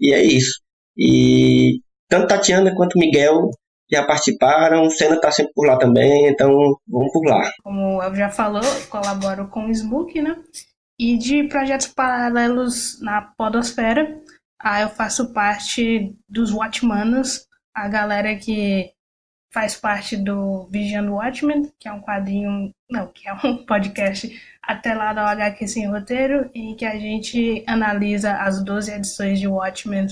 E é isso. E tanto Tatiana quanto Miguel já participaram, Senna está sempre por lá também, então vamos por lá. Como eu já falou, colaboro com o Smook, né? E de projetos paralelos na Podosfera, ah, eu faço parte dos Watchmanos, a galera que faz parte do Vision Watchmen, que é um quadrinho, não, que é um podcast até lá da HQ Sem Roteiro, em que a gente analisa as 12 edições de Watchmen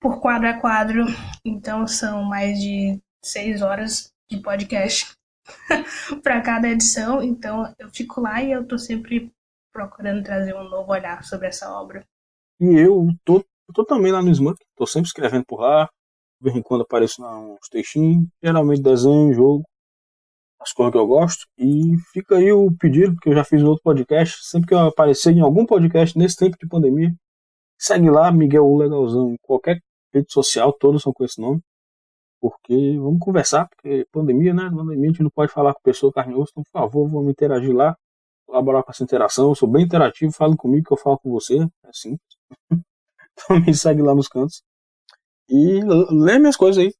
por quadro a quadro. Então são mais de seis horas de podcast para cada edição. Então eu fico lá e eu tô sempre procurando trazer um novo olhar sobre essa obra. E eu tô, tô também lá no Smunk, tô sempre escrevendo por lá, de vez em quando apareço uns textinhos, geralmente desenho, jogo, as coisas que eu gosto. E fica aí o pedido, porque eu já fiz outro podcast. Sempre que eu aparecer em algum podcast nesse tempo de pandemia, segue lá, Miguel Legalzão, qualquer rede social, todos são com esse nome. Porque vamos conversar, porque pandemia, né? Pandemia a gente não pode falar com pessoa carne e osso, então por favor, vamos interagir lá, colaborar com essa interação. Eu sou bem interativo, falo comigo que eu falo com você, é simples. então me segue lá nos cantos. E lê minhas coisas aí.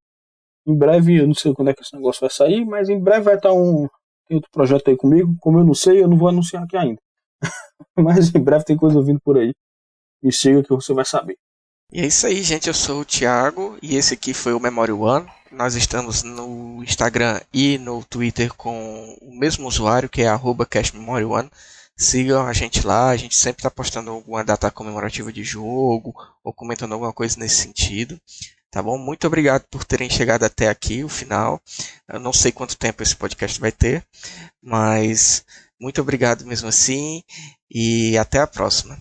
Em breve, eu não sei quando é que esse negócio vai sair, mas em breve vai estar um. Tem outro projeto aí comigo. Como eu não sei, eu não vou anunciar aqui ainda. mas em breve tem coisa vindo por aí. Me siga que você vai saber. E é isso aí, gente. Eu sou o Thiago e esse aqui foi o Memory One. Nós estamos no Instagram e no Twitter com o mesmo usuário, que é CashMemoryOne. Sigam a gente lá, a gente sempre está postando alguma data comemorativa de jogo ou comentando alguma coisa nesse sentido. Tá bom? Muito obrigado por terem chegado até aqui, o final. Eu não sei quanto tempo esse podcast vai ter, mas muito obrigado mesmo assim e até a próxima.